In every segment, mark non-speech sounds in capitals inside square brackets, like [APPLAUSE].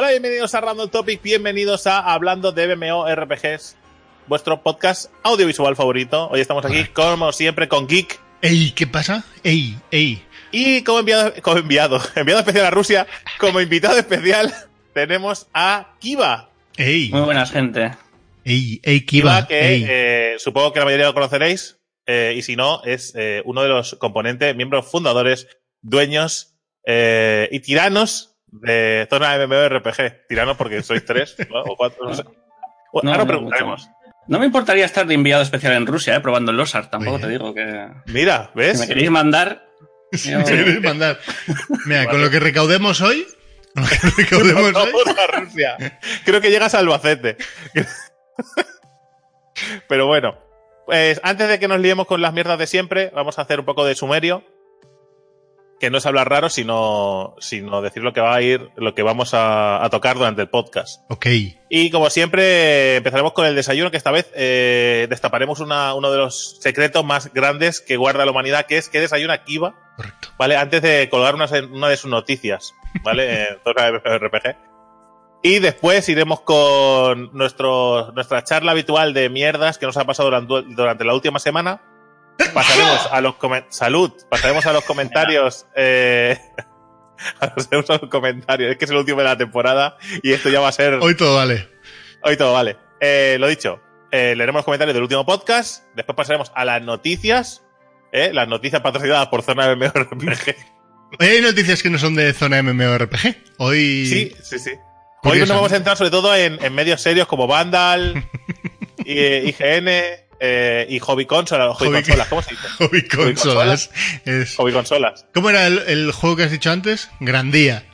Hola, bienvenidos a Random Topic, bienvenidos a Hablando de MMORPGs, vuestro podcast audiovisual favorito. Hoy estamos aquí, como siempre, con Geek. Ey, ¿qué pasa? Ey, ey. Y como enviado, como enviado, [LAUGHS] enviado especial a Rusia, como invitado especial, tenemos a Kiva. Ey. Muy buenas, gente. Ey, ey, Kiva. que ey. eh, supongo que la mayoría lo conoceréis, eh, y si no, es eh, uno de los componentes, miembros fundadores, dueños eh, y tiranos de zona MMORPG. Tiranos porque sois tres ¿no? [LAUGHS] o cuatro, no sé. Bueno, No, ahora no, preguntaremos. No me importaría estar de enviado especial en Rusia, eh, probando el Losar. Tampoco te digo que. Mira, ¿ves? Si me queréis mandar. [LAUGHS] Si me queréis mandar. Mira, con lo que recaudemos hoy. [LAUGHS] Con lo que recaudemos hoy. Vamos a Rusia. Creo que llegas a Albacete. Pero bueno, pues antes de que nos liemos con las mierdas de siempre, vamos a hacer un poco de sumerio. Que no es hablar raro, sino, sino decir lo que va a ir, lo que vamos a, a tocar durante el podcast. Ok. Y como siempre, empezaremos con el desayuno, que esta vez eh, destaparemos una- uno de los secretos más grandes que guarda la humanidad, que es que desayuna Kiva. Correcto. ¿vale? Antes de colgar una, una de sus noticias, ¿vale? [LAUGHS] En zona de RPG. Y después iremos con nuestro, nuestra charla habitual de mierdas que nos ha pasado durante, durante la última semana. Pasaremos a los salud, pasaremos a los comentarios, eh, [LAUGHS] pasaremos a los comentarios, es que es el último de la temporada y esto ya va a ser Hoy todo vale. Hoy todo vale. Eh, lo dicho, eh, leeremos los comentarios del último podcast. Después pasaremos a las noticias. ¿eh? Las noticias patrocinadas por Zona MMORPG. Hoy hay noticias que no son de zona MMORPG. Hoy. Sí, sí, sí. Hoy nos vamos a centrar sobre todo en, en medios serios como Vandal, y, [LAUGHS] eh, IGN eh, y Hobby Consolas. Hobby, Hobby- Consolas, ¿cómo se dice? Hobby consolas. Es... Hobby Consolas. ¿Cómo era el, el juego que has dicho antes? Grandía.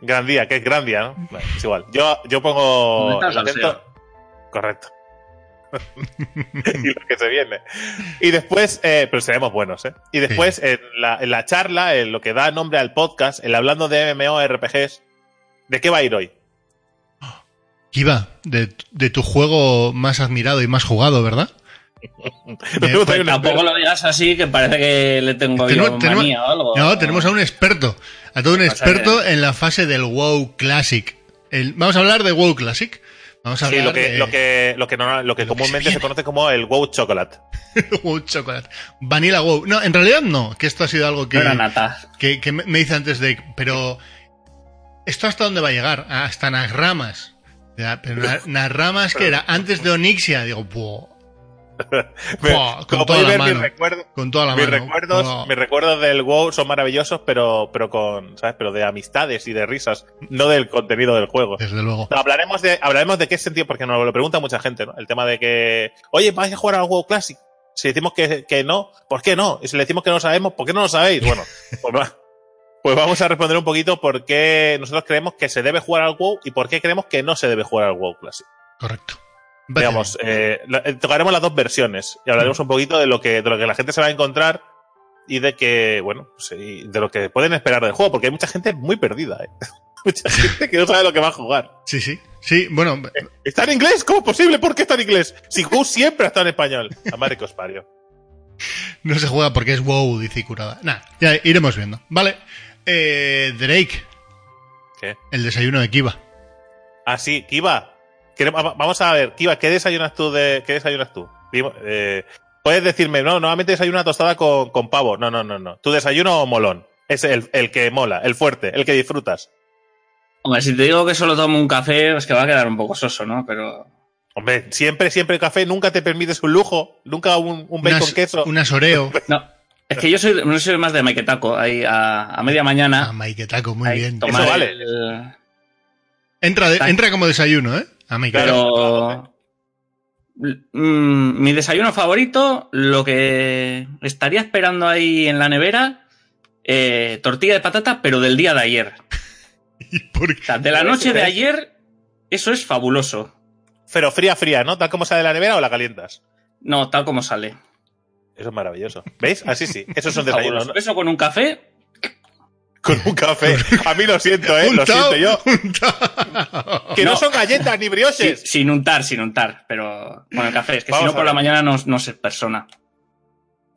Grandía, que es Grandia, ¿no? Bueno, es igual. Yo, yo pongo ¿Dónde el acento. Correcto. [LAUGHS] y lo que se viene. Y después, eh, pero seremos buenos, ¿eh? Y después, en, la, en la charla, en lo que da nombre al podcast, el hablando de MMORPGs, ¿de qué va a ir hoy? Kiva, de, de tu juego más admirado y más jugado, ¿verdad? [LAUGHS] No pues Tampoco experto. lo digas así, que parece que le tengo Tenemos- yo tenemos- manía o algo. No, tenemos a un experto. A todo un experto que- en la fase del WoW Classic. El- vamos a hablar de WoW Classic. Vamos a Sí, hablar lo que, de lo que, lo que, no- lo que comúnmente se conoce como el WoW Chocolate. [LAUGHS] WoW Chocolate. Vanilla WoW. No, en realidad no, que esto ha sido algo que, No nata. que, que me dice antes de... Pero, ¿esto hasta dónde va a llegar? Hasta Nagramas. Ya, Pero na- Nagramas que era antes de Onixia. Digo, "Buah". [LAUGHS] Con Como toda ver, mis mano. recuerdos, Con toda la mis mano. recuerdos, mis recuerdos del WoW son maravillosos, pero, pero con, ¿sabes? Pero de amistades y de risas, no del contenido del juego. Desde luego. No, hablaremos de, hablaremos de qué sentido, porque nos lo pregunta mucha gente, ¿no? El tema de que, oye, vais a jugar al WoW Classic. Si decimos que, que no, ¿por qué no? Y si le decimos que no sabemos, ¿por qué no lo sabéis? Bueno, [LAUGHS] pues, va- pues vamos a responder un poquito por qué nosotros creemos que se debe jugar al WoW y por qué creemos que no se debe jugar al WoW Classic. Correcto. Parece Digamos, eh, eh, tocaremos las dos versiones y hablaremos un poquito de lo que, de lo que la gente se va a encontrar y de que, bueno, pues, y de lo que pueden esperar del juego, porque hay mucha gente muy perdida, ¿eh? [LAUGHS] mucha gente que no sabe lo que va a jugar. Sí, sí. Sí, bueno, ¿Está en inglés? ¿Cómo es posible? ¿Por qué está en inglés? Si WoW siempre ha estado en español. A madre que os no se juega porque es WoW, dice Curada. Nah, ya iremos viendo. Vale. Eh, Drake, ¿Qué? el desayuno de Kiva. Ah, sí, Kiva. Vamos a ver, Kiva, ¿qué desayunas tú de, qué desayunas tú? Eh, puedes decirme, no, normalmente desayuno una tostada con, con pavo. No, no, no, no. Tu desayuno o molón. Es el, el que mola, el fuerte, el que disfrutas. Hombre, si te digo que solo tomo un café, es que va a quedar un poco soso, ¿no? Pero. Hombre, siempre, siempre café, nunca te permites un lujo, nunca un, un bacon Unas, queso. unas Oreo. [LAUGHS] No. Es que yo soy, no soy más de maquetaco. Ahí a, a media mañana. Ah, Maiketako, muy bien. Eso vale. el- Entra, de- entra como desayuno, ¿eh? A Maiketako. Pero. mm, mi desayuno favorito, lo que estaría esperando ahí en la nevera, eh, tortilla de patata, pero del día de ayer. [LAUGHS] ¿Y por O qué? sea, de la noche de ayer, eso es fabuloso. Pero fría, fría, ¿no? Tal como sale de la nevera o la calientas. No, tal como sale. Eso es maravilloso. ¿Veis? Así sí. Eso es un [LAUGHS] desayuno. Eso con un café, Con un café. A mí lo siento, ¿eh? Lo siento yo. untao. Que no, No. son galletas ni sin, brioches. sin untar, sin untar, pero con el café. Es que Vamos si no por la mañana no, no se persona.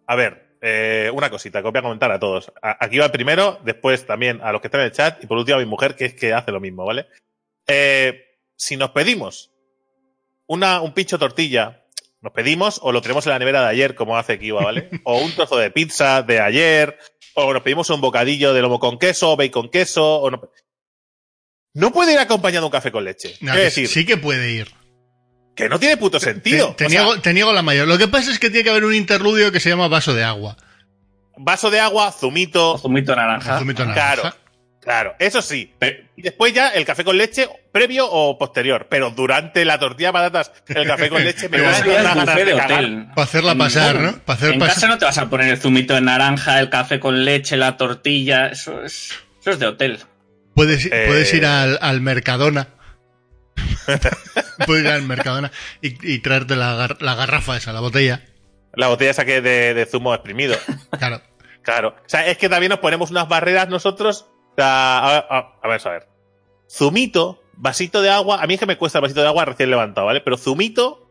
A ver, eh, una cosita que os voy a comentar a todos. A- aquí va el primero, después también a los que están en el chat y por último a mi mujer, que es que hace lo mismo, ¿vale? eh, si nos pedimos una, un pincho tortilla, nos pedimos o lo tenemos en la nevera de ayer, como hace Kiva, ¿vale? [LAUGHS] o un trozo de pizza de ayer, o nos pedimos un bocadillo de lomo con queso, o bacon queso, o no... No puede ir acompañado de un café con leche. No, que decir, sí que puede ir. que no tiene puto sentido. Te, sea, te niego la mayor. Lo que pasa es que tiene que haber un interludio que se llama vaso de agua. vaso de agua, zumito, Zumito naranja. Zumito naranja. Claro. Claro, eso sí. Y después ya el café con leche, previo o posterior. Pero durante la tortilla de patatas, el café con leche me [LAUGHS] da ganas de hotel. Para hacerla pasar, ¿no? Para hacer en pasar. casa no te vas a poner el zumito de naranja, el café con leche, la tortilla. Eso es, eso es de hotel. Puedes, Eh. puedes ir al, al Mercadona. [LAUGHS] puedes ir al Mercadona y, y traerte la, gar- la garrafa esa, la botella. La botella esa que de, de zumo exprimido. Claro. Claro. O sea, es que también nos ponemos unas barreras nosotros. Sea, a, a- a ver, a ver. Zumito, vasito de agua. A mí es que me cuesta el vasito de agua recién levantado, ¿vale? Pero zumito,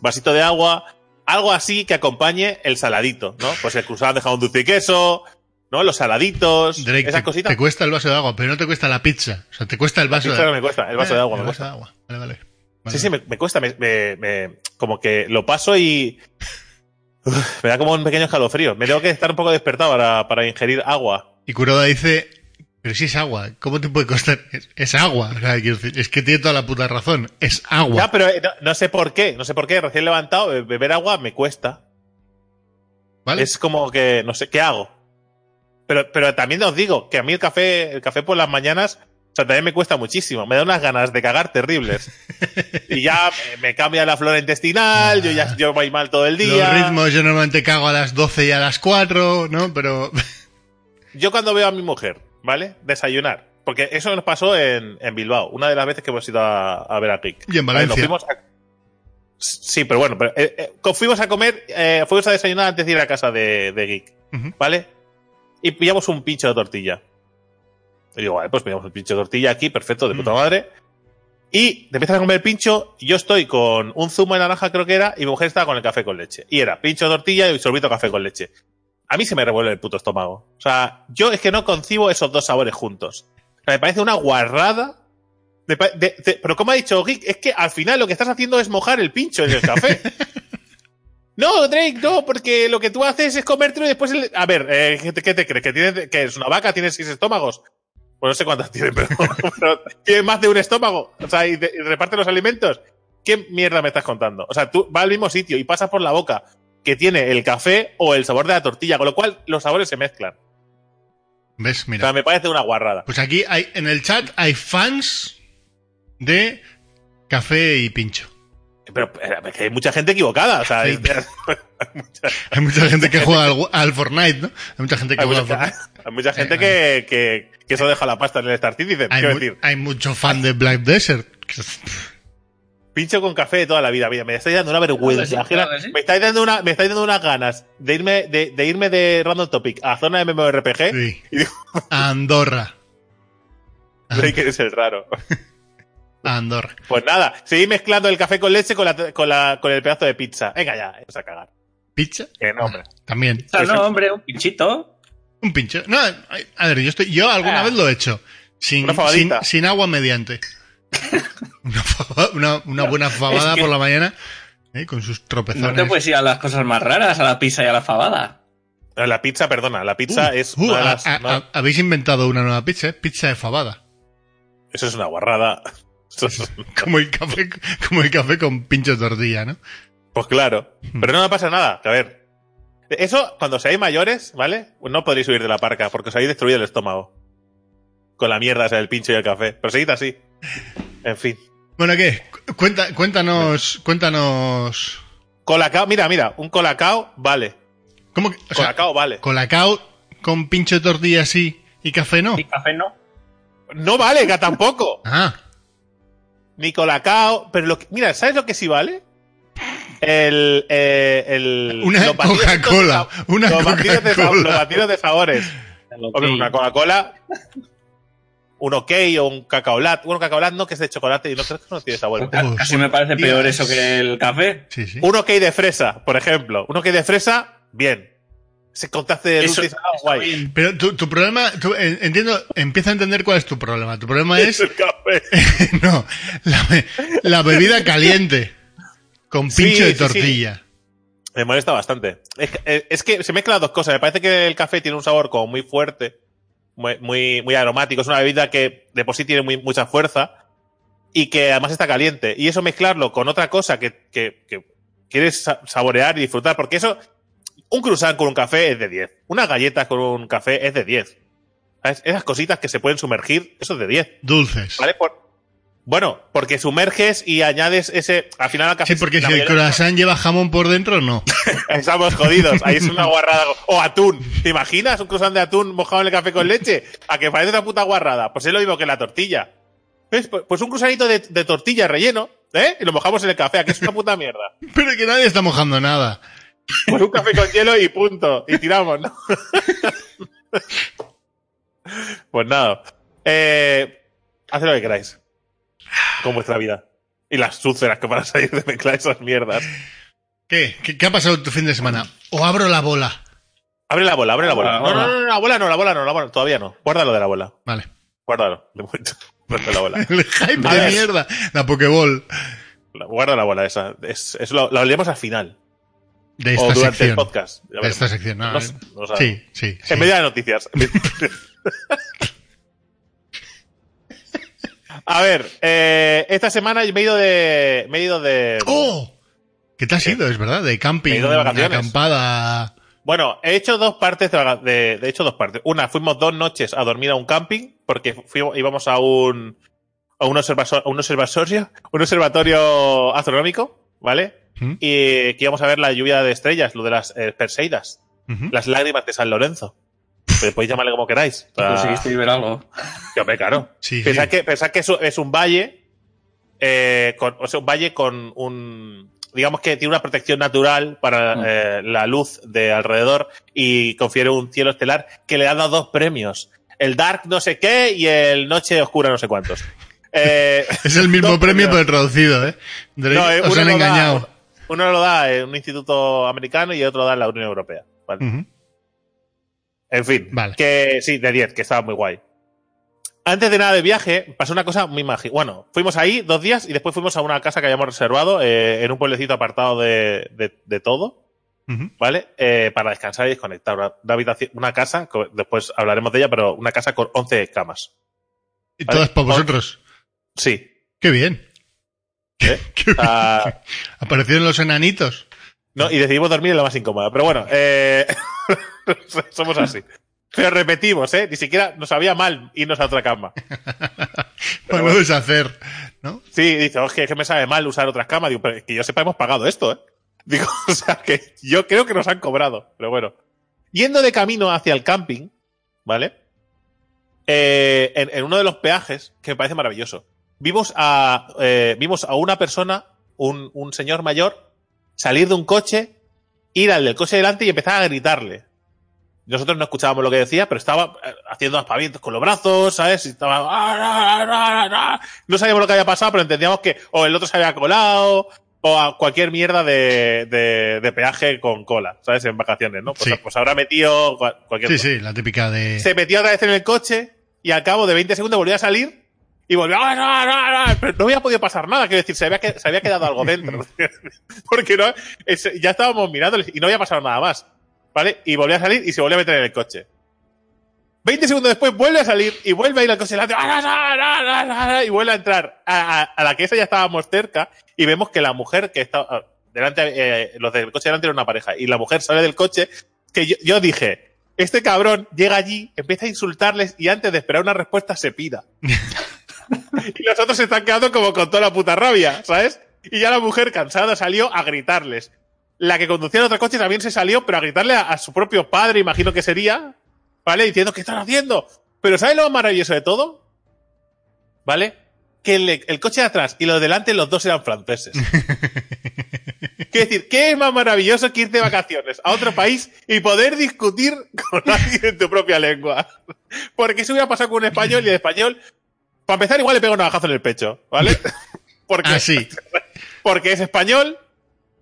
vasito de agua, algo así que acompañe el saladito, ¿no? Pues el cruzado de jamón dulce y queso, ¿no? Los saladitos, Drake, esas te, cositas. te cuesta el vaso de agua, pero no te cuesta la pizza. O sea, te cuesta el vaso Pizza de no me cuesta, el vaso de agua Eh, me el vaso cuesta. de agua. Vale, vale. Sí, sí, me, me cuesta, me- me- como que lo paso y [LAUGHS] uf, me da como un pequeño escalofrío. Me tengo que estar un poco despertado para, para ingerir agua. Y Kuroda dice, pero si es agua, ¿cómo te puede costar? Es, es agua. O sea, es que tiene toda la puta razón. Es agua. Ya, pero eh, no, no sé por qué, no sé por qué, recién levantado, be- beber agua me cuesta. ¿Vale? Es como que, no sé, ¿qué hago? Pero, pero también os digo que a mí el café, el café por las mañanas, o sea, también me cuesta muchísimo. Me da unas ganas de cagar terribles. [LAUGHS] y ya me, cambia la flora intestinal, yo ya yo voy mal todo el Los día. ritmos yo normalmente cago a las 12 y a las 4, ¿no? Pero Yo cuando veo a mi mujer, ¿vale? Desayunar. Porque eso nos pasó en, en Bilbao, una de las veces que hemos ido a, a ver a Rick. Y en ¿Vale? Nos Valencia. fuimos a- Sí, pero bueno, pero, eh, eh, fuimos a comer, eh, fuimos a desayunar antes de ir a casa de, de Geek. ¿vale? Y pillamos un pincho de tortilla. Y digo, vale, pues pillamos un pincho de tortilla aquí, perfecto, de puta Mm. madre. Y te empiezas a comer el pincho, y yo estoy con un zumo de naranja, creo que era, y mi mujer estaba con el café con leche. Y era pincho de tortilla y sorbito café con leche. A mí se me revuelve el puto estómago. O sea, yo es que no concibo esos dos sabores juntos. O sea, me parece una guarrada. De- de- pero como ha dicho Geek, es que al final lo que estás haciendo es mojar el pincho en el café. [LAUGHS] no, Drake, no, porque lo que tú haces es comértelo y después... el- A ver, eh, ¿qué, te, qué te crees? ¿Que, tiene, ¿Que es una vaca? ¿Tiene seis estómagos? Pues no sé cuántas tiene, pero, [LAUGHS] pero tiene más de un estómago. O sea, y, y reparte los alimentos. ¿Qué mierda me estás contando? O sea, tú vas al mismo sitio y pasas por la boca que tiene el café o el sabor de la tortilla, con lo cual los sabores se mezclan. ¿Ves? O sea, Mira. me parece una guarrada. Pues aquí hay, en el chat hay fans de café y pincho. Pero, pero es que hay mucha gente equivocada. O sea, hay [LAUGHS] mucha- Hay mucha gente que [LAUGHS] juega al, al Fortnite, ¿no? Hay mucha gente que hay juega al Fortnite. hay mucha gente que, que, que eso deja la pasta en el Star Citizen. Hay, mu- decir, hay mucho fan de Black Desert. [LAUGHS] pincho con café de toda la vida. Mira, me estáis dando una vergüenza. Claro que sí, ajena. claro que sí. Me estáis dando una, me estáis dando unas ganas de irme de, de irme de Random Topic a zona de MMORPG. Sí. Y digo, Andorra. [LAUGHS] Drake eres el raro. A Andorra. Pues nada, seguid mezclando el café con leche con, la, con, la, con el pedazo de pizza. Venga ya, vamos a cagar. ¿Pizza? Que no, hombre. También. O sea, no, hombre, un pinchito. Un pincho. No, a ver, yo estoy, yo alguna Ah. vez lo he hecho. Sin, sin, sin agua mediante. Una, faba- una, una buena fabada Es que- por la mañana, ¿eh? con sus tropezones. No te puedes ir a las cosas más raras, a la pizza y a la fabada. La pizza, perdona, la pizza Uh, es uh, una de a- las- a- una- a- habéis inventado una nueva pizza, ¿eh? Pizza de fabada. Eso es una guarrada. Es- Como el café, como el café con pincho de tortilla, ¿no? Pues claro. Pero no me pasa nada. A ver. Eso, cuando seáis mayores, ¿vale? No podréis huir de la parca porque os habéis destruido el estómago. Con la mierda esa del pincho y el café. Pero seguid así. En fin. Bueno, ¿qué? Cuenta, cuéntanos, cuéntanos. Colacao, mira, mira, un colacao vale. ¿Cómo que, o sea, Colacao vale. colacao con pincho de tortilla así y café no? Y café no. No vale, que tampoco. [LAUGHS] Ah, Ni colacao. Pero lo que, mira, ¿sabes lo que sí vale? El. eh, el una Coca-Cola. Una los batidos, de sa- los Coca-Cola. batidos de sabores. Hombre, una Coca-Cola. Un OK o un cacaolat. Bueno, cacaolat no, que es de chocolate y no creo que no tiene sabor. Oh, Casi me parece peor Dios. eso que el café. Sí, sí. Un OK de fresa, por ejemplo. Un OK de fresa, bien. ese contraste de está guay. bien. Pero tu, tu problema, tú, eh, entiendo, empieza a entender cuál es tu problema. Tu problema es, el café. [LAUGHS] no, la, be- la bebida caliente con pincho sí, de sí. tortilla. Me molesta bastante. Es que, eh, es que se mezclan dos cosas. Me parece que el café tiene un sabor como muy fuerte, muy, muy, muy aromático. Es una bebida que de por sí tiene muy, mucha fuerza y que además está caliente. Y eso mezclarlo con otra cosa que, que, que quieres sa- saborear y disfrutar, porque eso, un croissant con un café es de 10. Unas galletas con un café es de 10. ¿Sabes? Esas cositas que se pueden sumergir, eso es de 10. Dulces. ¿Vale? Por- bueno, porque sumerges y añades ese. Al final al café. Sí, porque si el croissant lleva jamón por dentro, no. [LAUGHS] Estamos jodidos. Ahí es una guarrada. O atún. ¿Te imaginas un croissant de atún mojado en el café con leche? A que parece una puta guarrada. Pues es lo mismo que la tortilla. ¿Ves? Pues- Pues un croissantito de, de tortilla relleno, ¿eh? Y lo mojamos en el café. ¿A que es una puta mierda? [LAUGHS] Pero que nadie está mojando nada. Pues un café con hielo y punto. Y tiramos, ¿no? [LAUGHS] pues nada. Eh, haced lo que queráis. Con vuestra vida. Y las úlceras que van a salir de mezclar esas mierdas. ¿Qué? ¿Qué, qué ha pasado tu fin de semana? O abro la bola. Abre la bola, abre la bola. La No, no, bola. no, no, la bola no, la bola no, la bola todavía no. Guárdalo de la bola. Vale. Guárdalo, de momento. [LAUGHS] Guarda la bola. [LAUGHS] El hype A de ver. mierda. La Pokéball La- Guarda la bola esa. Es, eso lo, lo hablaremos al final. de o esta durante el sección. podcast. Ya De esta sección. No, No sé, no sabemos. sí, sí. sí. En medio de noticias. [LAUGHS] A ver, eh, esta semana me he ido de. Me he ido de. ¡Oh! ¿Qué te has ido? Es verdad, de camping, Me he ido de vacaciones. acampada. Bueno, he hecho dos partes de, de, de hecho dos partes. Una, fuimos dos noches a dormir a un camping porque fuimos, íbamos a un a un, observaso- a un observatorio, un observatorio astronómico, ¿vale? ¿Mm? Y que íbamos a ver la lluvia de estrellas, lo de las eh, Perseidas, las lágrimas de San Lorenzo. Pero podéis llamarle como queráis. Y conseguiste ver algo. Que, hombre, claro. Sí, sí. Pensad que, pensad que es, un- es un valle, eh, con, o sea, un valle con un, digamos que tiene una protección natural para Mm. eh, la luz de alrededor y confiere un cielo estelar que le ha dado dos premios. El Dark no sé qué y el Noche Oscura no sé cuántos. [LAUGHS] Eh, Es el mismo premio, premios. pero traducido, ¿eh? Drake, No, eh, os uno han lo da- engañado. uno lo da en un instituto americano y otro lo da en la Unión Europea. ¿vale? En fin, Vale. que sí, de 10, que estaba muy guay. Antes de nada de viaje, pasó una cosa muy mágica. Bueno, fuimos ahí dos días y después fuimos a una casa que habíamos reservado eh, en un pueblecito apartado de, de- de todo. ¿vale? Eh, para descansar y desconectar. Una, una habitación, una casa, después hablaremos de ella, pero una casa con 11 camas. Y todas para vosotros. Sí. Qué bien. ¿eh? [LAUGHS] Qué bien. Ah, Aparecieron los enanitos. no, y decidimos dormir en la más incómoda. Pero bueno, eh, [LAUGHS] [LAUGHS] somos así. Pero repetimos, ¿eh? Ni siquiera nos sabía mal irnos a otra cama. Para no bueno. deshacer. ¿No? Sí, dice, "Oh, es que, me sabe mal usar otras camas. Digo, pero que yo sepa, hemos pagado esto, ¿eh? [LAUGHS] Digo, o sea, que yo creo que nos han cobrado, pero bueno. Yendo de camino hacia el camping, ¿vale? Eh, en, en uno de los peajes, que me parece maravilloso, vimos a, eh, vimos a una persona, un, un señor mayor, salir de un coche, ir al del coche delante y empezar a gritarle. Nosotros no escuchábamos lo que decía, pero estaba eh, haciendo aspavientos con los brazos, ¿sabes? Y estaba... "Ah, ah, ah, ah". No sabíamos lo que había pasado, pero entendíamos que o el otro se había colado o a cualquier mierda de, de, de peaje con cola, ¿sabes? En vacaciones, ¿no? Pues, Sí. pues habrá metido cua- cualquier Sí, cosa. sí, la típica de. Se metió otra vez en el coche y al cabo de 20 segundos volvió a salir y volvió "Ah, no, no, no", pero no había podido pasar nada, quiero decir, se había, se había quedado algo dentro. [LAUGHS] [LAUGHS] Porque no, es- ya estábamos mirando y no había pasado nada más. ¿Vale? Y volvió a salir y se volvió a meter en el coche. 20 segundos después vuelve a salir y vuelve a ir al coche delante, "Ah, y vuelve a entrar a, a- a la que esa ya estábamos cerca y vemos que la mujer que estaba delante, eh, los del coche delante era una pareja y la mujer sale del coche que yo, yo dije, este cabrón llega allí, empieza a insultarles y antes de esperar una respuesta se pira. [LAUGHS] y los otros se están quedando como con toda la puta rabia, ¿sabes? Y ya la mujer cansada salió a gritarles. La que conducía el otro coche también se salió, pero a gritarle a, a su propio padre, imagino que sería, ¿vale? Diciendo, ¿qué están haciendo? Pero ¿sabes lo más maravilloso de todo? ¿Vale? Que el, el coche de atrás y los de delante, los dos eran franceses. [LAUGHS] Quiero decir, ¿qué es más maravilloso que ir de vacaciones a otro país y poder discutir con [LAUGHS] alguien en tu propia lengua? Porque eso hubiera pasado con un español y el español, para empezar, igual le pega un navajazo en el pecho, ¿vale? [LAUGHS] Porque, Ah, sí. porque es español,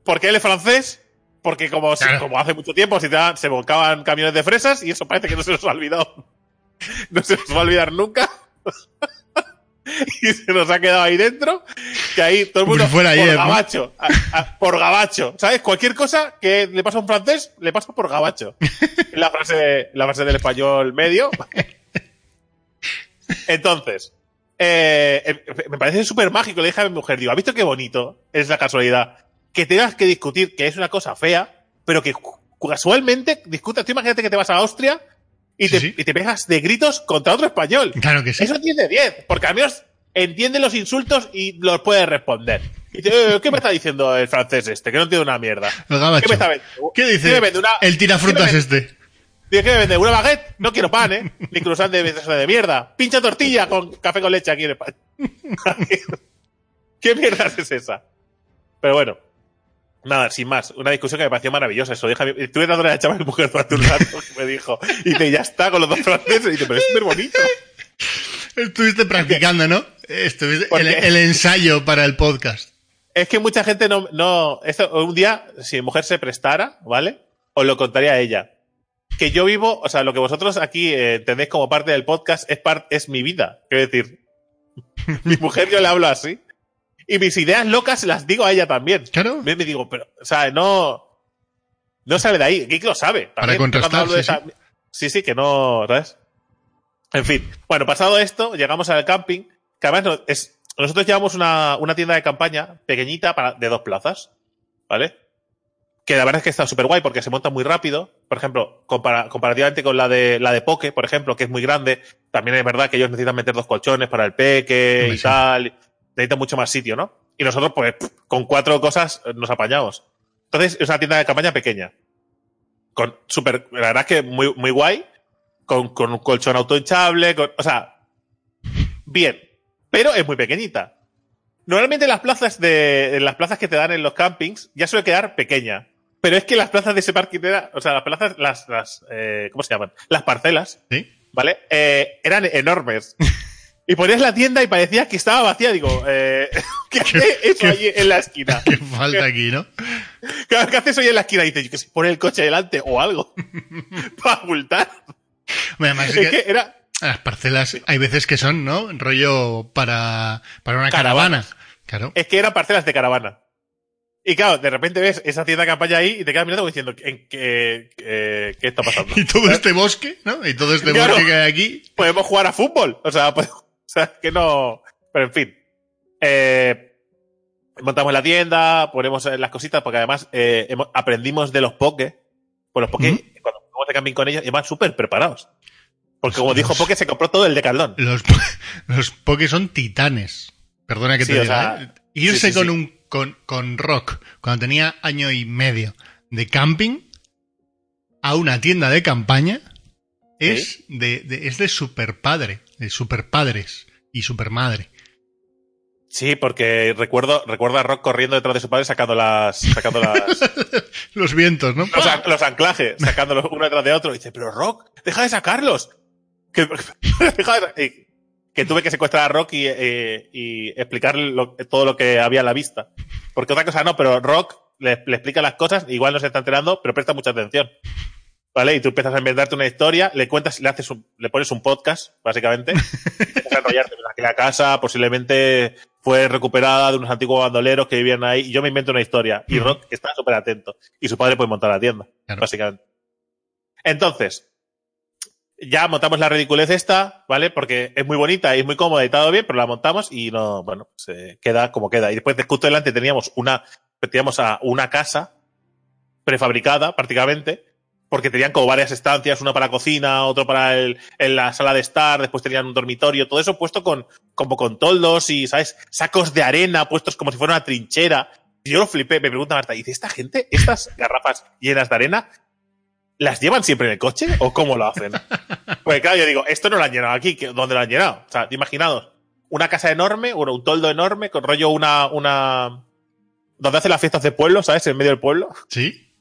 porque él es francés Porque como, si- Claro. como hace mucho tiempo se, te- se volcaban camiones de fresas y eso parece que no se nos ha olvidado. No se nos va a olvidar nunca. [LAUGHS] y se nos ha quedado ahí dentro. Que ahí todo el mundo. por ayer, ¿no? gabacho. a- a- por gabacho. ¿Sabes? Cualquier cosa que le pasa a un francés, le pasa por gabacho. [LAUGHS] La frase, la frase del español medio. Entonces, eh, eh, me parece súper mágico. Le dije a mi mujer, digo, ¿has visto qué bonito es la casualidad? Que tengas que discutir que es una cosa fea, pero que casualmente discutas. Tú imagínate que te vas a Austria y, Sí, te, sí. y te pegas de gritos contra otro español. Claro que sí. Eso 10 de 10, porque al menos entiende los insultos y los puede responder. Y te, "Eh, ¿Qué me está diciendo el francés este? Que no entiende una mierda. ¿Qué me está vendiendo? ¿Qué dice? me vende? Una- El tirafrutas ¿qué me este. Dice, ¿qué me vende? ¿Una baguette? No quiero pan, ¿eh? Ni cruzan de, de mierda. Pincha tortilla con café con leche aquí en España. [LAUGHS] ¿Qué mierda es esa? Pero bueno. Nada, sin más. Una discusión que me pareció maravillosa. Eso, deja, estuve dándole a la chava a mi mujer durante un rato que me dijo. Y dice, ya está, con los dos franceses. Y dice, pero es súper bonito. Estuviste practicando, ¿no? Estuviste ¿Por el, el ensayo para el podcast. Es que mucha gente no, no, esto, un día, si mi mujer se prestara, ¿vale? Os lo contaría a ella. Que yo vivo, o sea, lo que vosotros aquí eh, entendéis como parte del podcast es par- es mi vida. Quiero decir, [LAUGHS] mi mujer yo le hablo así. Y mis ideas locas las digo a ella también. Claro. Me, me digo, pero, o sea, no, no sabe de ahí. Geek lo sabe. Para contrastar, sí, esa- sí, sí, que no, ¿sabes? En fin. Bueno, pasado esto, llegamos al camping, que además no- es, nosotros llevamos una, una tienda de campaña pequeñita para, de dos plazas, ¿vale? Que la verdad es que está súper guay porque se monta muy rápido. Por ejemplo, compara- comparativamente con la de, la de Poke, por ejemplo, que es muy grande, también es verdad que ellos necesitan meter dos colchones para el peque y tal. Necesitan mucho más sitio, ¿no? Y nosotros, pues, con cuatro cosas eh, nos apañamos. Entonces, es una tienda de campaña pequeña. Con súper, la verdad es que muy, muy guay. Con, con un colchón autohinchable, con, o sea, bien. Pero es muy pequeñita. Normalmente las plazas de, las plazas que te dan en los campings ya suele quedar pequeña. Pero es que las plazas de ese parque, era- o sea, las plazas, las, las, eh, ¿cómo se llaman? Las parcelas, ¿Sí? ¿vale? Eh, eran enormes. [LAUGHS] Y ponías la tienda y parecía que estaba vacía. Digo, eh, [LAUGHS] ¿qué eso en la esquina? [LAUGHS] ¿Qué falta aquí, no? [LAUGHS] Claro, ¿Qué hace eso ahí en la esquina? Dice, yo que se pone el coche delante o algo. Para ocultar. Además, es que era, las parcelas hay veces que son, ¿no? Rollo para, para una caravana. Claro. es que eran parcelas de caravana. Y claro, de repente ves esa tienda de campaña ahí y te quedas mirando diciendo, ¿en qué, qué, qué está pasando? Y todo este bosque, ¿no? Y todo este Claro. bosque que hay aquí. podemos jugar a fútbol. O sea, o [LAUGHS] sea, que no. Pero en fin. Eh, montamos la tienda, ponemos eh, las cositas, porque además eh, hemos- aprendimos de los poke. Pues los Ujú. cuando fuimos de camping con ellos, iban súper preparados. Porque como Los- dijo Poke, se compró todo el decaldón. Los, [LAUGHS] los Poké son titanes. Perdona que Sí, te o diga. sea, ¿eh? Irse sí, sí, con un con, con rock cuando tenía año y medio de camping a una tienda de campaña es de, de- es de super padre, super padres y super madre. Sí, porque recuerdo, recuerdo a Rock corriendo detrás de su padre sacando las, sacando las, [LAUGHS] Los vientos, ¿no? los, an- los anclajes, sacándolos uno detrás de otro. Y dice, pero Rock, deja de sacarlos. [LAUGHS] Que, tuve que secuestrar a Rock y, eh, y explicarle lo- todo lo que había a la vista. Porque otra cosa no, pero Rock le, le explica las cosas, igual no se está enterando, pero presta mucha atención. ¿Vale? Y tú empiezas a inventarte una historia, le cuentas, le haces un- le pones un podcast, básicamente, [LAUGHS] y a enrollarte. Pues aquella casa posiblemente fue recuperada de unos antiguos bandoleros que vivían ahí, y yo me invento una historia. Y. Rock está súper atento. Y su padre puede montar la tienda, Claro. básicamente. Entonces, ya montamos la ridiculez esta, ¿vale? Porque es muy bonita y es muy cómoda y todo bien, pero la montamos y no, bueno, se queda como queda. Y después de justo delante teníamos una, teníamos a una casa prefabricada prácticamente, porque tenían como varias estancias, una para la cocina, otro para el, en la sala de estar, después tenían un dormitorio, todo eso puesto con, como con toldos y, ¿sabes? Sacos de arena puestos como si fuera una trinchera. Y yo lo flipé, me pregunta Marta, dice, ¿esta gente, estas garrafas llenas de arena, ¿las llevan siempre en el coche o cómo lo hacen? [LAUGHS] Pues claro, yo digo, esto no lo han llenado aquí, ¿qué- ¿dónde lo han llenado? O sea, imaginaos, una casa enorme, bueno, un toldo enorme, con rollo una, una, donde hacen las fiestas de pueblo, ¿sabes? En medio del pueblo. Sí.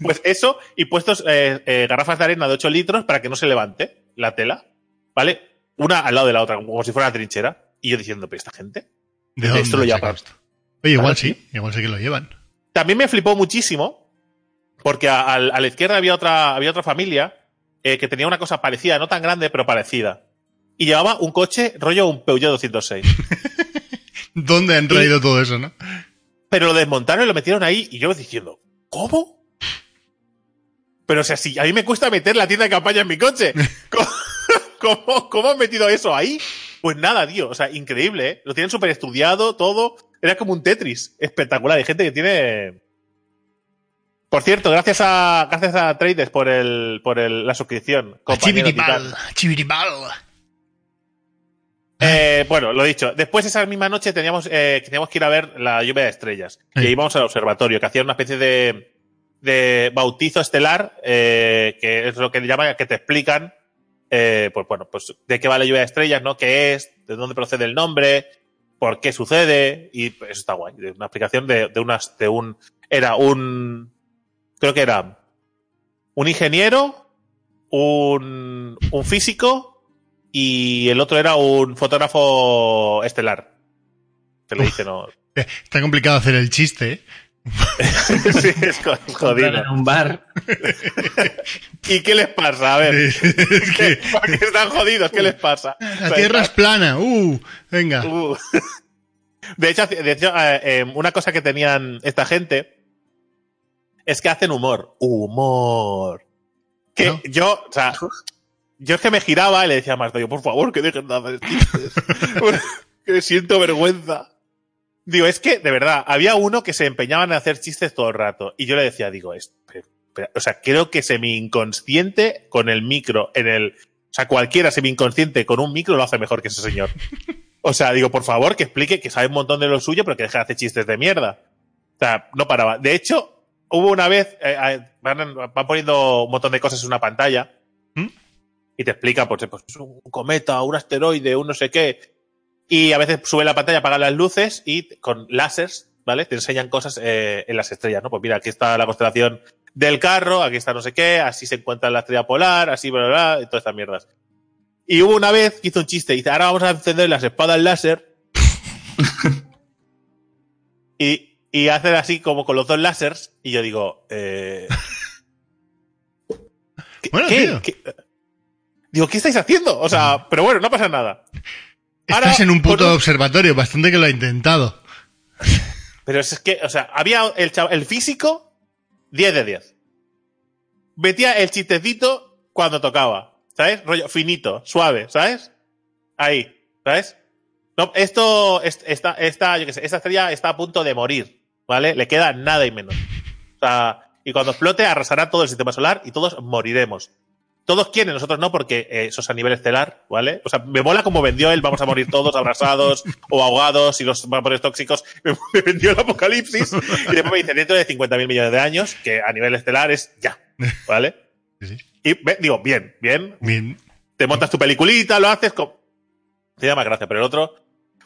Pues eso, y puestos eh, eh, garrafas de arena de 8 litros para que no se levante la tela, ¿vale? Una al lado de la otra, como si fuera una trinchera. Y yo diciendo, pero esta gente. ¿De Esto dónde lo lleva esto? Oye, igual sí, igual sí que lo llevan. También me flipó muchísimo porque a, a la izquierda había otra, había otra familia eh, que tenía una cosa parecida, no tan grande, pero parecida. Y llevaba un coche rollo un Peugeot 206. [LAUGHS] ¿Dónde han traído todo eso, no? pero lo desmontaron y lo metieron ahí y yo diciendo, ¿cómo? Pero o sea, si a mí me cuesta meter la tienda de campaña en mi coche. [LAUGHS] ¿Cómo, cómo, cómo han metido eso ahí? Pues nada, tío. O sea, increíble, ¿eh? Lo tienen súper estudiado, todo. Era como un Tetris. Espectacular. Hay gente que tiene. Por cierto, gracias a, gracias a Traders por el, por el, la suscripción. Titán. chibiribal. Eh, bueno, lo dicho. Después esa misma noche teníamos, eh, teníamos que ir a ver la lluvia de estrellas. Sí. Y íbamos al observatorio, que hacía una especie de, de bautizo estelar, eh, que es lo que llaman, que te explican, eh, pues bueno, pues de qué va la lluvia de estrellas, ¿no? ¿Qué es? ¿De dónde procede el nombre? ¿Por qué sucede? Y eso está guay. Una explicación de, de unas, de un, era un, creo que era un ingeniero, un, un físico y el otro era un fotógrafo estelar. Se le dice, ¿no? [LAUGHS] Está complicado hacer el chiste, ¿eh? [LAUGHS] sí, es jo- jodido. En un bar. ¿Y qué les pasa? A ver. [LAUGHS] Es que [LAUGHS] ¿Por qué están jodidos? ¿Qué les pasa? la tierra es plana. Uh, venga. Uh. De hecho, de hecho eh, eh, una cosa que tenían esta gente es que hacen humor. Humor. Que ¿No? yo, o sea, yo es que me giraba y le decía a Marta, yo, por favor, que dejen de hacer chistes. que siento vergüenza. Digo, es que, de verdad, había uno que se empeñaba en hacer chistes todo el rato. Y yo le decía, digo, es, pero- pero- o sea, creo que semi inconsciente con el micro en el, o sea, cualquiera semi inconsciente con un micro lo hace mejor que ese señor. O sea, digo, por favor, que explique que sabe un montón de lo suyo, pero que deje de hacer chistes de mierda. O sea, no paraba. De hecho, hubo una vez, eh, eh, van, van poniendo un montón de cosas en una pantalla ¿Mm? y te explica, pues, pues, un cometa, un asteroide, un no sé qué. Y a veces sube la pantalla, apagan las luces y con láseres, ¿vale? Te enseñan cosas eh, en las estrellas, ¿no? Pues mira, aquí está la constelación del carro, aquí está no sé qué, así se encuentra la estrella polar, así, bla, bla, bla, y todas estas mierdas. Y hubo una vez que hizo un chiste y dice, ahora vamos a encender las espadas láser. [LAUGHS] y, y hacer así como con los dos láseres. Y yo digo, eh... ¿qué- [LAUGHS] Bueno, qué? tío. ¿Qué? Digo, ¿qué estáis haciendo? O sea, pero bueno, no pasa nada. Ahora, Estás en un puto un- observatorio, bastante que lo ha intentado. Pero es que, o sea, había el, el físico 10 de 10. Metía el chistecito cuando tocaba, ¿sabes? Rollo finito, suave, ¿sabes? Ahí, ¿sabes? No, esto, es- esta, esta, yo qué sé, esta estrella está a punto de morir, ¿vale? Le queda nada y menos. O sea, y cuando explote arrasará todo el sistema solar y todos moriremos. Todos quieren, nosotros no, porque eh, eso es a nivel estelar, ¿vale? O sea, me mola como vendió él, vamos a morir todos abrasados [LAUGHS] o ahogados y los vapores tóxicos. [LAUGHS] Me, vendió el apocalipsis y después me dice dentro de 50.000 millones de años, que a nivel estelar es ya, ¿vale? [LAUGHS] Sí. Y digo, bien, bien, Bien. te montas tu peliculita, lo haces con... Te da más gracia, pero el otro,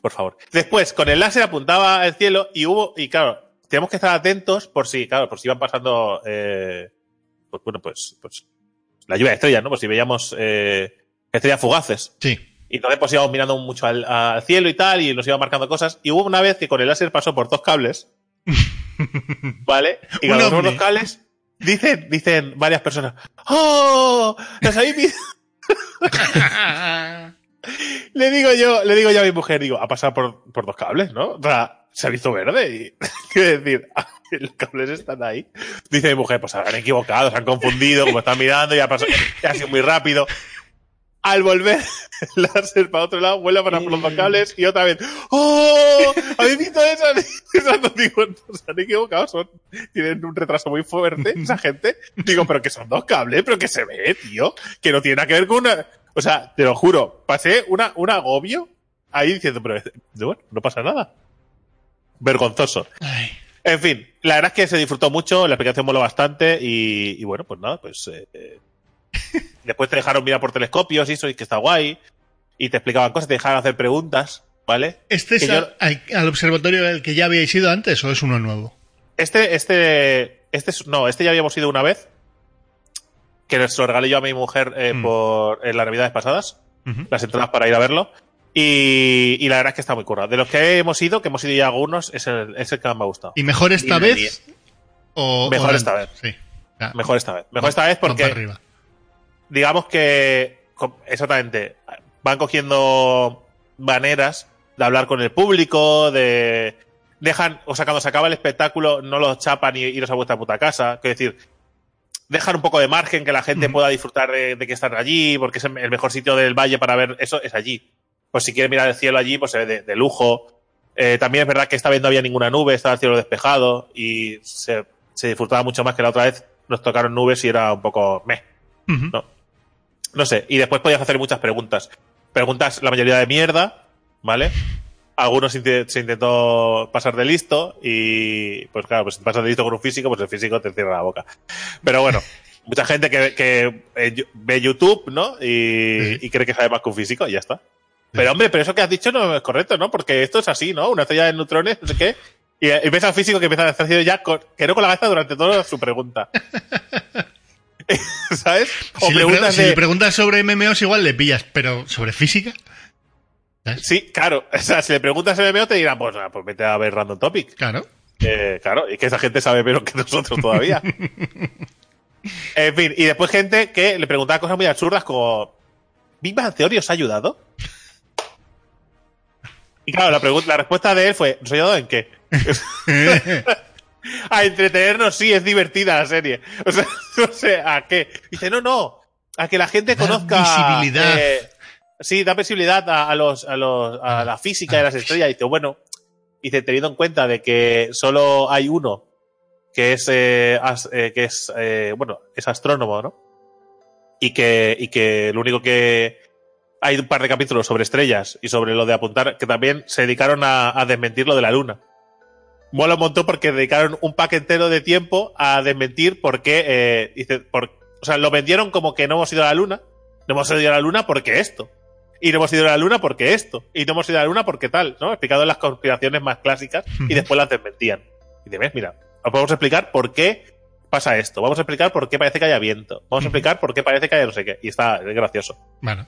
por favor. Después, con el láser apuntaba al cielo y hubo, y claro, tenemos que estar atentos por si, claro, por si iban pasando, eh, pues bueno, pues, pues, la lluvia de estrellas, ¿no? Por si veíamos, eh, estrellas fugaces. Sí. Y entonces pues íbamos mirando mucho al, al cielo y tal, y nos iba marcando cosas. Y hubo una vez que con el láser pasó por dos cables, [LAUGHS] ¿vale? Y ovni. los cables, dicen, dicen varias personas, ¡Oh! ¿Los habéis visto? [LAUGHS] [LAUGHS] Le digo yo, le digo yo a mi mujer, digo, ha pasado por, por dos cables, ¿no? O sea, se visto verde y [LAUGHS] quiero decir, [LAUGHS] los cables están ahí. Dice mi mujer, pues habrán equivocado, se han confundido, como están mirando, y ha pasado, y ha sido muy rápido. Al volver [LAUGHS] el láser para otro lado, vuelve para por los cables y otra vez, ¡Oh! ¿Habéis visto eso? Digo, no, se han equivocado, son, tienen un retraso muy fuerte, esa gente. Digo, pero que son dos cables, pero que se ve, tío, que no tiene nada que ver con una, o sea, te lo juro, pasé una, un agobio ahí diciendo, pero bueno, no pasa nada. Vergonzoso. Ay. En fin, la verdad es que se disfrutó mucho, la aplicación moló bastante y, y bueno, pues nada, pues eh, eh, después te dejaron mirar por telescopios y eso, y que está guay, y te explicaban cosas, te dejaron hacer preguntas, ¿vale? ¿Este es yo- al, observatorio al que ya habíais ido antes o es uno nuevo? Este, este, este, es- no, este ya habíamos ido una vez, que se lo regalé yo a mi mujer eh, Mm. por en las navidades pasadas, las entradas para ir a verlo. Y, y la verdad es que está muy currado. De los que hemos ido, que hemos ido ya algunos, es el, es el que más me ha gustado. ¿Y mejor esta vez? O, Mejor o esta antes? Sí. Ya, Mejor esta vez. Mejor esta vez porque, arriba. digamos que, exactamente, van cogiendo maneras de hablar con el público, de... Dejan, o sea, cuando se acaba el espectáculo, no los chapan y iros a vuestra puta casa. Es decir, dejan un poco de margen que la gente pueda disfrutar de, de que están allí, porque es el el mejor sitio del valle para ver eso, es allí. Pues si quieres mirar el cielo allí, pues se ve de, de lujo. Eh, también es verdad que esta vez no había ninguna nube, estaba el cielo despejado y se, se disfrutaba mucho más que la otra vez. Nos tocaron nubes y era un poco meh. No. No sé. Y después podías hacer muchas preguntas. Preguntas, la mayoría de mierda, ¿vale? Algunos se intentó pasar de listo y, pues claro, pues si pasas de listo con un físico, pues el físico te cierra la boca. Pero bueno, [LAUGHS] mucha gente que, que eh, ve YouTube, ¿no? Y, Sí. y cree que sabe más que un físico y ya está. Pero hombre, pero eso que has dicho no es correcto, ¿no? Porque esto es así, ¿no? Una estrella de neutrones, no sé qué. Y, ves al físico que empieza a hacer ya con, que no con la cabeza durante toda su pregunta. [LAUGHS] ¿Sabes? O Si, le, pre- preguntas si de- le preguntas sobre MMOs igual le pillas, pero sobre física. ¿sabes? Sí, claro. O sea, si le preguntas MMO te dirán, pues, ah, pues vete a ver Random Topic. Claro. Eh, claro, y que esa gente sabe menos que nosotros todavía. [LAUGHS] en fin, y después gente que le preguntaba cosas muy absurdas como ¿Big Bang Theory os ha ayudado? Y claro, la, pregunta, la respuesta de él fue ¿Nos ha ayudado en qué? [LAUGHS] a entretenernos, sí, es divertida la serie. O sea, [LAUGHS] no sé, ¿a qué? Dice, no, no, a que la gente Da conozca... visibilidad. eh, sí, da visibilidad a, a los, a, los, a la física de las estrellas. Dice, bueno, dice, teniendo en cuenta de que solo hay uno que es, eh, as- eh, que es eh, bueno, es astrónomo, ¿no? Y que, y que lo único que hay un par de capítulos sobre estrellas y sobre lo de apuntar, que también se dedicaron a, a desmentir lo de la luna. Mola un montón porque dedicaron un pack entero de tiempo a desmentir por qué, eh, dice, por, o sea, lo vendieron como que no hemos ido a la luna, no hemos ido a la luna porque esto. Y no hemos ido a la luna porque esto. Y no hemos ido a la luna porque tal, ¿no? Explicado las conspiraciones más clásicas y después las desmentían. Y te ves, mira, os podemos explicar por qué pasa esto. Vamos a explicar por qué parece que haya viento. Vamos a explicar por qué parece que haya no sé qué. Y está es gracioso. Bueno.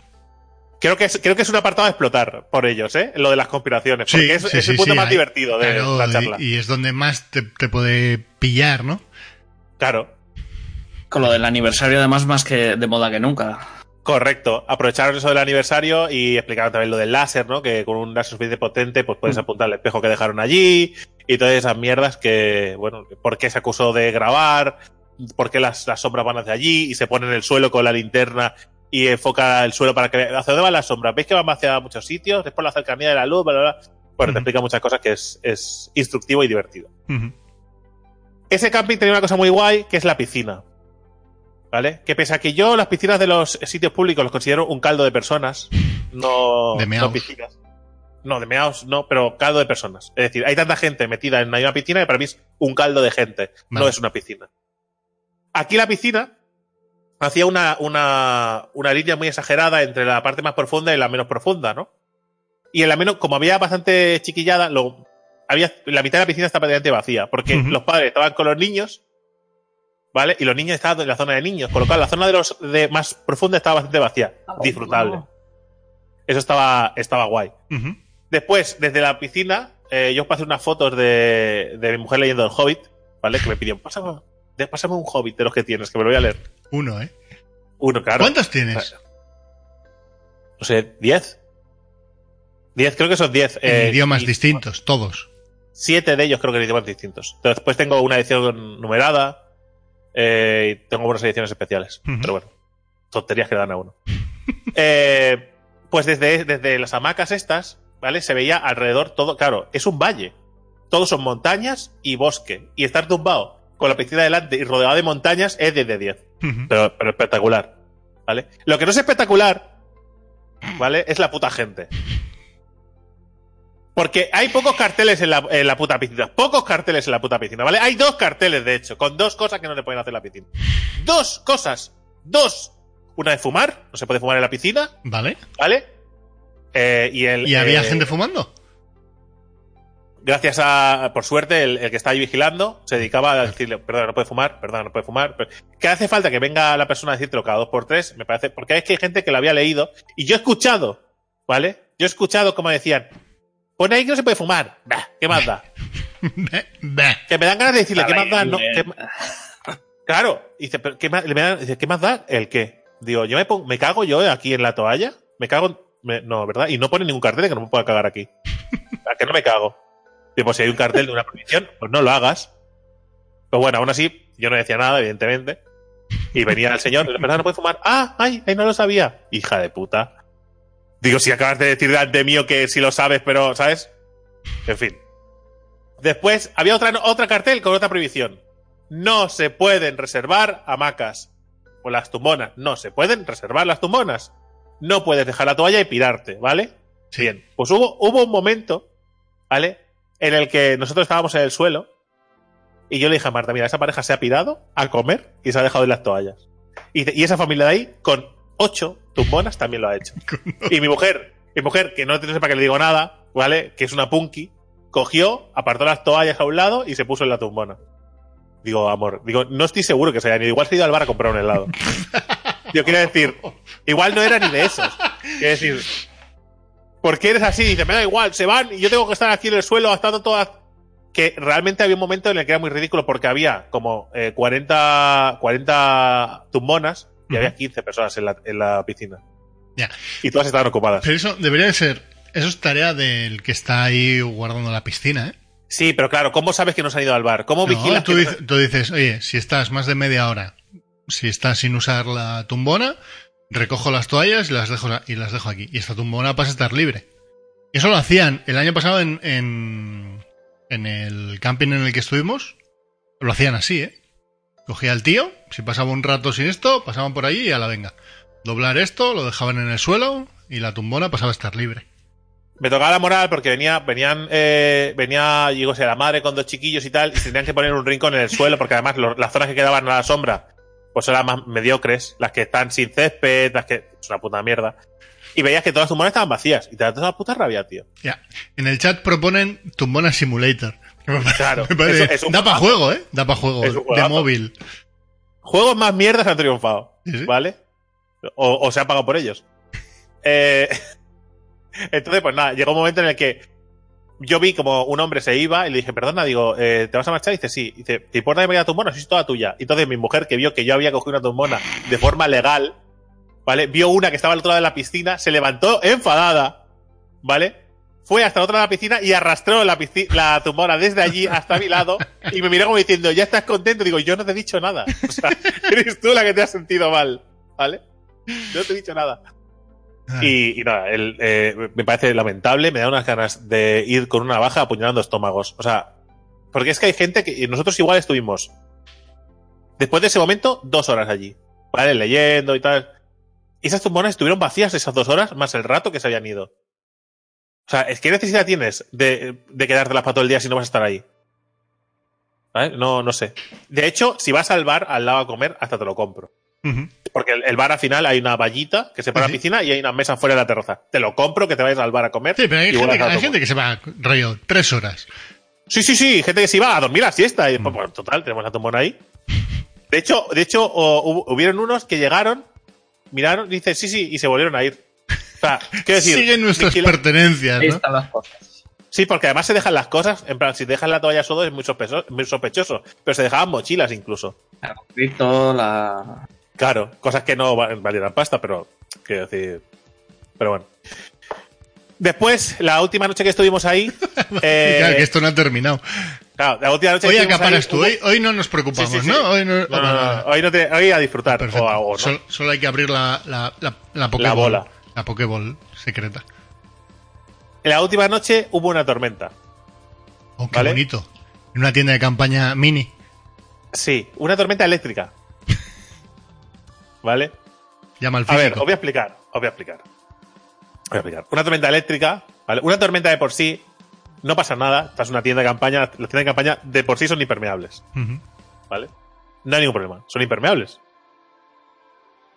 Creo que es, creo que es un apartado a explotar por ellos, ¿eh? Lo de las conspiraciones. Sí, Porque es, sí, es sí, el punto sí, más hay- divertido de Claro, la charla. y, y es donde más te, te puede pillar, ¿no? Claro. Con lo del aniversario, además, más que de moda que nunca. Correcto. Aprovecharon eso del aniversario y explicaron también lo del láser, ¿no? Que con un láser suficiente potente, pues puedes Mm. apuntar al espejo que dejaron allí y todas esas mierdas que, bueno, por qué se acusó de grabar, por qué las, las sombras van hacia allí y se pone en el suelo con la linterna y enfoca el suelo para que hacia dónde van las sombras. ¿Veis que van hacia muchos sitios? Es por la cercanía de la luz, bla, bla, bla. Bueno, te explica muchas cosas que es, es instructivo y divertido. Ese camping tenía una cosa muy guay, que es la piscina. ¿Vale? Que pese a que yo las piscinas de los sitios públicos los considero un caldo de personas, no, [LAUGHS] De no piscinas. No, de meaos no, pero caldo de personas. Es decir, hay tanta gente metida en una misma piscina que para mí es un caldo de gente, no es una piscina. Aquí la piscina hacía una, una, una línea muy exagerada entre la parte más profunda y la menos profunda, ¿no? Y en la menos, como había bastante chiquillada, lo, había, la mitad de la piscina estaba prácticamente vacía, porque los padres estaban con los niños, ¿vale? Y los niños estaban en la zona de niños, con lo cual la zona de los de más profunda estaba bastante vacía, disfrutable. Eso estaba, estaba guay. Después, desde la piscina, eh, yo os pasé unas fotos de, de mi mujer leyendo El Hobbit, ¿vale? Que me pidió, pásame un Hobbit de los que tienes, que me lo voy a leer. Uno, ¿eh? Uno, claro. ¿Cuántos tienes? No sé, ¿diez? Diez, creo que son diez. En eh, idiomas y distintos, todos. Siete de ellos creo que en idiomas distintos. Después tengo una edición numerada eh, y tengo unas ediciones especiales. Pero bueno, tonterías que le dan a uno. [LAUGHS] Eh, pues desde, desde las hamacas estas, ¿vale? Se veía alrededor todo, claro, es un valle. Todos son montañas y bosque. Y estar tumbado con la piscina delante y rodeado de montañas es 10 de 10. Ujú. Pero, pero espectacular. ¿Vale? Lo que no es espectacular, ¿vale? Es la puta gente. Porque hay pocos carteles en la, en la puta piscina. Pocos carteles en la puta piscina, ¿vale? Hay dos carteles, de hecho, con dos cosas que no le pueden hacer la piscina. Dos cosas. Dos. Una de fumar. No se puede fumar en la piscina, ¿Vale? ¿vale? Eh, y el, ¿Y había eh, gente fumando? Gracias a, por suerte, el, el que está ahí vigilando se dedicaba a decirle, perdón, no puede fumar, perdón, no puede fumar. pero- que hace falta que venga la persona a decírtelo cada dos por tres, me parece, porque es que hay gente que lo había leído y yo he escuchado, ¿vale? Yo he escuchado como decían, pone ahí que no se puede fumar. Bah, ¿Qué más da? [LAUGHS] Que me dan ganas de decirle, ¿qué más da? No, Vale, ¿qué, eh, que [LAUGHS] Claro, y dice, ¿pero qué más, me dice, ¿qué más da? ¿El qué? Digo, yo me, pongo- me cago yo aquí en la toalla, me cago, en- me- no, ¿verdad? Y no pone ningún cartel de que no me pueda cagar aquí. ¿A que no me cago? Digo, pues si hay un cartel de una prohibición, pues no lo hagas. Pues bueno, aún así, yo no decía nada, evidentemente. Y venía el señor, ¿verdad? ¿No puede fumar? Ah, ay, ay, no lo sabía. Hija de puta. Digo, si acabas de decir delante mío que sí lo sabes, pero, ¿sabes? En fin. Después, había otra, otra cartel con otra prohibición. No se pueden reservar hamacas. O las tumbonas. No se pueden reservar las tumbonas. No puedes dejar la toalla y pirarte, ¿vale? Sí. Bien. Pues hubo, hubo un momento, ¿vale? En el que nosotros estábamos en el suelo. Y yo le dije a Marta, mira, esa pareja se ha pirado a comer y se ha dejado en las toallas. Y, esa familia de ahí, con ocho tumbonas, también lo ha hecho. [LAUGHS] Y mi mujer, mi mujer, que no te sepa que le digo nada, ¿vale? Que es una punky, cogió, apartó las toallas a un lado y se puso en la tumbona. Digo, amor, digo, no estoy seguro que se hayan ido. Igual se ha ido al bar a comprar un helado. [LAUGHS] Yo quiero decir, igual no era ni de esos. Quiero decir, ¿por qué eres así? Dice, me da igual, se van y yo tengo que estar aquí en el suelo gastando todas. Que realmente había un momento en el que era muy ridículo porque había como eh, 40, 40 tumbonas y había 15 personas en la, en la piscina. Ya. Y todas estaban ocupadas. Pero eso debería de ser. Eso es tarea del que está ahí guardando la piscina, ¿eh? Sí, pero claro, ¿cómo sabes que no se han ido al bar? ¿Cómo No, vigilas tú, que no- tú dices, oye, si estás más de media hora, si estás sin usar la tumbona, recojo las toallas y las dejo, y las dejo aquí. Y esta tumbona pasa a estar libre. Eso lo hacían el año pasado en, en, en el camping en el que estuvimos. Lo hacían así, ¿eh? Cogía al tío, si pasaba un rato sin esto, pasaban por allí y a la venga. Doblar esto, lo dejaban en el suelo y la tumbona pasaba a estar libre. Me tocaba la moral porque venía, venían, eh, venía, digo, sea, la madre con dos chiquillos y tal, y se tenían que poner un rincón en el suelo, porque además las zonas que quedaban a la sombra, pues eran más mediocres, las que están sin césped, las que, es una puta mierda. Y veías que todas las tumbonas estaban vacías, y te da toda la puta rabia, tío. Ya. En el chat proponen Tumbona Simulator. [LAUGHS] Claro, me parece- eso- es un da para juego, ¿eh? Da para juego de móvil. Juegos más mierdas han triunfado, Sí, sí. ¿vale? O, o se han pagado por ellos. Eh, [LAUGHS] entonces, pues nada, llegó un momento en el que yo vi como un hombre se iba y le dije, perdona, digo, eh, ¿te vas a marchar? Y dice, sí. Y dice, ¿te importa que me vaya a tumbona? Sí, es toda tuya. Y entonces mi mujer, que vio que yo había cogido una tumbona de forma legal, ¿vale? Vio una que estaba al otro lado de la piscina, se levantó enfadada, ¿vale? Fue hasta la otra de la piscina y arrastró la, pisci- la tumbona desde allí hasta mi lado y me miró como diciendo, ¿ya estás contento? Digo, yo no te he dicho nada. O sea, [LAUGHS] eres tú la que te has sentido mal, ¿vale? No te he dicho nada. Ay, Y, y nada, el, eh, me parece lamentable, me da unas ganas de ir con una baja apuñalando estómagos. O sea, porque es que hay gente que y nosotros igual estuvimos, después de ese momento, dos horas allí, ¿vale? Leyendo y tal. Y esas tumbonas estuvieron vacías esas dos horas, más el rato que se habían ido. O sea, es que necesidad tienes de, de quedártelas para todo el día si no vas a estar ahí. ¿Vale? No, no sé. De hecho, si vas al bar al lado a comer, hasta te lo compro. Porque el, el bar al final hay una vallita que separa Sí, la piscina y hay una mesa fuera de la terraza. Te lo compro que te vayas al bar a comer. Sí, pero hay, y gente, hay gente que se va rollo tres horas. Sí, sí, sí, gente que se iba a dormir a siesta. Y Mm. pues, bueno, total, tenemos la tumbona ahí. De hecho, de hecho, o- hubo- hubieron unos que llegaron, miraron, dicen sí, sí, y se volvieron a ir. O sea, [LAUGHS] quiero decir. Siguen nuestras vigila- pertenencias, Ahí ¿no? están las cosas. Sí, porque además se dejan las cosas, en plan, si dejas la toalla solo es muy sospechoso, muy sospechoso, pero se dejaban mochilas incluso. El conflicto, la... Claro, cosas que no va- valieran pasta, pero quiero decir. Pero bueno. Después, la última noche que estuvimos ahí. [LAUGHS] eh, Claro, que esto no ha terminado. claro, la última noche Hoy que estuvimos acaparas ahí, tú. Hoy, hoy no nos preocupamos, Sí, sí, sí. ¿no? Hoy no, No, no, no, hoy, te- hoy a disfrutar. O, o. Sol- solo hay que abrir la, la, la, bola. La Pokéball secreta. La última noche hubo una tormenta. Oh, qué ¿Vale? bonito. En una tienda de campaña mini. Sí, una tormenta eléctrica. ¿Vale? Llama al A ver, físico. os voy a explicar. Os voy a explicar. Voy a explicar. Una tormenta eléctrica, ¿vale? Una tormenta de por sí no pasa nada. Estás en una tienda de campaña. Las tiendas de campaña de por sí son impermeables. ¿vale? No hay ningún problema. Son impermeables.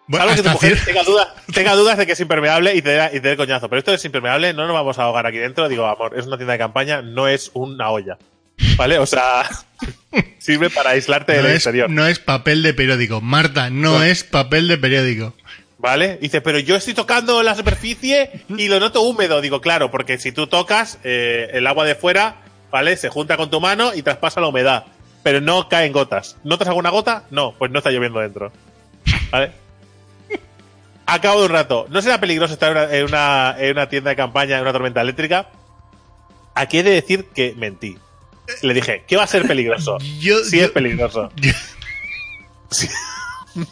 Bueno, Salvo que tu mujer tenga, duda- [LAUGHS] tenga dudas de que es impermeable y te, dé- y te dé el coñazo. Pero esto es impermeable, no nos vamos a ahogar aquí dentro. Digo, amor, es una tienda de campaña, no es una olla. ¿Vale? O sea, [LAUGHS] sirve para aislarte no, del es, exterior. no es papel de periódico. Marta, no, No. es papel de periódico. ¿Vale? Dice, pero yo estoy tocando la superficie y lo noto húmedo. Digo, claro, porque si tú tocas, eh, el agua de fuera, ¿vale? Se junta con tu mano y traspasa la humedad. pero no caen gotas. ¿Notas alguna gota? No, pues no está lloviendo dentro. ¿Vale? A cabo de un rato, ¿no será peligroso estar en una, en una, en una tienda de campaña en una tormenta eléctrica? Aquí he de decir que mentí. Le dije, ¿qué va a ser peligroso? Yo- sí yo- es peligroso. [LAUGHS] Sí. [LAUGHS]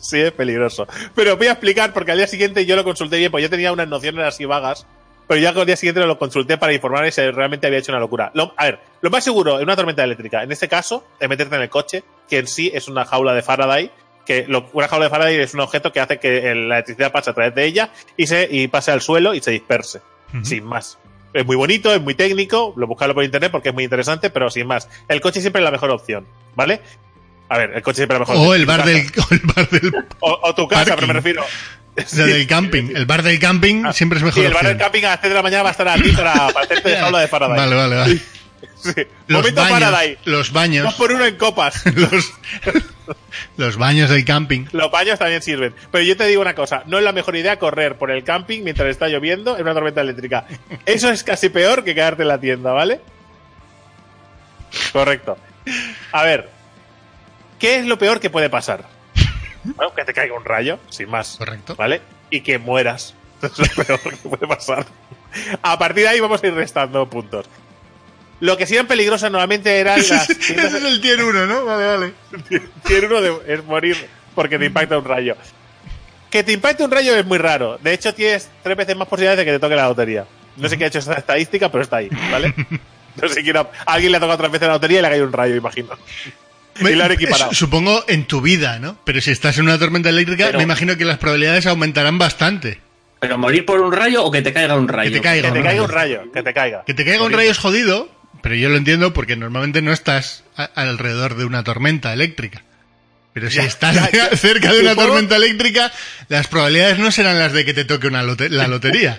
Sí es peligroso. Pero voy a explicar porque al día siguiente yo lo consulté bien, pues yo tenía unas nociones así vagas. Pero ya al día siguiente lo consulté para informarme si realmente había hecho una locura. Lo- a ver, lo más seguro en una tormenta eléctrica, en este caso, es meterte en el coche, que en sí es una jaula de Faraday, que lo- una jaula de Faraday es un objeto que hace que la electricidad pase a través de ella y se y pase al suelo y se disperse. Sin más. Es muy bonito, es muy técnico, lo buscarlo por internet porque es muy interesante, pero sin más. El coche siempre es la mejor opción, ¿vale? A ver, el coche siempre es la mejor O opción. el bar del, o el bar del, O, o tu casa, parking. pero me refiero. [LAUGHS] lo del camping. El bar del camping Ah, siempre es mejor Sí, el bar del camping a las 3 de la mañana va a estar aquí para, [LAUGHS] para hacerte de de Faraday. Vale, vale, vale. [LAUGHS] Sí. Los Momento baños, Faraday. los Dos baños, por uno en copas. los, [LAUGHS] los baños del camping. Los baños también sirven. Pero yo te digo una cosa, no es la mejor idea correr por el camping mientras está lloviendo en una tormenta eléctrica. [LAUGHS] Eso es casi peor que quedarte en la tienda, ¿vale? Correcto. A ver, ¿qué es lo peor que puede pasar? [LAUGHS] Bueno, que te caiga un rayo, sin más. Correcto. ¿Vale? Y que mueras. Eso es lo peor que puede pasar. A partir de ahí vamos a ir restando puntos. Lo que sí eran peligrosas normalmente eran las Ese es el tier 1, ¿no? Vale, vale. [LAUGHS] Uno de, es morir porque te impacta un rayo. Que te impacte un rayo es muy raro. De hecho, tienes tres veces más posibilidades de que te toque la lotería. No sé qué ha hecho esa estadística, pero está ahí, ¿vale? [LAUGHS] No sé quién ha- a alguien le ha tocado tres veces la lotería y le ha caído un rayo, imagino. Y lo han equiparado. Supongo en tu vida, ¿no? Pero si estás en una tormenta eléctrica, Pero- me imagino que las probabilidades aumentarán bastante. ¿Pero morir por un rayo o que te caiga un rayo? Que te caiga, Que te un caiga rayo. un rayo, que te caiga. Que te caiga un rayo es jodido, pero yo lo entiendo porque normalmente no estás a- alrededor de una tormenta eléctrica. Pero si Ya, estás ya, [LAUGHS] ya. cerca de una Supongo- tormenta eléctrica, las probabilidades no serán las de que te toque una lote- la lotería.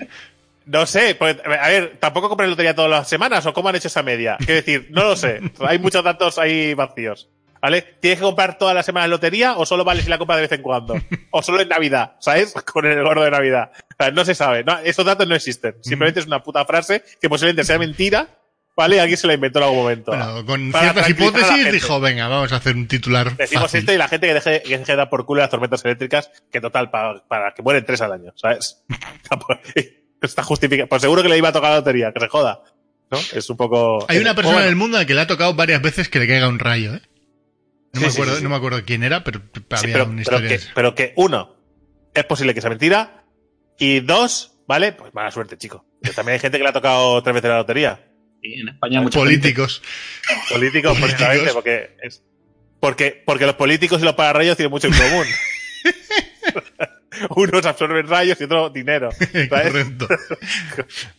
No sé, pues, a ver, tampoco compras lotería todas las semanas o cómo han hecho esa media. Quiero decir, no lo sé. Hay muchos datos ahí vacíos. ¿Vale? ¿Tienes que comprar todas las semanas lotería o solo vale si la compras de vez en cuando? O solo en Navidad, ¿sabes? [LAUGHS] Con el gordo de Navidad. O sea, no se sabe. No, esos datos no existen. Simplemente es una puta frase que posiblemente sea mentira, ¿vale? Y alguien se la inventó en algún momento. Bueno, con ciertas hipótesis dijo, venga, vamos a hacer un titular Decimos fácil. esto y la gente que deje, que deje de dar por culo las tormentas eléctricas, que total, para, para que mueren tres al año, ¿sabes? [LAUGHS] Está justificado. Pues seguro que le iba a tocar la lotería, que se joda. ¿No? Es un poco. Hay una persona bueno, en el mundo a la que le ha tocado varias veces que le caiga un rayo, ¿eh? No, Sí, me acuerdo, sí, sí. no me acuerdo quién era, pero había pero, una pero historia. que, pero que, uno, es posible que sea mentira. Y dos, ¿vale? Pues mala suerte, chico. También hay gente que le ha tocado tres veces la lotería. En España mucha Políticos. Políticos, precisamente, porque es. Porque, porque los políticos y los pararrayos tienen mucho en común. [LAUGHS] [LAUGHS] Unos absorben rayos y otros dinero. [LAUGHS] Correcto. [LAUGHS]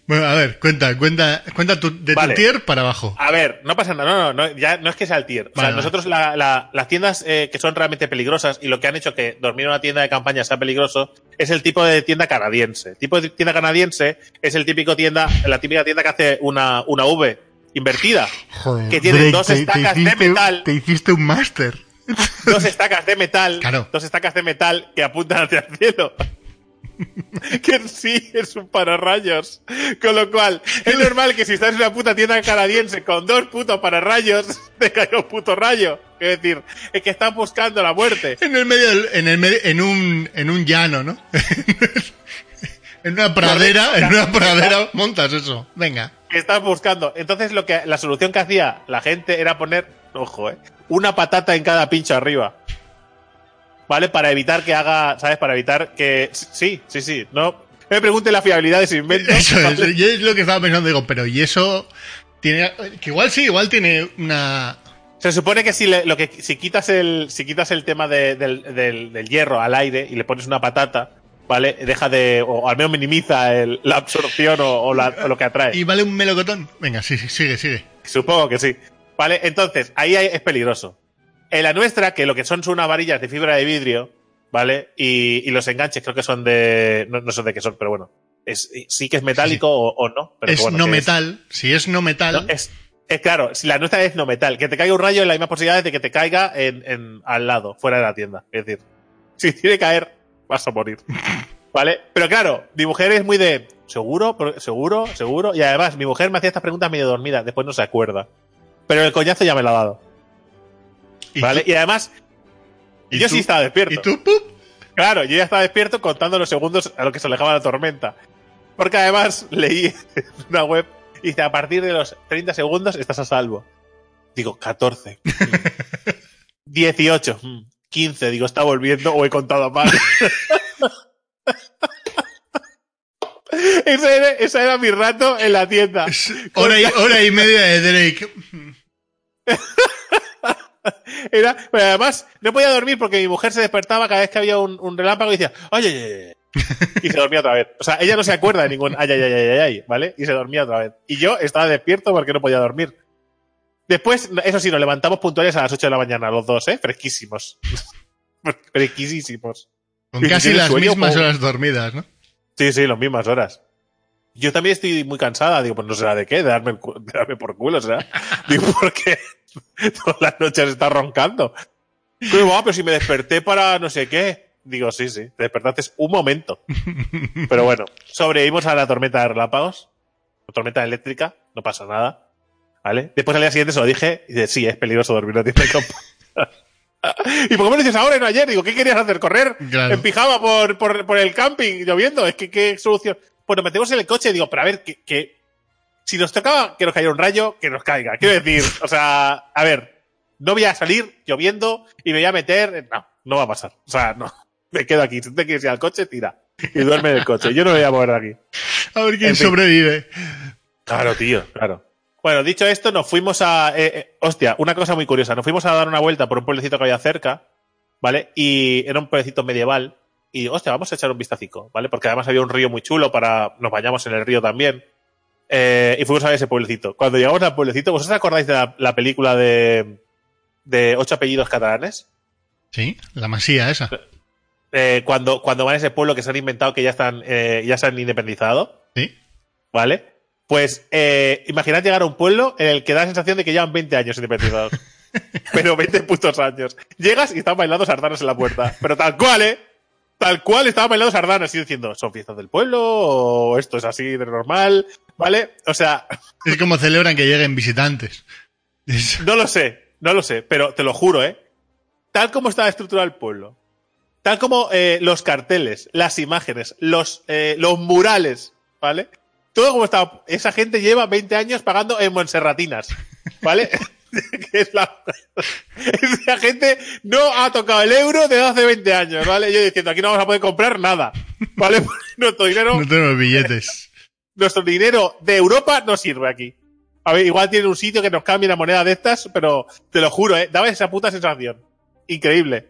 Bueno, a ver, cuenta, cuenta, cuenta tu, de Vale. tu tier para abajo. A ver, no pasa nada, no, no, no, ya no es que sea el tier. O sea, Vale, nosotros la- la- las tiendas eh, que son realmente peligrosas y lo que han hecho que dormir en una tienda de campaña sea peligroso es el tipo de tienda canadiense. El tipo de tienda canadiense es el típico tienda, la típica tienda que hace una, una V invertida. Joder, que tiene dos estacas de metal. Te hiciste un máster. [LAUGHS] Dos estacas de metal. Claro. Dos estacas de metal que apuntan hacia el cielo. [LAUGHS] que en sí es un pararrayos. Con lo cual, es normal que si estás en una puta tienda canadiense con dos putos pararrayos, [LAUGHS] te caiga un puto rayo. Es decir, es que están buscando la muerte. En el medio, del- en el medio, en un, en un llano, ¿no? en una pradera, en una pradera montas eso. Venga. Estás buscando. Entonces, lo que, la solución que hacía la gente era poner, ojo, eh, una patata en cada pincho arriba. ¿Vale? Para evitar que haga, ¿sabes? Para evitar que, sí, sí, sí, no. Me pregunte la fiabilidad de ese invento. [LAUGHS] Eso es, ¿vale? yo es lo que estaba pensando, digo, pero ¿y eso tiene, que igual sí, igual tiene una, Se supone que si le- lo que si quitas el si quitas el tema de- del, del- del hierro al aire y le pones una patata, ¿vale? Deja de o al menos minimiza el- la absorción o, o la- o lo que atrae. y vale un melocotón. Venga, sí, sí, sigue, sigue. Supongo que sí. Vale, entonces ahí hay- es peligroso. En la nuestra, que lo que son son unas varillas de fibra de vidrio, ¿vale? Y, y los enganches creo que son de no, no sé de qué son, pero bueno, es sí que es metálico O, o no. Pero es bueno, no metal. Si es no metal, no, es, es claro, si la nuestra es no metal, que te caiga un rayo es la misma posibilidad de que te caiga en, en- al lado, fuera de la tienda. Es decir, [LAUGHS] si tiene que caer, vas a morir. [LAUGHS] ¿Vale? Pero claro, mi mujer es muy de seguro, seguro, seguro. Y además, mi mujer me hacía estas preguntas medio dormida, después no se acuerda. Pero el coñazo ya me lo ha dado. ¿Y ¿Vale? tú? Y además, ¿Y yo tú? sí estaba despierto. ¿Y tú? Claro, yo ya estaba despierto contando los segundos a lo que se alejaba la tormenta. Porque además leí en [LAUGHS] una web y dice, a partir de los 30 segundos estás a salvo. Digo, 14. 18. [LAUGHS] mm, 15. Digo, está volviendo o he contado mal. [LAUGHS] [LAUGHS] ese, era, ese era mi rato en la tienda. Hora y, hora y media de Drake. [LAUGHS] Era, pero además, no podía dormir porque mi mujer se despertaba cada vez que había un, un relámpago y decía, ay, ay, ay, ay". Y se dormía otra vez. O sea, ella no se acuerda de ningún ay, ay, ay, ay, ¿vale? Y se dormía otra vez. Y yo estaba despierto porque no podía dormir. Después, eso sí, nos levantamos puntuales a las 8 de la mañana, los dos, ¿eh? Fresquísimos. [LAUGHS] Fresquísimos. Con casi las mismas como- horas dormidas, ¿no? Sí, sí, las mismas horas. Yo también estoy muy cansada. Digo, pues no será de qué, de darme, de darme por culo, será. [LAUGHS] Digo, porque [LAUGHS] todas las noches está roncando. Pero, va, pero si me desperté para no sé qué. Digo, sí, sí, te despertaste un momento. [LAUGHS] Pero bueno, sobrevivimos a la tormenta de relámpagos, la tormenta eléctrica, no pasa nada. ¿Vale? Después al día siguiente se lo dije y dice, sí, es peligroso dormir de campaña. [LAUGHS] ¿Y por qué me lo dices ahora y no ayer? Digo, ¿qué querías hacer? ¿Correr Claro. en pijama por, por, por el camping lloviendo? Es que, ¿qué solución? Pues nos metemos en el coche y digo, pero a ver, que, que si nos tocaba que nos cayera un rayo, que nos caiga. Quiero decir, o sea, a ver, no voy a salir lloviendo y me voy a meter. No, no va a pasar. O sea, no. [LAUGHS] Me quedo aquí. Si te quieres ir al coche, tira. Y duerme en el coche. Yo no me voy a mover de aquí. A ver quién En fin. sobrevive. Claro, tío, claro. Bueno, dicho esto, nos fuimos a. eh, eh, hostia, una cosa muy curiosa. Nos fuimos a dar una vuelta por un pueblecito que había cerca, ¿vale? Y era un pueblecito medieval. Y, hostia, vamos a echar un vistacico, ¿vale? Porque además había un río muy chulo para. Nos bañamos en el río también. Eh, y fuimos a ver ese pueblecito. Cuando llegamos al pueblecito, ¿vosotros acordáis de la, la película de. de ocho apellidos catalanes? Sí, la masía esa. Eh, cuando, cuando van a ese pueblo que se han inventado que ya están, eh, ya se han independizado. Sí. ¿Vale? Pues eh, imaginad llegar a un pueblo en el que da la sensación de que llevan 20 años independizados. [LAUGHS] Pero 20 putos años. Llegas y están bailando sardanas en la puerta. Pero tal cual, ¿eh? Tal cual estaban bailando sardanas y diciendo, ¿son fiestas del pueblo? ¿O esto es así de normal? ¿Vale? O sea, [LAUGHS] Es como celebran que lleguen visitantes. Es- [LAUGHS] no lo sé, no lo sé, pero te lo juro, ¿eh? Tal como está estructurado el pueblo, tal como eh, los carteles, las imágenes, los, eh, los murales, ¿vale? Todo como está. Esa gente lleva 20 años pagando en Monserratinas, ¿vale? [LAUGHS] que es la. [LAUGHS] Esa gente no ha tocado el euro desde hace 20 años, ¿vale? Yo diciendo, aquí no vamos a poder comprar nada, ¿vale? [LAUGHS] Nuestro dinero No tenemos billetes. nuestro dinero de Europa no sirve aquí. A ver, igual tiene un sitio que nos cambie la moneda de estas, pero te lo juro, ¿eh? Daba esa puta sensación. Increíble.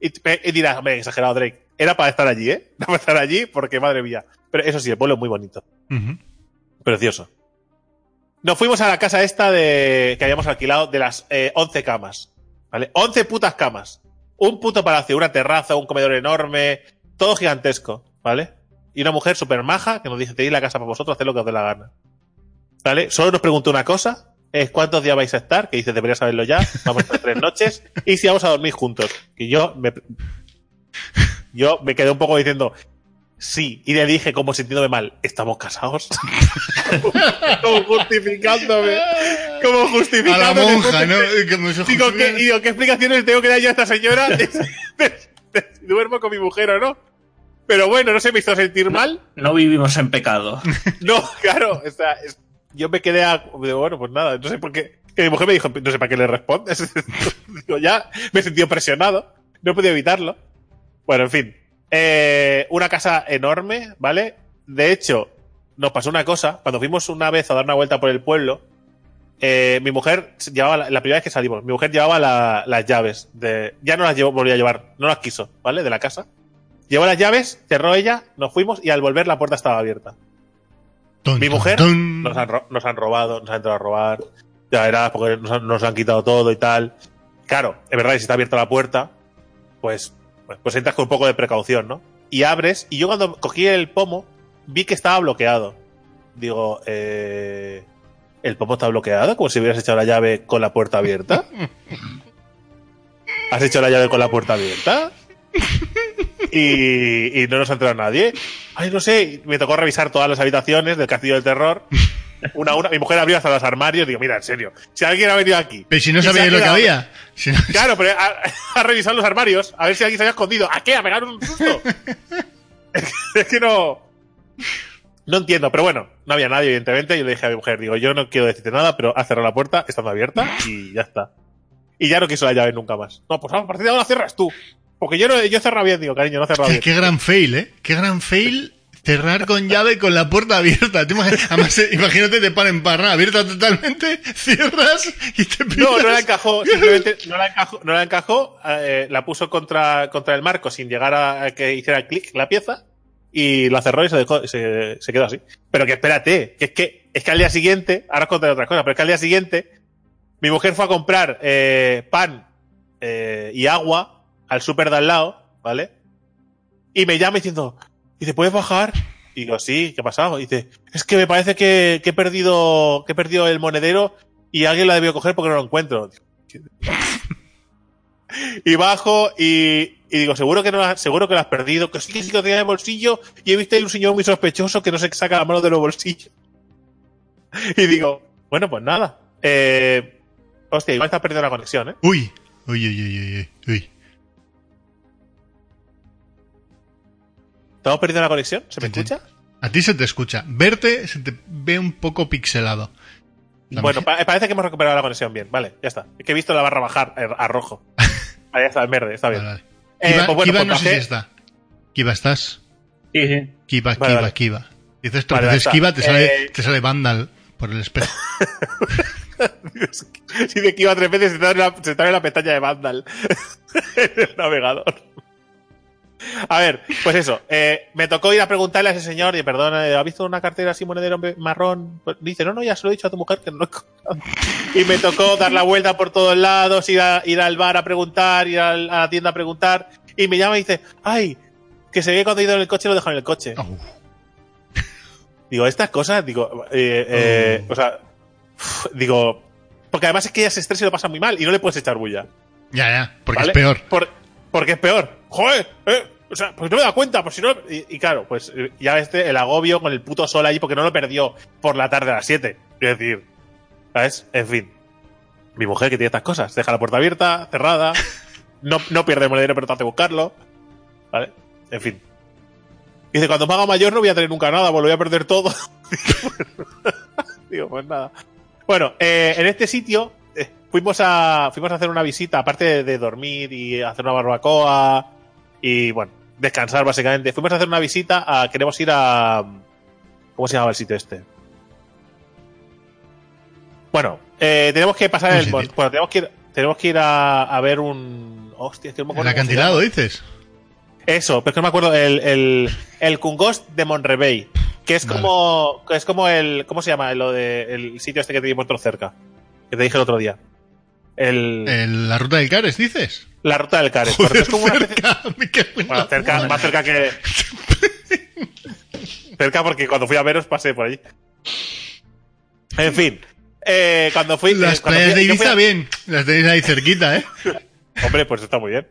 Y, y dirás, hombre, exagerado Drake. Era para estar allí, ¿eh? [LAUGHS] Era para estar allí porque, madre mía. Pero eso sí, el pueblo es muy bonito. Precioso. Nos fuimos a la casa esta de que habíamos alquilado de las eh, 11 camas. ¿Vale? 11 putas camas. Un puto palacio, una terraza, un comedor enorme, todo gigantesco, ¿vale? Y una mujer súper maja que nos dice, tenéis la casa para vosotros, haced lo que os dé la gana. ¿Vale? Solo nos preguntó una cosa, es cuántos días vais a estar, que dice, debería saberlo ya, vamos a estar tres noches, y si vamos a dormir juntos. Y yo me, yo me quedé un poco diciendo, sí, y le dije como sintiéndome mal, ¿estamos casados? [LAUGHS] como justificándome, como A la justificándome. monja, ¿no? Digo, ¿qué, digo, ¿qué explicaciones tengo que dar yo a esta señora [LAUGHS] duermo con mi mujer o no? Pero bueno, no se me hizo sentir mal. No vivimos en pecado. [LAUGHS] No, claro, o sea, es- yo me quedé a... bueno, pues nada, no sé por qué. Que mi mujer me dijo, no sé para qué le respondes. digo, ya me he sentido presionado, no he podido evitarlo. Bueno, en fin. Eh, una casa enorme, ¿vale? De hecho, nos pasó una cosa. Cuando fuimos una vez a dar una vuelta por el pueblo, eh, mi mujer llevaba, la, la primera vez que salimos, mi mujer llevaba la- las llaves. De, ya no las llevó, volvió a llevar, no las quiso, ¿vale? De la casa. Llevó las llaves, cerró ella, nos fuimos y al volver la puerta estaba abierta. Mi mujer nos han, ro- nos han robado, nos han entrado a robar. Ya verás, porque nos han, nos han quitado todo y tal. Claro, es verdad, y si está abierta la puerta, pues, pues, pues entras con un poco de precaución, ¿no? Y abres, y yo cuando cogí el pomo, vi que estaba bloqueado. Digo, eh, ¿el pomo está bloqueado? Como si hubieras echado la llave con la puerta abierta. [LAUGHS] ¿Has hecho la llave con la puerta abierta? Y, y no nos ha entrado nadie. Ay, no sé, me tocó revisar todas las habitaciones del Castillo del Terror una a una. Mi mujer abrió hasta los armarios. Digo, mira, en serio, si alguien ha venido aquí. Pero si no sabíais lo que había. Si no- Claro, pero ha, ha revisado los armarios a ver si alguien se había escondido. ¿A qué? ¿A pegar un susto? [LAUGHS] es, que, no. No entiendo, pero bueno, no había nadie, evidentemente. Yo le dije a mi mujer, digo, yo no quiero decirte nada, pero ha cerrado la puerta, estando abierta, y ya está. Y ya no quiso la llave nunca más. No, pues a partir de ahora cierras tú. Porque yo no, yo he cerrado bien, digo, cariño, no Qué, bien. qué gran fail, ¿eh? Qué gran fail cerrar con llave con la puerta abierta. [LAUGHS] Eh, imagínate, te ponen parra abierta totalmente, [LAUGHS] cierras y te pillas. No, no la encajó, [LAUGHS] simplemente no la encajó, no la encajó, eh, la puso contra, contra el marco sin llegar a, a que hiciera clic la pieza y la cerró y se dejó, se, se quedó así. Pero que espérate, que es que, es que al día siguiente, ahora os contaré otra cosa, pero es que al día siguiente, mi mujer fue a comprar eh, pan eh, y agua al súper de al lado, ¿vale? Y me llama diciendo, dice, ¿puedes bajar? Y digo, sí, ¿qué ha pasado? Y dice, es que me parece que, he perdido, he perdido el monedero y alguien la debió coger porque no lo encuentro. [LAUGHS] y bajo y, digo, seguro que no seguro que lo has perdido, que sí, que sí que lo tenía en el bolsillo y he visto ahí un señor muy sospechoso que no se saca la mano de los bolsillos. [LAUGHS] y digo, bueno, pues nada. Eh, hostia, igual está perdiendo la conexión, ¿eh? Uy, uy, uy, uy, uy, uy, ¿Estamos perdiendo la conexión? ¿Se me Sí, sí. escucha? A ti se te escucha. Verte se te ve un poco pixelado. La Bueno, pa- parece que hemos recuperado la conexión bien. Vale, ya está. Es que he visto la barra bajar eh, a rojo. [LAUGHS] Ahí está, en verde, está bien. Vale, vale. Eh, pues bueno, Kiva pues no sé si está. Kiva, ¿estás? Sí, sí. Kiva, Vale, Kiva, vale. Kiva. Dices tú, Vale, dices. Kiva, te sale, Eh, te sale Vandal por el espejo. [LAUGHS] [LAUGHS] Si de que iba tres veces se está en la, se está en la pestaña de Vandal en el navegador. A ver, pues eso. eh, me tocó ir a preguntarle a ese señor, y perdona, ¿ha visto una cartera así monedero marrón? Pues dice, no, no, ya se lo he dicho a tu mujer que no lo he. Y me tocó dar la vuelta por todos lados, ir, a- ir al bar a preguntar, ir a la tienda a preguntar. Y me llama y dice, ay, que se ve cuando he ido en el coche lo dejo en el coche. Oh, Digo, estas cosas, digo, eh, eh, Oh. o sea, digo, porque además es que ella se estresa y lo pasa muy mal y no le puedes echar bulla. Ya, ya, porque ¿vale? es peor. Por- porque es peor. Joder, eh, o sea, pues no me da cuenta, pues si no. Y, y claro, pues eh, ya este, el agobio con el puto sol allí porque no lo perdió por la tarde a las 7. Es decir, ¿sabes? En fin. Mi mujer que tiene estas cosas, deja la puerta abierta, cerrada, [LAUGHS] no, no pierde el monedero, pero te hace buscarlo. ¿Vale? En fin. Dice, cuando me haga mayor no voy a tener nunca nada, pues lo voy a perder todo. [LAUGHS] Digo, pues nada. Bueno, eh, en este sitio eh, fuimos a fuimos a hacer una visita, aparte de, de dormir y hacer una barbacoa y bueno, descansar básicamente. Fuimos a hacer una visita a queremos ir a ¿cómo se llamaba el sitio este? Bueno, eh, tenemos que pasar el bueno, tenemos que ir tenemos que ir a, a ver un hostia, es que no me acuerdo acantilado, dices. Eso, pero es que no me acuerdo el el el Kungost de Monrevey, que es Vale. como es como el ¿cómo se llama? Lo de el sitio este que te dimos otro cerca, que te dije el otro día. El, El- la ruta del Cares, dices. La ruta del Cares. Joder, es como una especie- cerca, bueno, cerca, más cerca que. cerca porque cuando fui a veros pasé por allí. En fin. eh, cuando fui. Las eh, cuando playas fui- de Ibiza, a- bien. Las tenéis ahí cerquita, ¿eh? Hombre, pues está muy bien.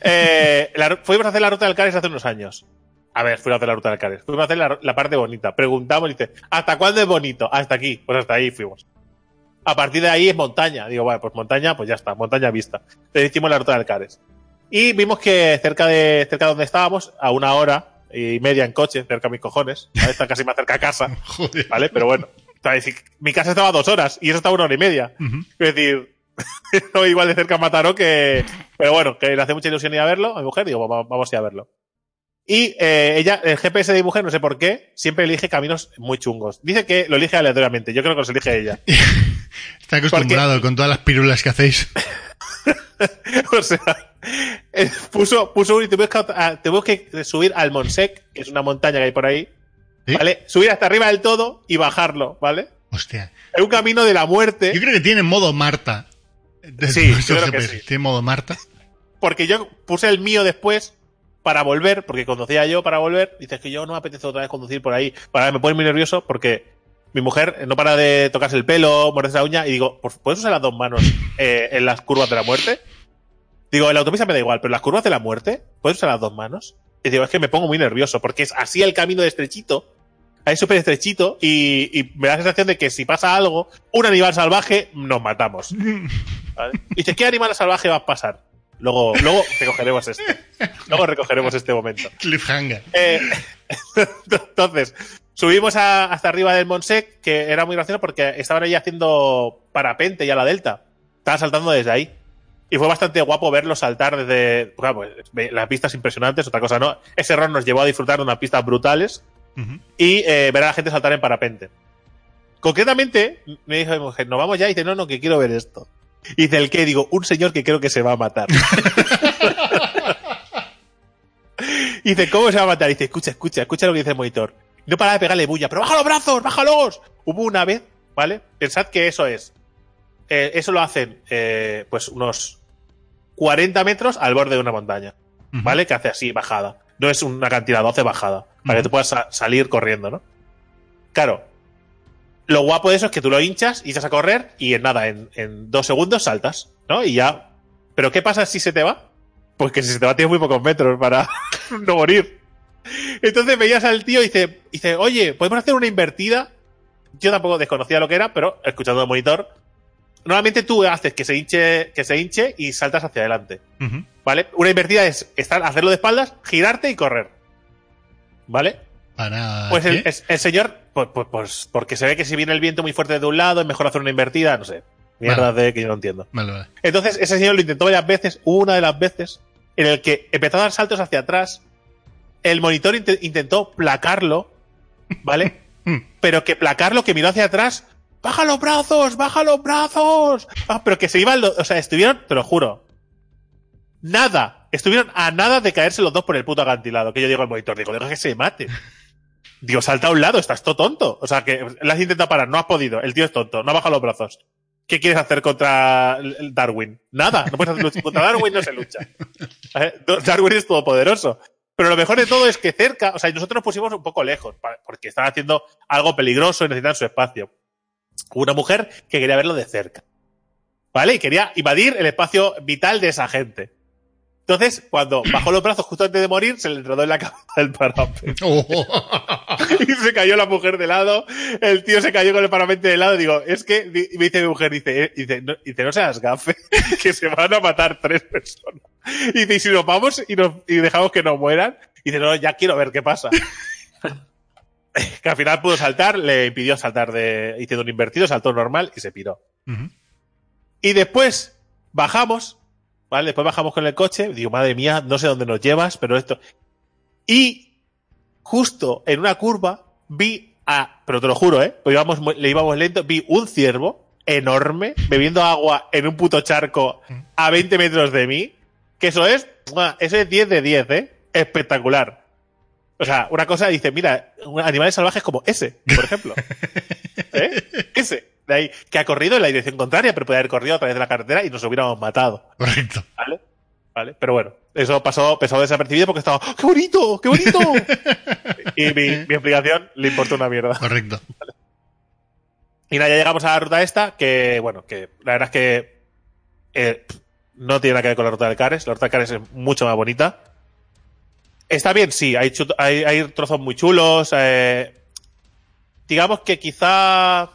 Eh, la fuimos a hacer la ruta del Cares hace unos años. A ver, fuimos a hacer la ruta del Cares. Fuimos a hacer la, la parte bonita. Preguntamos y dice, ¿hasta cuándo es bonito? Hasta aquí. Pues hasta ahí fuimos. A partir de ahí es montaña. Digo, bueno, pues montaña, pues ya está, montaña vista. Entonces hicimos la ruta del Cares. Y vimos que cerca de, cerca de donde estábamos, a una hora y media en coche, cerca de mis cojones, ¿vale? está casi más cerca a casa. [LAUGHS] ¿vale? Pero bueno, o sea, si- mi casa estaba a dos horas y eso estaba a una hora y media. Ujú. Es decir, [LAUGHS] no igual de cerca a Mataró que. Pero bueno, que le hace mucha ilusión ir a verlo a mi mujer, digo, vamos, vamos a ir a verlo. Y eh, ella, el GPS de mi mujer, no sé por qué, siempre elige caminos muy chungos. Dice que lo elige aleatoriamente, yo creo que los elige ella. [LAUGHS] [LAUGHS] Está acostumbrado con todas las pirulas que hacéis. [LAUGHS] o sea, eh, puso, puso y tuvimos que, tuvimos que subir al Monsec, que es una montaña que hay por ahí, ¿Sí? ¿vale? Subir hasta arriba del todo y bajarlo, ¿vale? Hostia. Es un camino de la muerte. Yo creo que tiene modo Marta. Sí, [LAUGHS] yo creo que sí. Tiene modo Marta. porque yo puse el mío después para volver, porque conducía yo para volver. Dices que yo no me apetece otra vez conducir por ahí. Para me pone muy nervioso porque mi mujer no para de tocarse el pelo, morderse la uña y digo, "Pues, ¿puedes usar las dos manos eh, en las curvas de la muerte? Digo, en la autopista me da igual, pero en las curvas de la muerte, ¿puedes usar las dos manos? Y digo, es que me pongo muy nervioso porque es así el camino de estrechito. es súper estrechito y, y me da la sensación de que si pasa algo, un animal salvaje, nos matamos. [LAUGHS] ¿Vale? Y dices, ¿qué animal salvaje va a pasar? Luego, luego recogeremos este. Luego recogeremos este momento. Cliffhanger. Eh, [LAUGHS] entonces, subimos a- hasta arriba del Monsec, que era muy gracioso porque estaban ahí haciendo parapente ya la Delta. Estaban saltando desde ahí. Y fue bastante guapo verlos saltar desde. Claro, pues, las pistas impresionantes, otra cosa no. Ese error nos llevó a disfrutar de unas pistas brutales y eh, ver a la gente saltar en parapente. Concretamente, me dijo mi mujer, ¿nos vamos ya? Y dice, no, no, que quiero ver esto. Y dice, ¿el qué? Digo, un señor que creo que se va a matar. [LAUGHS] [LAUGHS] y dice, ¿cómo se va a matar? Y dice, escucha, escucha, escucha lo que dice el monitor. No para de pegarle bulla, pero baja los brazos, bájalos. Hubo una vez, ¿vale? Pensad que eso es. eh, eso lo hacen, eh, pues unos 40 metros al borde de una montaña. ¿vale? Que hace así, bajada. No es un acantilado, hace bajada. Para que tú puedas sa- salir corriendo, ¿no? Claro. Lo guapo de eso es que tú lo hinchas y echas a correr y en nada, en, en dos segundos saltas, ¿no? Y ya. Pero ¿qué pasa si se te va? Pues que si se te va tienes muy pocos metros para [LAUGHS] no morir. Entonces veías al tío y dice, dice, oye, ¿podemos hacer una invertida? Yo tampoco desconocía lo que era, pero escuchando el monitor, normalmente tú haces que se hinche, que se hinche y saltas hacia adelante. ¿Vale? Una invertida es estar, hacerlo de espaldas, girarte y correr. ¿Vale? Para. Pues el, señor, pues, pues- pues porque se ve que si viene el viento muy fuerte de un lado, es mejor hacer una invertida, no sé. Mierda de que yo no entiendo. Vale, vale. Entonces, ese señor lo intentó varias veces, una de las veces en el que empezó a dar saltos hacia atrás. El monitor inte- intentó placarlo, ¿vale? [LAUGHS] Mm. pero que placarlo, que miró hacia atrás. ¡Baja los brazos! ¡Baja los brazos! Ah, pero que se iban. O sea, estuvieron, te lo juro. Nada. Estuvieron a nada de caerse los dos por el puto acantilado. Que yo digo al monitor, digo, deja que se mate. Digo, salta a un lado, estás todo tonto. O sea, que le has intentado parar, no has podido. El tío es tonto, no ha bajado los brazos. ¿Qué quieres hacer contra Darwin? Nada, no puedes hacer lucha. Contra Darwin no se lucha. [LAUGHS] ¿Eh? Darwin es todopoderoso. Pero lo mejor de todo es que cerca, o sea, nosotros nos pusimos un poco lejos, porque estaban haciendo algo peligroso y necesitan su espacio. Una mujer que quería verlo de cerca. ¿Vale? Y quería invadir el espacio vital de esa gente. Entonces, cuando bajó los brazos justo antes de morir, se le enredó en la [LAUGHS] cabeza el parapente. Oh. [LAUGHS] y se cayó la mujer de lado, el tío se cayó con el parapente de lado, digo, es que, me dice mi mujer, dice, eh, dice, no, dice, no seas gafe, [LAUGHS] que se van a matar tres personas. Y dice, y si nos vamos y, nos, y dejamos que no mueran, y dice, no, ya quiero ver qué pasa. que al final pudo saltar, le impidió saltar de, hizo un invertido, saltó normal y se piró. Ujú. Y después bajamos, ¿vale? Después bajamos con el coche. Digo, madre mía, no sé dónde nos llevas, pero esto. Y justo en una curva vi a, pero te lo juro, ¿eh? Pues íbamos, le íbamos lento, vi un ciervo enorme bebiendo agua en un puto charco a 20 metros de mí. Que eso es, eso es 10 de 10, ¿eh? Espectacular. O sea, una cosa dice, mira, animales salvajes como ese, por ejemplo. [LAUGHS] ¿Eh? Ese. De ahí, que ha corrido en la dirección contraria, pero puede haber corrido a través de la carretera y nos hubiéramos matado. Correcto. ¿Vale? ¿Vale? Pero bueno, eso pasó, pasó desapercibido porque estaba, ¡Oh, ¡qué bonito! ¡qué bonito! [LAUGHS] y mi, mi explicación le importó una mierda. Correcto. Y nada, ya llegamos a la ruta esta, que bueno, que la verdad es que eh, no tiene nada que ver con la ruta del Cares. La ruta del Cares es mucho más bonita. Está bien, sí, hay, hay, hay trozos muy chulos. eh, digamos que quizá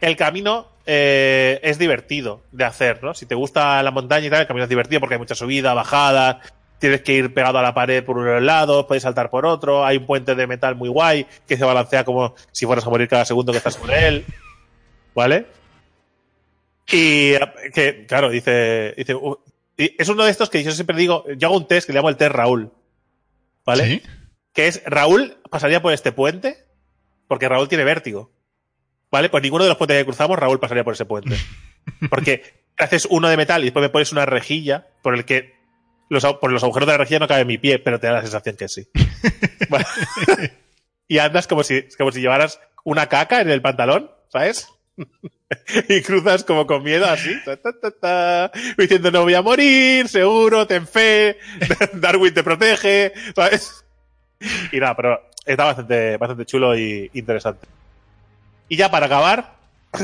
el camino eh, es divertido de hacer, ¿no? Si te gusta la montaña y tal, el camino es divertido porque hay mucha subida, bajada, tienes que ir pegado a la pared por uno de los lados, puedes saltar por otro, hay un puente de metal muy guay que se balancea como si fueras a morir cada segundo que estás sobre él, ¿vale? Y que, claro, dice, dice, uh, y es uno de estos que yo siempre digo, yo hago un test que le llamo el test Raúl, ¿vale? ¿Sí? que es Raúl pasaría por este puente porque Raúl tiene vértigo. ¿Vale? Pues ninguno de los puentes que cruzamos, Raúl pasaría por ese puente. Porque haces uno de metal y después me pones una rejilla por el que los, por los agujeros de la rejilla no cabe mi pie, pero te da la sensación que sí. [LAUGHS] Vale. y andas como si, como si llevaras una caca en el pantalón, ¿sabes? [LAUGHS] y cruzas como con miedo así, ta, ta, ta, ta, diciendo no voy a morir, seguro, ten fe, [LAUGHS] Darwin te protege, ¿sabes? Y nada, pero está bastante, bastante chulo y interesante. Y ya para acabar, [CLEARS THROAT]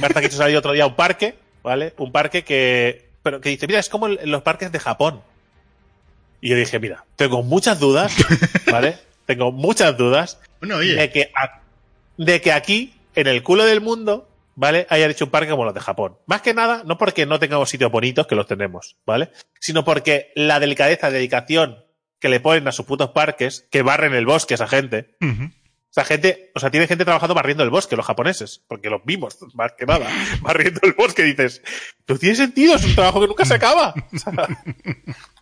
Marta quiso salir otro día a un parque, ¿vale? Un parque que, pero que dice, mira, es como en los parques de Japón. Y yo dije, mira, tengo muchas dudas, [LAUGHS] ¿vale? tengo muchas dudas Bueno, oye, de que, a- de que aquí, en el culo del mundo, ¿vale? Hayan hecho un parque como los de Japón. Más que nada, no porque no tengamos sitios bonitos, que los tenemos, ¿vale? Sino porque la delicadeza, dedicación que le ponen a sus putos parques, que barren el bosque esa gente, ujú. esa gente, o sea, tiene gente trabajando barriendo el bosque, los japoneses, porque los vimos, más que nada, [LAUGHS] barriendo el bosque, dices, no tiene sentido, es un trabajo que nunca se acaba. [LAUGHS] O sea,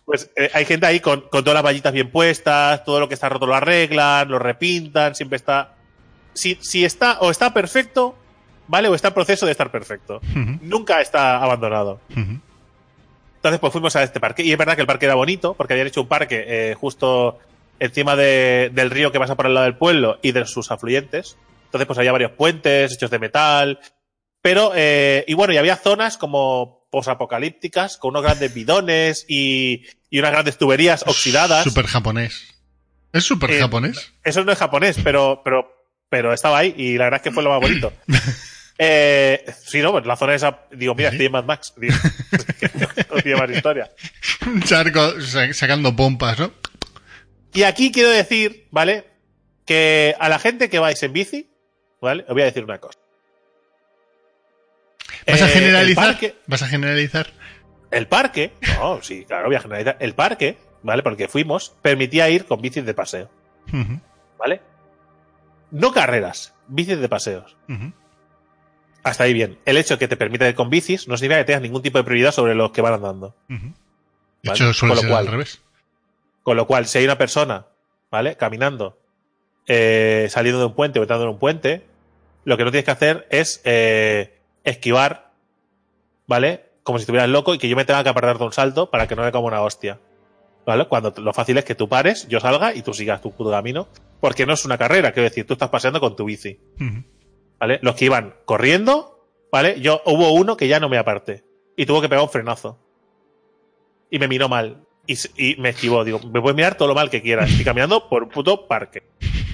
pues eh, hay gente ahí con, con todas las vallitas bien puestas, todo lo que está roto lo arreglan, lo repintan, siempre está. Si, si está, o está perfecto, ¿vale? O está en proceso de estar perfecto. Nunca está abandonado. Entonces, pues fuimos a este parque. Y es verdad que el parque era bonito, porque habían hecho un parque eh, justo encima de- del río que pasa por el lado del pueblo y de sus afluentes. Entonces, pues había varios puentes hechos de metal. Pero, eh, y bueno, y había zonas como posapocalípticas, con unos grandes bidones y, y unas grandes tuberías oxidadas. Super japonés. ¿Es super Eh, japonés? Eso no es japonés, pero, pero, pero estaba ahí y la verdad es que fue lo más bonito. [LAUGHS] Eh, sí, no, pues la zona esa, digo, mira, Sí. estoy en Mad Max. Digo, no tiene más historia. Un charco sa- sacando pompas, ¿no? Y aquí quiero decir, ¿vale? Que a la gente que vais en bici, ¿vale? Os voy a decir una cosa. ¿Vas a Eh, generalizar? El parque, ¿Vas a generalizar? el parque, no, sí, claro, voy a generalizar. El parque, ¿vale? Porque fuimos, permitía ir con bicis de paseo, ¿vale? No carreras, bicis de paseos. Hasta ahí bien. El hecho de que te permita ir con bicis no significa que tengas ningún tipo de prioridad sobre los que van andando. De Vale, hecho, suele con lo ser cual- al revés. Con lo cual, si hay una persona, ¿vale? Caminando, eh, saliendo de un puente o entrando en un puente, lo que no tienes que hacer es eh, esquivar, ¿vale? Como si estuvieras loco y que yo me tenga que apartar de un salto para que no me coma una hostia. ¿Vale? Cuando lo fácil es que tú pares, yo salga y tú sigas tu puto camino. Porque no es una carrera, quiero decir, tú estás paseando con tu bici. ¿Vale? Los que iban corriendo, ¿vale? Yo hubo uno que ya no me aparté. Y tuvo que pegar un frenazo. Y me miró mal. Y, y me esquivó. Digo, me puedes mirar todo lo mal que quieras. Estoy caminando por un puto parque.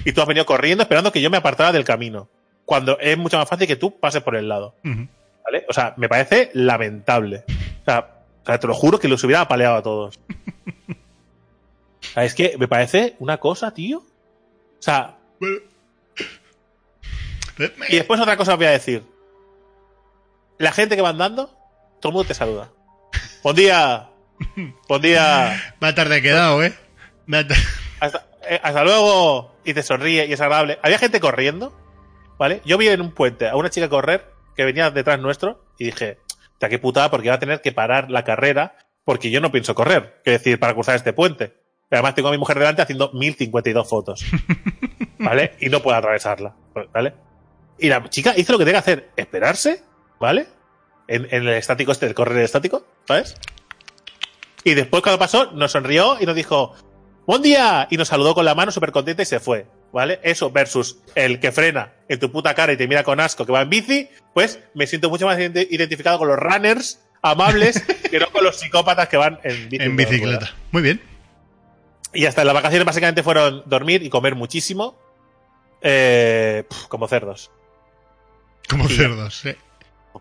Y tú has venido corriendo esperando que yo me apartara del camino. Cuando es mucho más fácil que tú pases por el lado. ¿Vale? O sea, me parece lamentable. O sea, te lo juro que los hubiera apaleado a todos. O sea, es que me parece una cosa, tío. O sea. Y después otra cosa os voy a decir. La gente que va andando, todo el mundo te saluda. Buen día. [LAUGHS] Buen día. Va tarde quedado, ¿eh? Ta- [LAUGHS] Hasta, eh, hasta luego. Y te sonríe y es agradable. Había gente corriendo, ¿vale? Yo vi en un puente a una chica correr que venía detrás nuestro y dije, "Ta, qué putada porque va a tener que parar la carrera porque yo no pienso correr. Quiero decir, para cruzar este puente. Pero además tengo a mi mujer delante haciendo 1052 fotos. [LAUGHS] ¿Vale? Y no puedo atravesarla. ¿Vale? Y la chica hizo lo que tenía que hacer, esperarse, ¿vale? En, en el estático este, el correr estático, ¿sabes? Y después cuando pasó, nos sonrió y nos dijo, ¡Buen día! Y nos saludó con la mano súper contenta y se fue, ¿vale? Eso versus el que frena en tu puta cara y te mira con asco que va en bici, pues me siento mucho más ident- identificado con los runners amables [LAUGHS] que no con los psicópatas que van en bici. en bicicleta. Muy bien. Y hasta las vacaciones básicamente fueron dormir y comer muchísimo, eh, como cerdos. Como Sí. cerdos, ¿eh?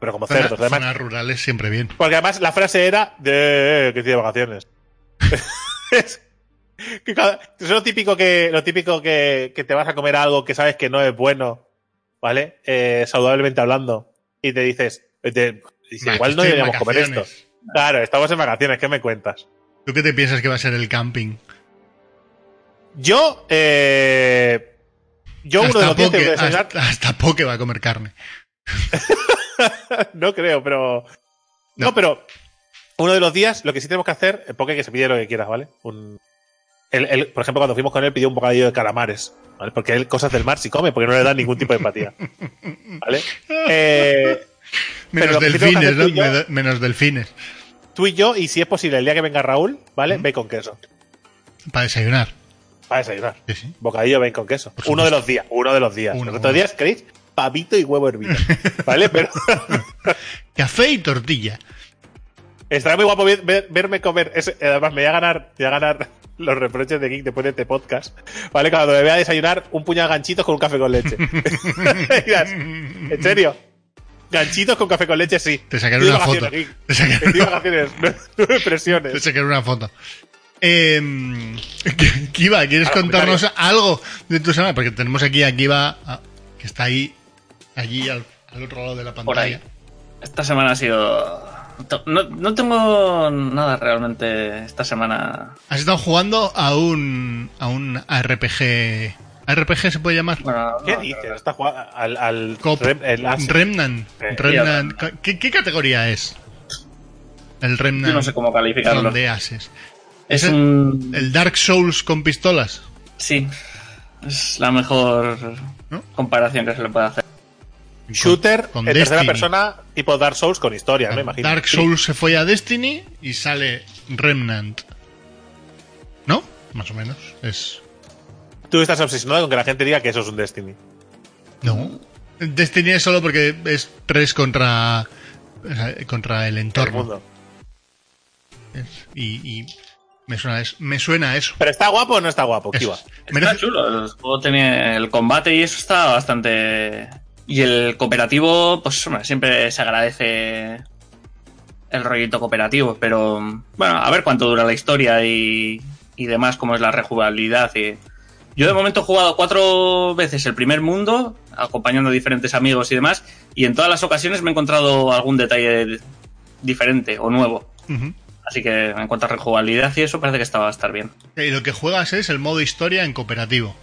Pero como Zona- cerdos, además. zonas rurales siempre bien. Porque además la frase era de que estoy de vacaciones. [LAUGHS] Es que cada- es lo típico que lo típico que, que te vas a comer algo que sabes que no es bueno, ¿vale? Eh, saludablemente hablando y te dices, eh, te- dices, Va, igual no deberíamos comer esto. Claro, estamos en vacaciones, ¿qué me cuentas? ¿Tú qué te piensas que va a ser el camping? Yo, eh, yo uno de los Poke, que desayunar, hasta, hasta Poke va a comer carne. [LAUGHS] [LAUGHS] no creo, pero no. No. pero uno de los días lo que sí tenemos que hacer, eh, porque que se pide lo que quieras, ¿vale? Un, él- él, por ejemplo, cuando fuimos con él pidió un bocadillo de calamares, ¿vale? Porque él cosas del mar sí come, porque no le da ningún tipo de empatía, ¿vale? [LAUGHS] Eh, Menos delfines, ¿no? tú y yo- Menos- delfines. tú y yo, y si es posible, el día que venga Raúl, ¿vale? Ve con queso, Para desayunar. para desayunar. Sí, sí. Bocadillo ven con queso. Uno de los días, uno de los días. Uno, los otros días queréis pavito y huevo hervido, ¿vale? Pero [LAUGHS] Café y tortilla. Estará muy guapo ver- ver- verme comer. ese- además, me voy a ganar, me voy a ganar los reproches de Geek después de este podcast. ¿Vale? Cuando me vea desayunar un puñado de ganchitos con un café con leche. [LAUGHS] ¿En serio? Ganchitos con café con leche, sí. Te sacaré una foto. Geek. Te sacaré una, vacaciones. No, no me te presiones. sacaré una foto. Eh, Kiva, ¿quieres Claro, contarnos algo de tu semana? Porque tenemos aquí a Kiva, que está ahí, allí al, al otro lado de la Por ahí. pantalla. Esta semana ha sido. No, no tengo nada realmente esta semana. Has estado jugando a un, a un RPG. ¿RPG se puede llamar? Bueno, ¿Qué no, dices? Está jugando al, al Cop. Rem- el As- Remnant. Eh, Remnant. ¿Qué, qué categoría es? El Remnant. Yo no sé cómo calificarlo. De Ases. Es es el- un. El Dark Souls con pistolas. Sí. Es la mejor ¿No? comparación que se le puede hacer. Shooter con en tercera persona, tipo Dark Souls con historia, me imagino. Dark Sí. Souls se fue a Destiny y sale Remnant. ¿No? Más o menos. Es. Tú estás obsesionado con que la gente diga que eso es un Destiny. No. Destiny es solo porque es 3 contra. contra el El entorno. mundo. Y, y me suena a eso. Me suena a eso. Pero está guapo o no está guapo, Kiva. es. Está Merece- chulo. El juego tenía el combate y eso está bastante. Y el cooperativo, pues hombre, siempre se agradece el rollito cooperativo, pero bueno, a ver cuánto dura la historia y, y demás, cómo es la rejugabilidad. Y... Yo de momento he jugado cuatro veces el primer mundo, acompañando a diferentes amigos y demás, y en todas las ocasiones me he encontrado algún detalle diferente o nuevo. Así que en cuanto a rejugabilidad y eso, parece que esta va a estar bien. Y lo que juegas es el modo historia en cooperativo.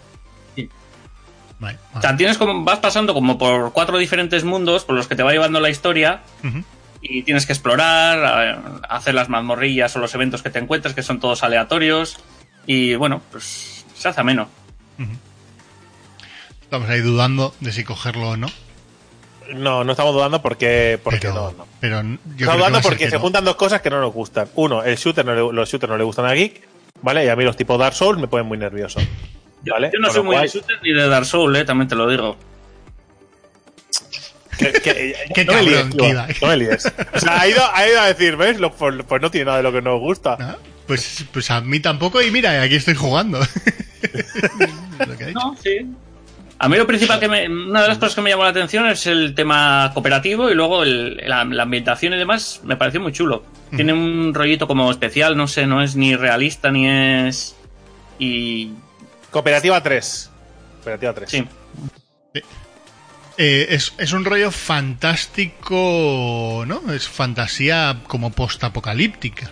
Vale. O sea, tienes como, vas pasando como por cuatro diferentes mundos por los que te va llevando la historia y tienes que explorar, a- hacer las mazmorrillas o los eventos que te encuentres, que son todos aleatorios. Y bueno, pues se hace ameno. Estamos ahí dudando de si cogerlo o no. No, no estamos dudando porque, porque pero, no, no. pero yo Estamos dudando porque que se no. juntan dos cosas que no nos gustan. Uno, el shooter no le- los shooters no le gustan a Geek, ¿vale? Y a mí los tipos Dark Souls me ponen muy nervioso. ¿Vale? Yo no Con soy muy cual- de shooter ni de Dark Souls, eh, también te lo digo. que- que- Qué [LAUGHS] no me líes, cabrón, no me líes. O sea, ha ido, ha ido a decir, ¿ves? Lo- pues, pues no tiene nada de lo que nos gusta. Ah, Pues, pues a mí tampoco, y mira, aquí estoy jugando. Es [LAUGHS] lo que ha dicho. No, sí. A mí lo principal que me, una de las cosas que me llamó la atención es el tema cooperativo y luego el- la, la ambientación y demás me pareció muy chulo. Tiene un rollito como especial, no sé, no es ni realista ni es... Y... Cooperativa 3. Cooperativa 3. Sí. Eh, es, es un rollo fantástico, ¿no? Es fantasía como postapocalíptica.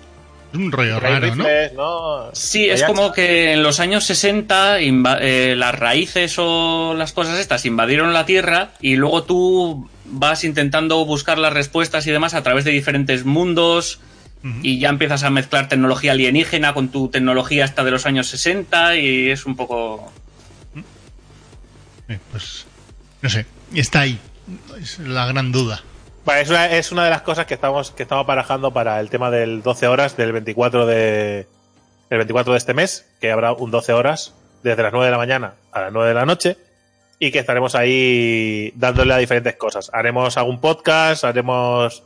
Es un rollo Ray raro, ¿no? Rifles, ¿no? Sí, es como que en los años 60 inva- eh, las raíces o las cosas estas invadieron la Tierra y luego tú vas intentando buscar las respuestas y demás a través de diferentes mundos Y ya empiezas a mezclar tecnología alienígena con tu tecnología hasta de los años 60 y es un poco... Eh, pues, no sé, está ahí. Es la gran duda. Vale, es, una, es una de las cosas que estamos, que estamos barajando para el tema del 12 horas del 24 de, el 24 de este mes, que habrá un 12 horas desde las 9 de la mañana a las 9 de la noche y que estaremos ahí dándole a diferentes cosas. Haremos algún podcast, haremos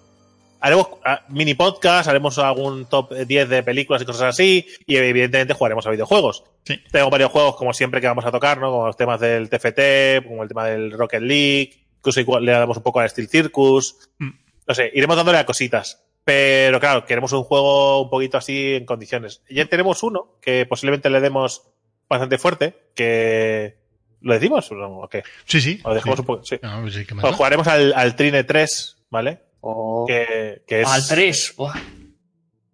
haremos ah, mini podcast, haremos algún top 10 de películas y cosas así y evidentemente jugaremos a videojuegos. Sí. Tengo varios juegos como siempre que vamos a tocar, ¿no? Como los temas del TFT, como el tema del Rocket League, incluso igual le damos un poco al Steel Circus. Mm. No sé, iremos dándole a cositas. Pero claro, queremos un juego un poquito así en condiciones. Ya tenemos uno que posiblemente le demos bastante fuerte, que... ¿Lo decimos o qué? Sí, sí. O lo dejamos sí. un poco... Sí. No, pues sí, jugaremos al, al Trine 3, ¿vale? O- Que, que es... Al 3. buah.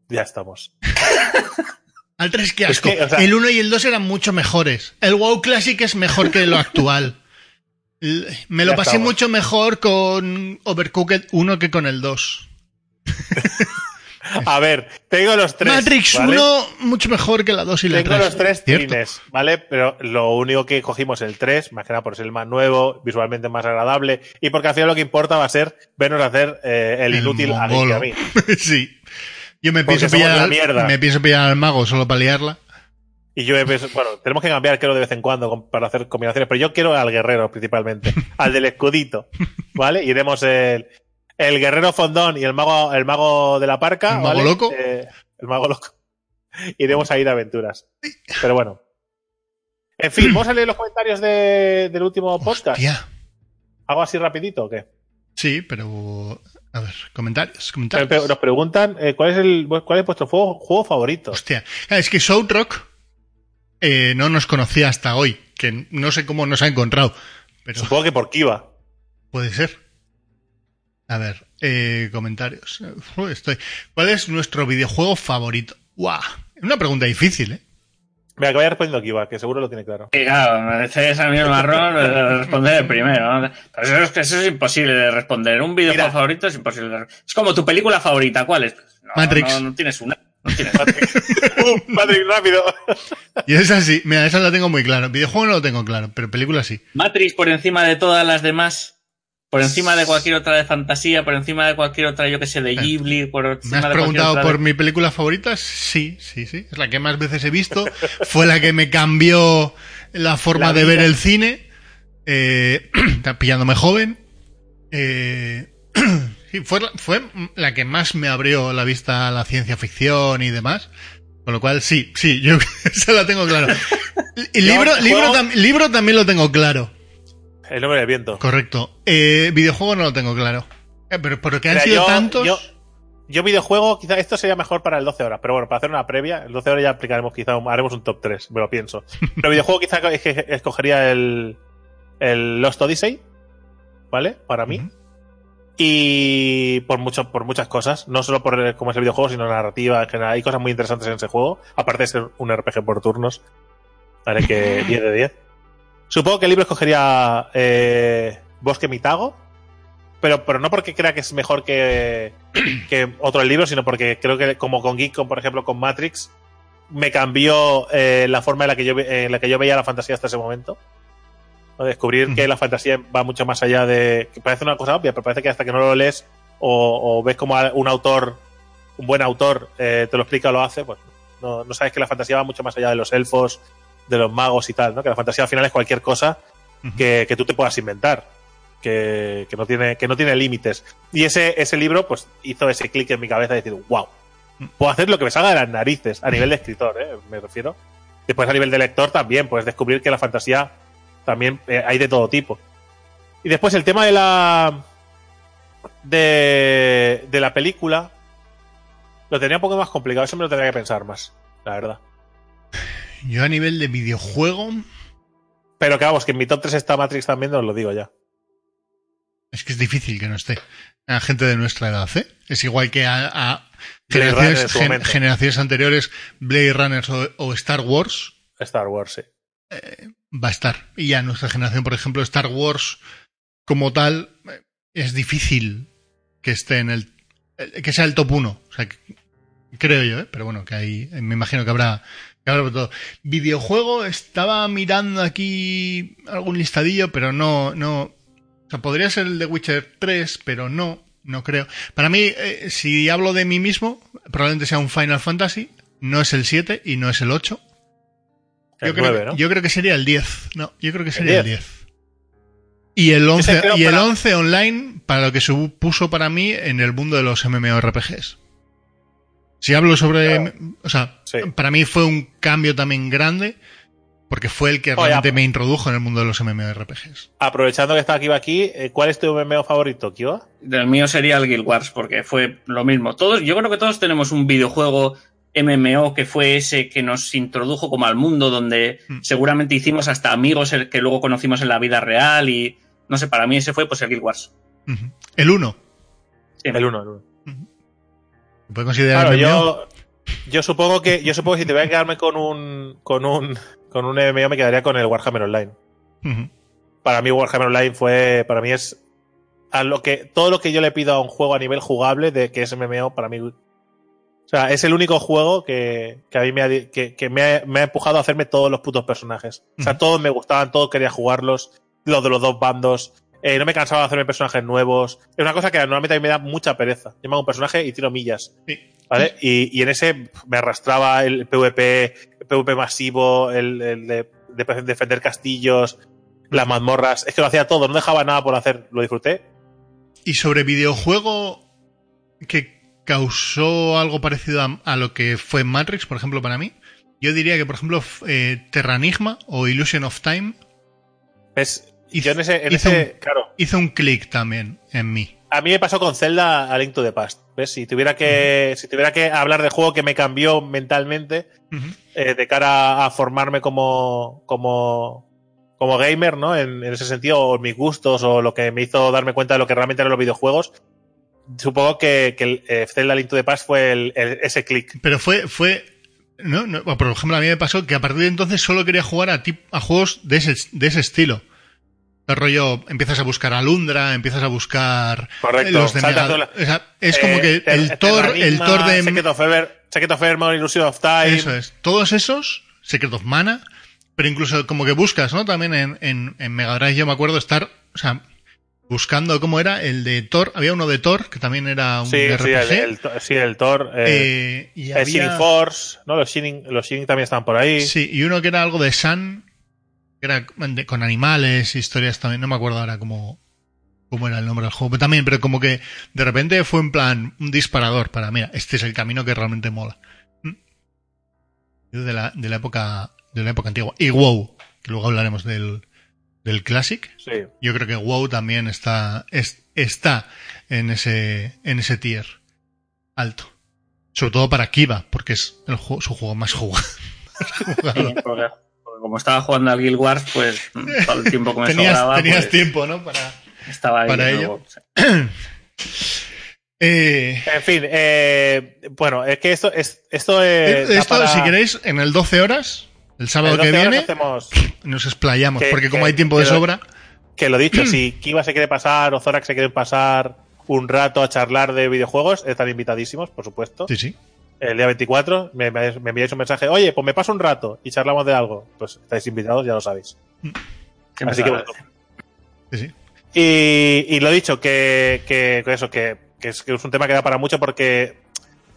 Ya estamos. [LAUGHS] Al 3, qué Es asco. que, o sea- el 1 y el 2 eran mucho mejores. El WoW Classic es mejor que lo actual. Me lo Ya pasé estamos. mucho mejor con Overcooked 1 que con el 2. [LAUGHS] A ver, tengo los tres. Matrix ¿vale? 1 mucho mejor que la 2 y la Tengo 3. los tres trines, ¿vale? Pero lo único que cogimos el 3, más que nada por ser el más nuevo, visualmente más agradable, y porque al final lo que importa va a ser vernos hacer eh, el, El inútil a mí. [LAUGHS] sí. Yo me Porque pienso, pillar la me pienso pillar al mago solo para liarla. Y yo he pens- bueno, tenemos que cambiar creo de vez en cuando para hacer combinaciones, pero yo quiero al guerrero principalmente, al del escudito, ¿vale? Iremos el, el guerrero fondón y el mago, el mago de la parca, ¿El mago ¿vale? loco? Eh, el mago loco. [LAUGHS] Iremos a ir a aventuras. Pero bueno. En fin, ¿vamos a leer los comentarios de- del último podcast? Hostia. ¿Hago así rapidito o qué? Sí, pero A ver, comentarios, comentarios. pero Nos preguntan eh, cuál es el cuál es vuestro juego, juego favorito. Hostia, es que Shoutrock eh, no nos conocía hasta hoy, que no sé cómo nos ha encontrado, pero Supongo que por Kiva. puede ser. A ver, eh, comentarios. Uf, Estoy. ¿Cuál es nuestro videojuego favorito? ¡Guau! Es una pregunta difícil, ¿eh? Venga, que vaya respondiendo Kiva, que seguro lo tiene claro. Claro, me decís a mí el marrón eh, responder el primero. ¿no? Pero eso es, que eso es imposible de responder. Un videojuego Mira. favorito es imposible. de re- Es como tu película favorita. ¿Cuál es? No, Matrix. No, no tienes una. No tienes [LAUGHS] ¡Uh, Patrick, [LAUGHS] rápido! Y esa sí, mira, esa la tengo muy claro. Videojuego no lo tengo claro, pero película sí. Matrix por encima de todas las demás. Por encima de cualquier otra de fantasía, por encima de cualquier otra, yo que sé, de Ghibli, por ¿Me encima has de cualquier preguntado otra por mi película favorita? Sí, sí, sí. Es la que más veces he visto. [LAUGHS] Fue la que me cambió la forma La de ver el cine. Eh, [CLEARS THROAT] está pillándome joven. Eh, [CLEARS THROAT] sí, fue, la- fue la que más me abrió la vista a la ciencia ficción y demás. Con lo cual, sí, sí, yo [LAUGHS] esa la tengo claro. [LAUGHS] Libro, libro, tam- libro también lo tengo claro. El nombre del viento. Correcto. Eh, videojuego no lo tengo claro. Eh, pero porque han Mira, sido yo, tantos. Yo, yo videojuego, quizá esto sería mejor para el 12 horas, pero bueno, para hacer una previa, el 12 horas ya aplicaremos, quizá haremos un top 3, me lo pienso. [LAUGHS] Pero videojuego quizá es que escogería el, el Lost Odyssey, ¿vale? Para mí. Y por mucho, por muchas cosas, no solo por cómo es el videojuego, sino narrativa, en general. Hay cosas muy interesantes en ese juego, aparte de ser un RPG por turnos. Vale, que [LAUGHS] 10 de 10. Supongo que el libro escogería eh, Bosque Mitago, pero, pero no porque crea que es mejor que, que otro libro, sino porque creo que como con Geek, por ejemplo con Matrix, me cambió eh, la forma en la, que yo, en la que yo veía la fantasía hasta ese momento. ¿no? Descubrir que la fantasía va mucho más allá de... que parece una cosa obvia, pero parece que hasta que no lo lees o, o ves como un autor, un buen autor, eh, te lo explica o lo hace, pues no, no sabes que la fantasía va mucho más allá de los elfos, de los magos y tal, ¿no? Que la fantasía al final es cualquier cosa que, que tú te puedas inventar. Que, que no tiene, que no tiene límites. Y ese, ese libro, pues, hizo ese clic en mi cabeza de decir, wow, puedo hacer lo que me salga de las narices, a nivel de escritor, ¿eh? me refiero. Después a nivel de lector también, puedes descubrir que la fantasía también eh, hay de todo tipo. Y después el tema de la. de, de la película. Lo tenía un poco más complicado, eso me lo tendría que pensar más, la verdad. Yo a nivel de videojuego, Pero que vamos, que en mi top 3 está Matrix también, os lo digo ya. es que es difícil que no esté. A gente de nuestra edad, ¿eh? Es igual que a, generaciones, gen- anteriores, Blade Runners o, o Star Wars, Star Wars, sí. va a estar. Y a nuestra generación, por ejemplo, Star Wars como tal, eh, es difícil que esté en el. eh, que sea el top 1. O sea, que- creo yo, ¿eh? Pero bueno, que ahí eh, me imagino que habrá. Por todo. Videojuego, estaba mirando aquí algún listadillo, pero no. no o sea, podría ser el de Witcher 3, pero no, no creo. Para mí, eh, si hablo de mí mismo, probablemente sea un Final Fantasy. No es el 7 y no es el 8. El Yo creo, 9, que- ¿no? yo creo que sería el 10. No, yo creo que sería el 10. 10. Y el 11, creo y el para- 11 online para lo que supuso para mí en el mundo de los MMORPGs. Si hablo sobre... Claro. O sea, Sí. para mí fue un cambio también grande porque fue el que Oye, realmente me introdujo en el mundo de los MMORPGs. Aprovechando que está Kiva aquí, eh, ¿cuál es tu MMO favorito, Kiva? Del mío sería el Guild Wars, porque fue lo mismo. Todos, yo creo que todos tenemos un videojuego MMO que fue ese que nos introdujo como al mundo, donde Mm. seguramente hicimos hasta amigos el que luego conocimos en la vida real y no sé, para mí ese fue pues el Guild Wars. El 1. Sí. El 1, el 1. ¿Se puede considerar Claro, yo, yo supongo que yo supongo que si te voy a quedarme con un con un con un MMO me quedaría con el Warhammer Online. Para mí Warhammer Online fue para mí es a lo que todo lo que yo le pido a un juego a nivel jugable de que es MMO para mí o sea, es el único juego que, que a mí me ha, que, que me, ha, me ha empujado a hacerme todos los putos personajes. O sea, todos me gustaban, todos quería jugarlos, los de los dos bandos. Eh, no me cansaba de hacerme personajes nuevos. Es una cosa que normalmente a mí me da mucha pereza. Yo me hago un personaje y tiro millas. Sí. ¿Vale? Y, y en ese me arrastraba el PvP, el PvP masivo, el, el de, de defender castillos, las mazmorras. Es que lo hacía todo, no dejaba nada por hacer. Lo disfruté. Y sobre videojuego que causó algo parecido a, a lo que fue Matrix, por ejemplo, para mí, yo diría que, por ejemplo, eh, Terranigma o Illusion of Time. Es, yo en ese, en hizo ese un- claro, Hizo un clic también en mí. a mí me pasó con Zelda a Link to the Past. ¿Ves? Si tuviera que, si tuviera que hablar de juego que me cambió mentalmente, eh, de cara a formarme como, como, como gamer, ¿no? En, en ese sentido, o mis gustos, o lo que me hizo darme cuenta de lo que realmente eran los videojuegos. Supongo que, que el eh, Zelda Link to the Past fue el- el- ese clic. Pero fue, fue, no, no, por ejemplo, a mí me pasó que a partir de entonces solo quería jugar a, tip- a juegos de ese, de ese estilo. El rollo, empiezas a buscar a Lundra, empiezas a buscar Correcto. los de Mega- toda la- o sea, es como Eh, que el Thor, el Thor de Secret of Ever, Secret of Evermore, Illusion of Time. Eso es. Todos esos, Secret of Mana, pero incluso como que buscas, ¿no? También en, en, en Mega Drive yo me acuerdo estar, o sea, buscando cómo era el de Thor. Había uno de Thor que también era un Sí, sí, RPG. el, el- sí, el Thor. Eh, eh, y el había- Shining Force, ¿no? Los Shining, los Shining también están por ahí. Sí, y uno que era algo de Sun, era con animales, historias también, no me acuerdo ahora cómo, cómo era el nombre del juego, pero también, pero como que de repente fue en plan un disparador para, mira, este es el camino que realmente mola. ¿Mm? De la, de la época, de la época antigua. Y WoW, que luego hablaremos del, del Classic. Sí. Yo creo que WoW también está, es- está en ese, en ese tier alto. Sobre todo para Kiva, porque es el juego, su juego más jugado. Sí, [LAUGHS] como estaba jugando al Guild Wars, pues todo el tiempo que me tenías sobraba, tenías pues, tiempo, ¿no? Para... estaba ahí. para ello. [CLEARS THROAT] Eh, En fin, eh, bueno, es que esto es esto es. da esto, para- si queréis, en el 12 horas, el sábado 12 que viene, hacemos [CLEARS THROAT] nos explayamos, Que- porque como hay tiempo de lo- sobra, que lo dicho, [CLEARS THROAT] si Kiva se quiere pasar o Zorak se quiere pasar un rato a charlar de videojuegos, están invitadísimos, por supuesto. sí, sí. El día 24 me, me- me enviáis un mensaje, oye, pues me paso un rato y charlamos de algo. Pues estáis invitados, ya lo sabéis. Siempre Así que agradece. sí, sí. Y, y lo dicho, que, que, que eso, que, que es, que es un tema que da para mucho porque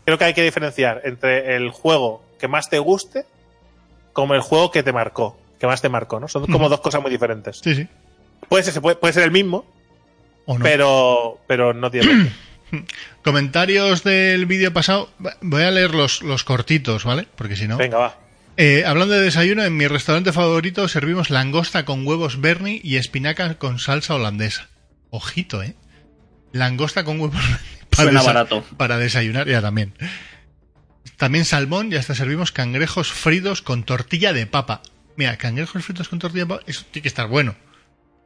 creo que hay que diferenciar entre el juego que más te guste como el juego que te marcó, que más te marcó, ¿no? Son como dos cosas muy diferentes. Sí, sí. Puede ser, se puede, puede ser el mismo, O no. pero, pero no tiene. [LAUGHS] Comentarios del vídeo pasado. Voy a leer los, los cortitos, ¿vale? Porque si no. Venga, va. Eh, hablando de desayuno, en mi restaurante favorito servimos langosta con huevos bernie y espinaca con salsa holandesa. Ojito, ¿eh? Langosta con huevos. [LAUGHS] Para Suena barato. Para desayunar, ya también. También salmón y hasta servimos cangrejos fritos con tortilla de papa. Mira, cangrejos fritos con tortilla de papa, eso tiene que estar bueno,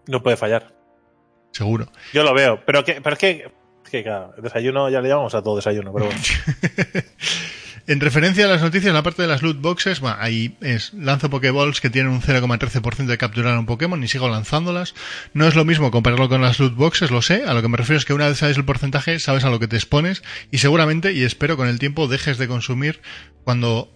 No puede fallar. seguro. Yo lo veo, pero, que, pero es que, desayuno ya le a todo desayuno, pero bueno. [LAUGHS] En referencia a las noticias, la parte de las loot boxes, bueno, ahí es lanzo Pokéballs que tienen un 0,13% de capturar un Pokémon y sigo lanzándolas. No es lo mismo compararlo con las loot boxes, lo sé. A lo que me refiero es que una vez sabes el porcentaje, sabes a lo que te expones y seguramente, y espero con el tiempo, dejes de consumir cuando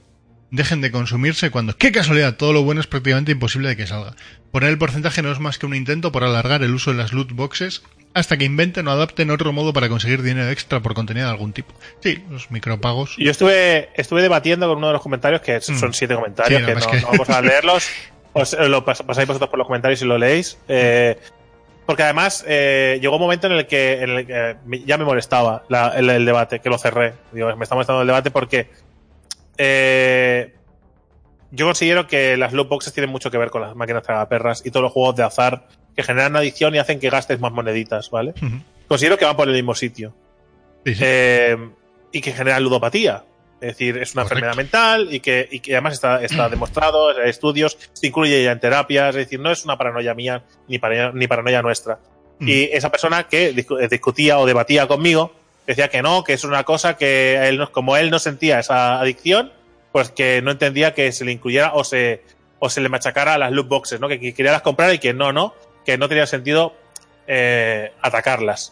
dejen de consumirse cuando, qué casualidad, todo lo bueno es prácticamente imposible de que salga. Poner el porcentaje no es más que un intento por alargar el uso de las loot boxes hasta que inventen o adapten otro modo para conseguir dinero extra por contenido de algún tipo. Sí, los micropagos. Yo estuve, estuve debatiendo con uno de los comentarios, que son Mm. siete comentarios, Sí, que no, que- vamos a leerlos. [LAUGHS] Os, eh, lo pas- pasáis vosotros por los comentarios y lo leéis. Eh, porque además eh, llegó un momento en el que, en el que ya me molestaba la- el, el debate, que lo cerré. Digo, me está molestando el debate porque eh, yo considero que las loot boxes tienen mucho que ver con las máquinas tragaperras y todos los juegos de azar que generan adicción y hacen que gastes más moneditas, ¿vale? Considero que van por el mismo sitio. Sí, sí. Eh, y que genera ludopatía. Es decir, es una Correcto. enfermedad mental y que, y que además está, está [CLEARS THROAT] demostrado en estudios, se incluye ya en terapias, es decir, no es una paranoia mía ni paranoia, ni paranoia nuestra. Mm. Y esa persona que eh, discutía o debatía conmigo decía que no, que es una cosa que él no- como él no sentía esa adicción, pues que no entendía que se le incluyera o se, o se le machacara las loot boxes, ¿no? Que, que quería las comprar y que no, no, que no tenía sentido eh, atacarlas.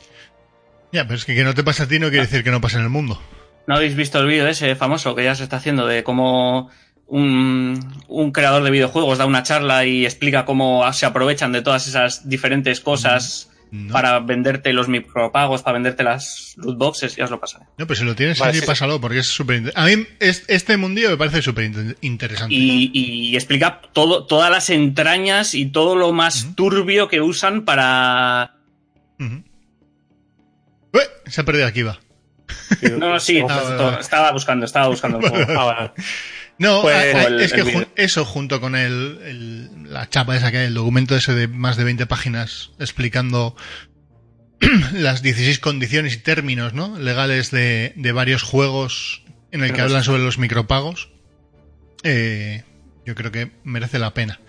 Ya, pero es que que no te pasa a ti no quiere decir que no pase en el mundo. ¿No habéis visto el vídeo ese famoso que ya se está haciendo de cómo un, un creador de videojuegos da una charla y explica cómo se aprovechan de todas esas diferentes cosas No. para venderte los micropagos, para venderte las loot boxes? Ya os lo pasaré. No, pues si lo tienes Vale, sí. pásalo, porque es súper A mí es- este mundillo me parece súper inter- interesante. Y, y explica todo, todas las entrañas y todo lo más turbio que usan para... Ué, Se ha perdido aquí, va. No, no, sí, Ah, todo- vale, todo- vale. estaba buscando, estaba buscando un [LAUGHS] poco. Ah, vale. No, Pues- a- a- O el- es que el eso junto con el, el- la chapa esa que hay, el documento ese de más de 20 páginas explicando [CLEARS THROAT] las 16 condiciones y términos ¿no? legales de, de varios juegos en el que hablan sobre los micropagos, eh, yo creo que merece la pena.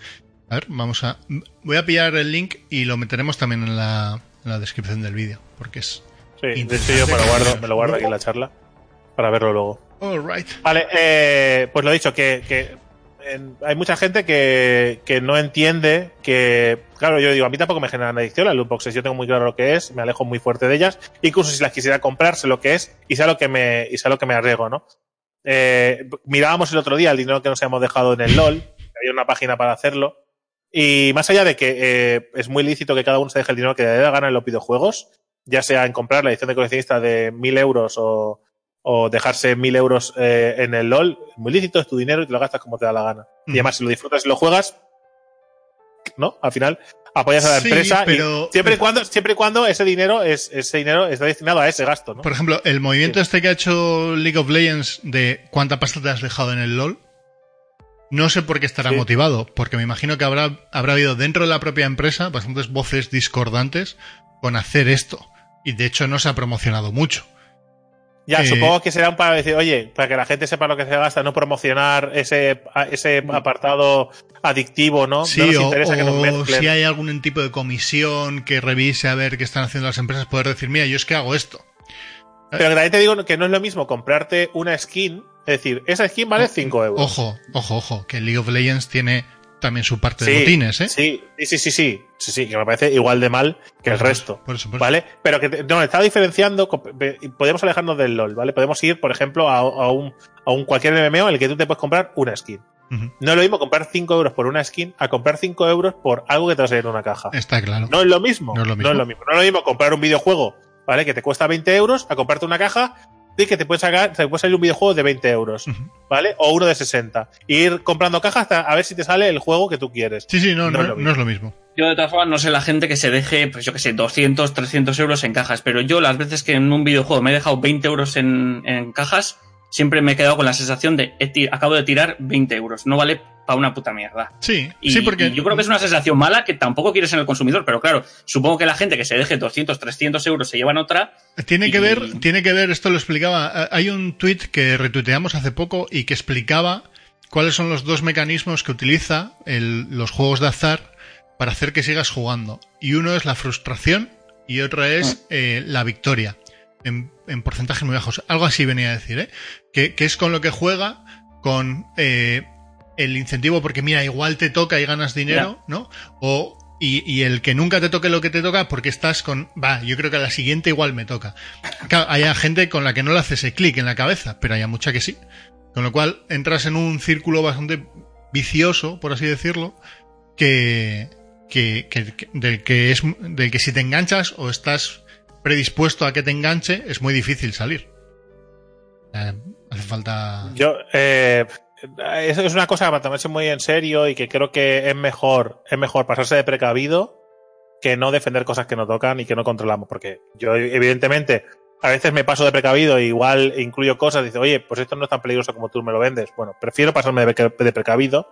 A ver, vamos a... Voy a pillar el link y lo meteremos también en la, en la descripción del vídeo, porque es... Sí, de hecho yo me lo guardo, me lo guardo aquí en la charla para verlo luego. All right. Vale, eh, pues lo dicho, que, que hay mucha gente que, no entiende que, claro, yo digo, a mí tampoco me generan adicción las loot boxes, yo tengo muy claro lo que es, me alejo muy fuerte de ellas, incluso si las quisiera comprar, sé lo que es y sé lo que me, y sé lo que me arriesgo, ¿no? Eh, mirábamos el otro día el dinero que nos habíamos dejado en el LOL, había una página para hacerlo, y más allá de que eh, es muy lícito que cada uno se deje el dinero que le dé la gana en los videojuegos, ya sea en comprar la edición de coleccionista de mil euros o, o dejarse mil euros eh, en el LOL, muy lícito, es tu dinero y te lo gastas como te da la gana. Y además, si lo disfrutas y lo juegas, ¿no? Al final apoyas a la Sí, empresa pero- y siempre y cuando, siempre y cuando ese dinero es, ese dinero está destinado a ese gasto, ¿no? Por ejemplo, el movimiento este que ha hecho League of Legends de cuánta pasta te has dejado en el LOL, no sé por qué estará Sí. motivado, porque me imagino que habrá, habrá habido dentro de la propia empresa bastantes voces discordantes con hacer esto. Y de hecho no se ha promocionado mucho. Ya, Eh, supongo que serán para decir, oye, para que la gente sepa lo que se gasta, no promocionar ese, ese apartado adictivo, ¿no? Sí, no nos o, interesa que nos o si hay algún tipo de comisión que revise a ver qué están haciendo las empresas, poder decir, mira, yo es que hago esto. Pero también te digo que no es lo mismo comprarte una skin, es decir, esa skin vale 5 euros. Ojo, ojo, ojo, que League of Legends tiene también su parte de botines, ¿eh? Sí, sí, sí, sí, sí, sí, sí, que me parece igual de mal que el Por resto. por eso. ¿Vale? Pero que no, está diferenciando, podemos alejarnos del LOL, ¿vale? Podemos ir, por ejemplo, a, a un, a un cualquier MMO en el que tú te puedes comprar una skin. No es lo mismo comprar 5 euros por una skin a comprar 5 euros por algo que te va a salir en una caja. Está claro. No es lo mismo. No es lo mismo. No es lo mismo. No es lo mismo comprar un videojuego, ¿vale? Que te cuesta 20 euros a comprarte una caja que te puede, sacar, te puede salir un videojuego de 20 euros. ¿vale? O uno de 60. Y ir comprando cajas hasta a ver si te sale el juego que tú quieres. Sí, sí, no, No no, es lo no es lo mismo. Yo de todas formas no sé la gente que se deje, pues yo que sé, 200, 300 euros en cajas, pero yo las veces que en un videojuego me he dejado 20 euros en, en cajas, siempre me he quedado con la sensación de acabo de tirar 20 euros, no vale para una puta mierda. Sí, Y, sí, porque y yo creo que es una sensación mala que tampoco quieres en el consumidor, pero claro, supongo que la gente que se deje 200, 300 euros se llevan otra. tiene que ver, tiene que ver, esto lo explicaba. eh, Hay un tweet que retuiteamos hace poco y que explicaba cuáles son los dos mecanismos que utiliza el- los juegos de azar para hacer que sigas jugando. Y uno es la frustración y otro es eh, la victoria. En, en porcentajes muy bajos. Algo así venía a decir, ¿eh? Que, que es con lo que juega, con eh, el incentivo, porque mira, igual te toca y ganas dinero, ¿no? O, y, y el que nunca te toque lo que te toca porque estás con, va, yo creo que a la siguiente igual me toca. Claro, hay gente con la que no le hace ese clic en la cabeza, pero hay mucha que sí. Con lo cual entras en un círculo bastante vicioso, por así decirlo, que, que, que- que- del que es del que si te enganchas o estás predispuesto a que te enganche es muy difícil salir. Eh, hace falta. Yo, eh, eso es una cosa para tomarse muy en serio y que creo que es mejor, es mejor pasarse de precavido que no defender cosas que no tocan y que no controlamos. Porque yo, evidentemente, a veces me paso de precavido e igual incluyo cosas, dice, oye, pues esto no es tan peligroso como tú me lo vendes. Bueno, prefiero pasarme de, preca- de precavido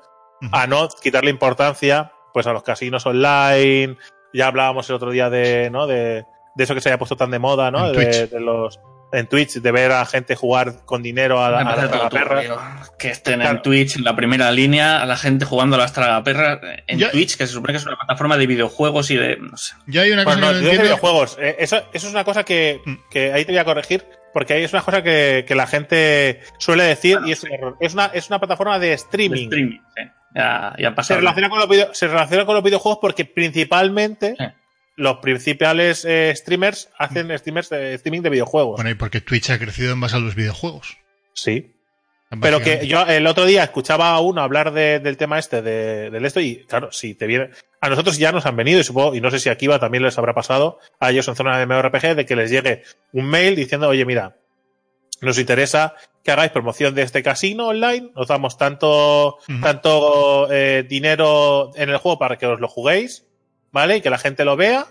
a no quitarle importancia pues a los casinos online. Ya hablábamos el otro día de, ¿no? De, de eso que se haya puesto tan de moda, ¿no? En De, Twitch. de los en Twitch, de ver a gente jugar con dinero a la, a la parece todo tragaperras. Que estén Claro. en Twitch, en la primera línea, a la gente jugando a las tragaperras en Ya- Twitch, que se supone que es una plataforma de videojuegos y de. No sé. Yo hay una cosa Bueno, no, que no de entiendo. videojuegos. Eh, eso, eso es una cosa que, Mm. que ahí te voy a corregir, porque ahí es una cosa que, que la gente suele decir Bueno, y es sí. un error. Es una, es una plataforma de de streaming. streaming, sí. Ya, ya Se, pasó. relaciona con los video- se relaciona con los videojuegos porque principalmente Sí. Los principales eh, streamers hacen streamers de, streaming de videojuegos. Bueno, y porque Twitch ha crecido en base a los videojuegos. sí. Pero que yo el otro día escuchaba a uno hablar de- del tema este, de, del esto, y claro, si te viene. A nosotros ya nos han venido, y supongo, y no sé si aquí va también les habrá pasado a ellos en zona de MMORPG, de que les llegue un mail diciendo, oye, mira, nos interesa que hagáis promoción de este casino online, os damos tanto, tanto eh, dinero en el juego para que os lo juguéis, ¿vale? Y que la gente lo vea.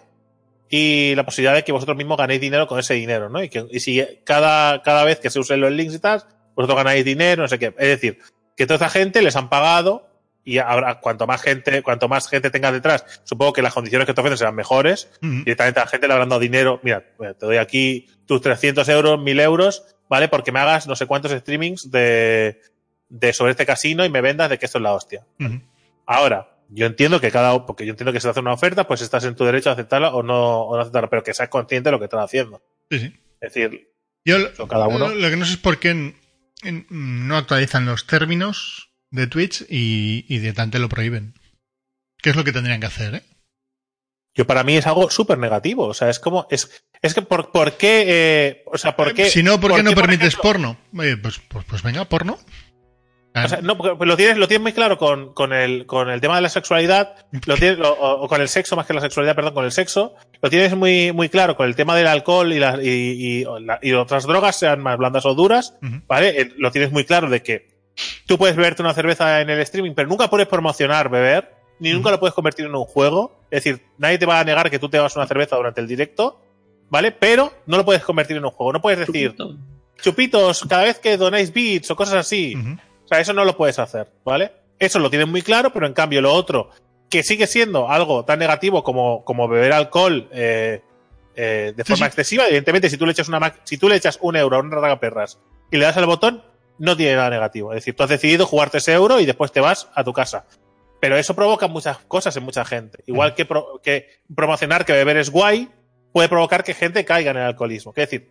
Y la posibilidad de que vosotros mismos ganéis dinero con ese dinero, ¿no? Y que y si cada, cada vez que se usen los links y tal, vosotros ganáis dinero, no sé qué. Es decir, que toda esa gente les han pagado y ahora cuanto más gente, cuanto más gente tengas detrás, supongo que las condiciones que te ofrecen serán mejores. Ujú. Directamente a la gente le habrán dado dinero. Mira, te doy aquí tus 300 euros, 1000 euros, ¿vale? Porque me hagas no sé cuántos streamings de, de sobre este casino y me vendas de que esto es la hostia. Ahora, yo entiendo que cada, porque yo entiendo que si te hace una oferta, pues estás en tu derecho a aceptarla o no, o no aceptarla, pero que seas consciente de lo que estás haciendo. Sí, sí. Es decir, Yo lo, cada uno. lo- que no sé es por qué en- en- no actualizan los términos de Twitch y, y directamente lo prohíben. ¿Qué es lo que tendrían que hacer, eh? yo para mí es algo súper negativo. O sea, es como, es, es que por, por qué, eh, o sea, por qué. si no, ¿por qué no por permites ejemplo, porno? Oye, pues, pues, pues venga, porno. O sea, no, porque lo tienes, lo tienes muy claro con, con, el, con el tema de la sexualidad, lo tienes, lo- o, o con el sexo, más que la sexualidad, perdón, con el sexo, lo tienes muy, muy claro con el tema del alcohol y, las y, y, la- y otras drogas, sean más blandas o duras. ¿vale? Eh, Lo tienes muy claro de que tú puedes beberte una cerveza en el streaming, pero nunca puedes promocionar beber, ni nunca lo puedes convertir en un juego. Es decir, nadie te va a negar que tú te vas una cerveza durante el directo, ¿vale? Pero no lo puedes convertir en un juego. No puedes decir, chupitos, cada vez que donéis bits o cosas así. O sea, eso no lo puedes hacer, ¿vale? Eso lo tienes muy claro, pero en cambio lo otro, que sigue siendo algo tan negativo como, como beber alcohol eh, eh, de forma sí. excesiva, evidentemente, si tú le echas una si tú le echas un euro a una ragaperras y le das al botón, no tiene nada negativo. Es decir, tú has decidido jugarte ese euro y después te vas a tu casa. Pero eso provoca muchas cosas en mucha gente. Igual que, pro- que promocionar que beber es guay, puede provocar que gente caiga en el alcoholismo. Es decir,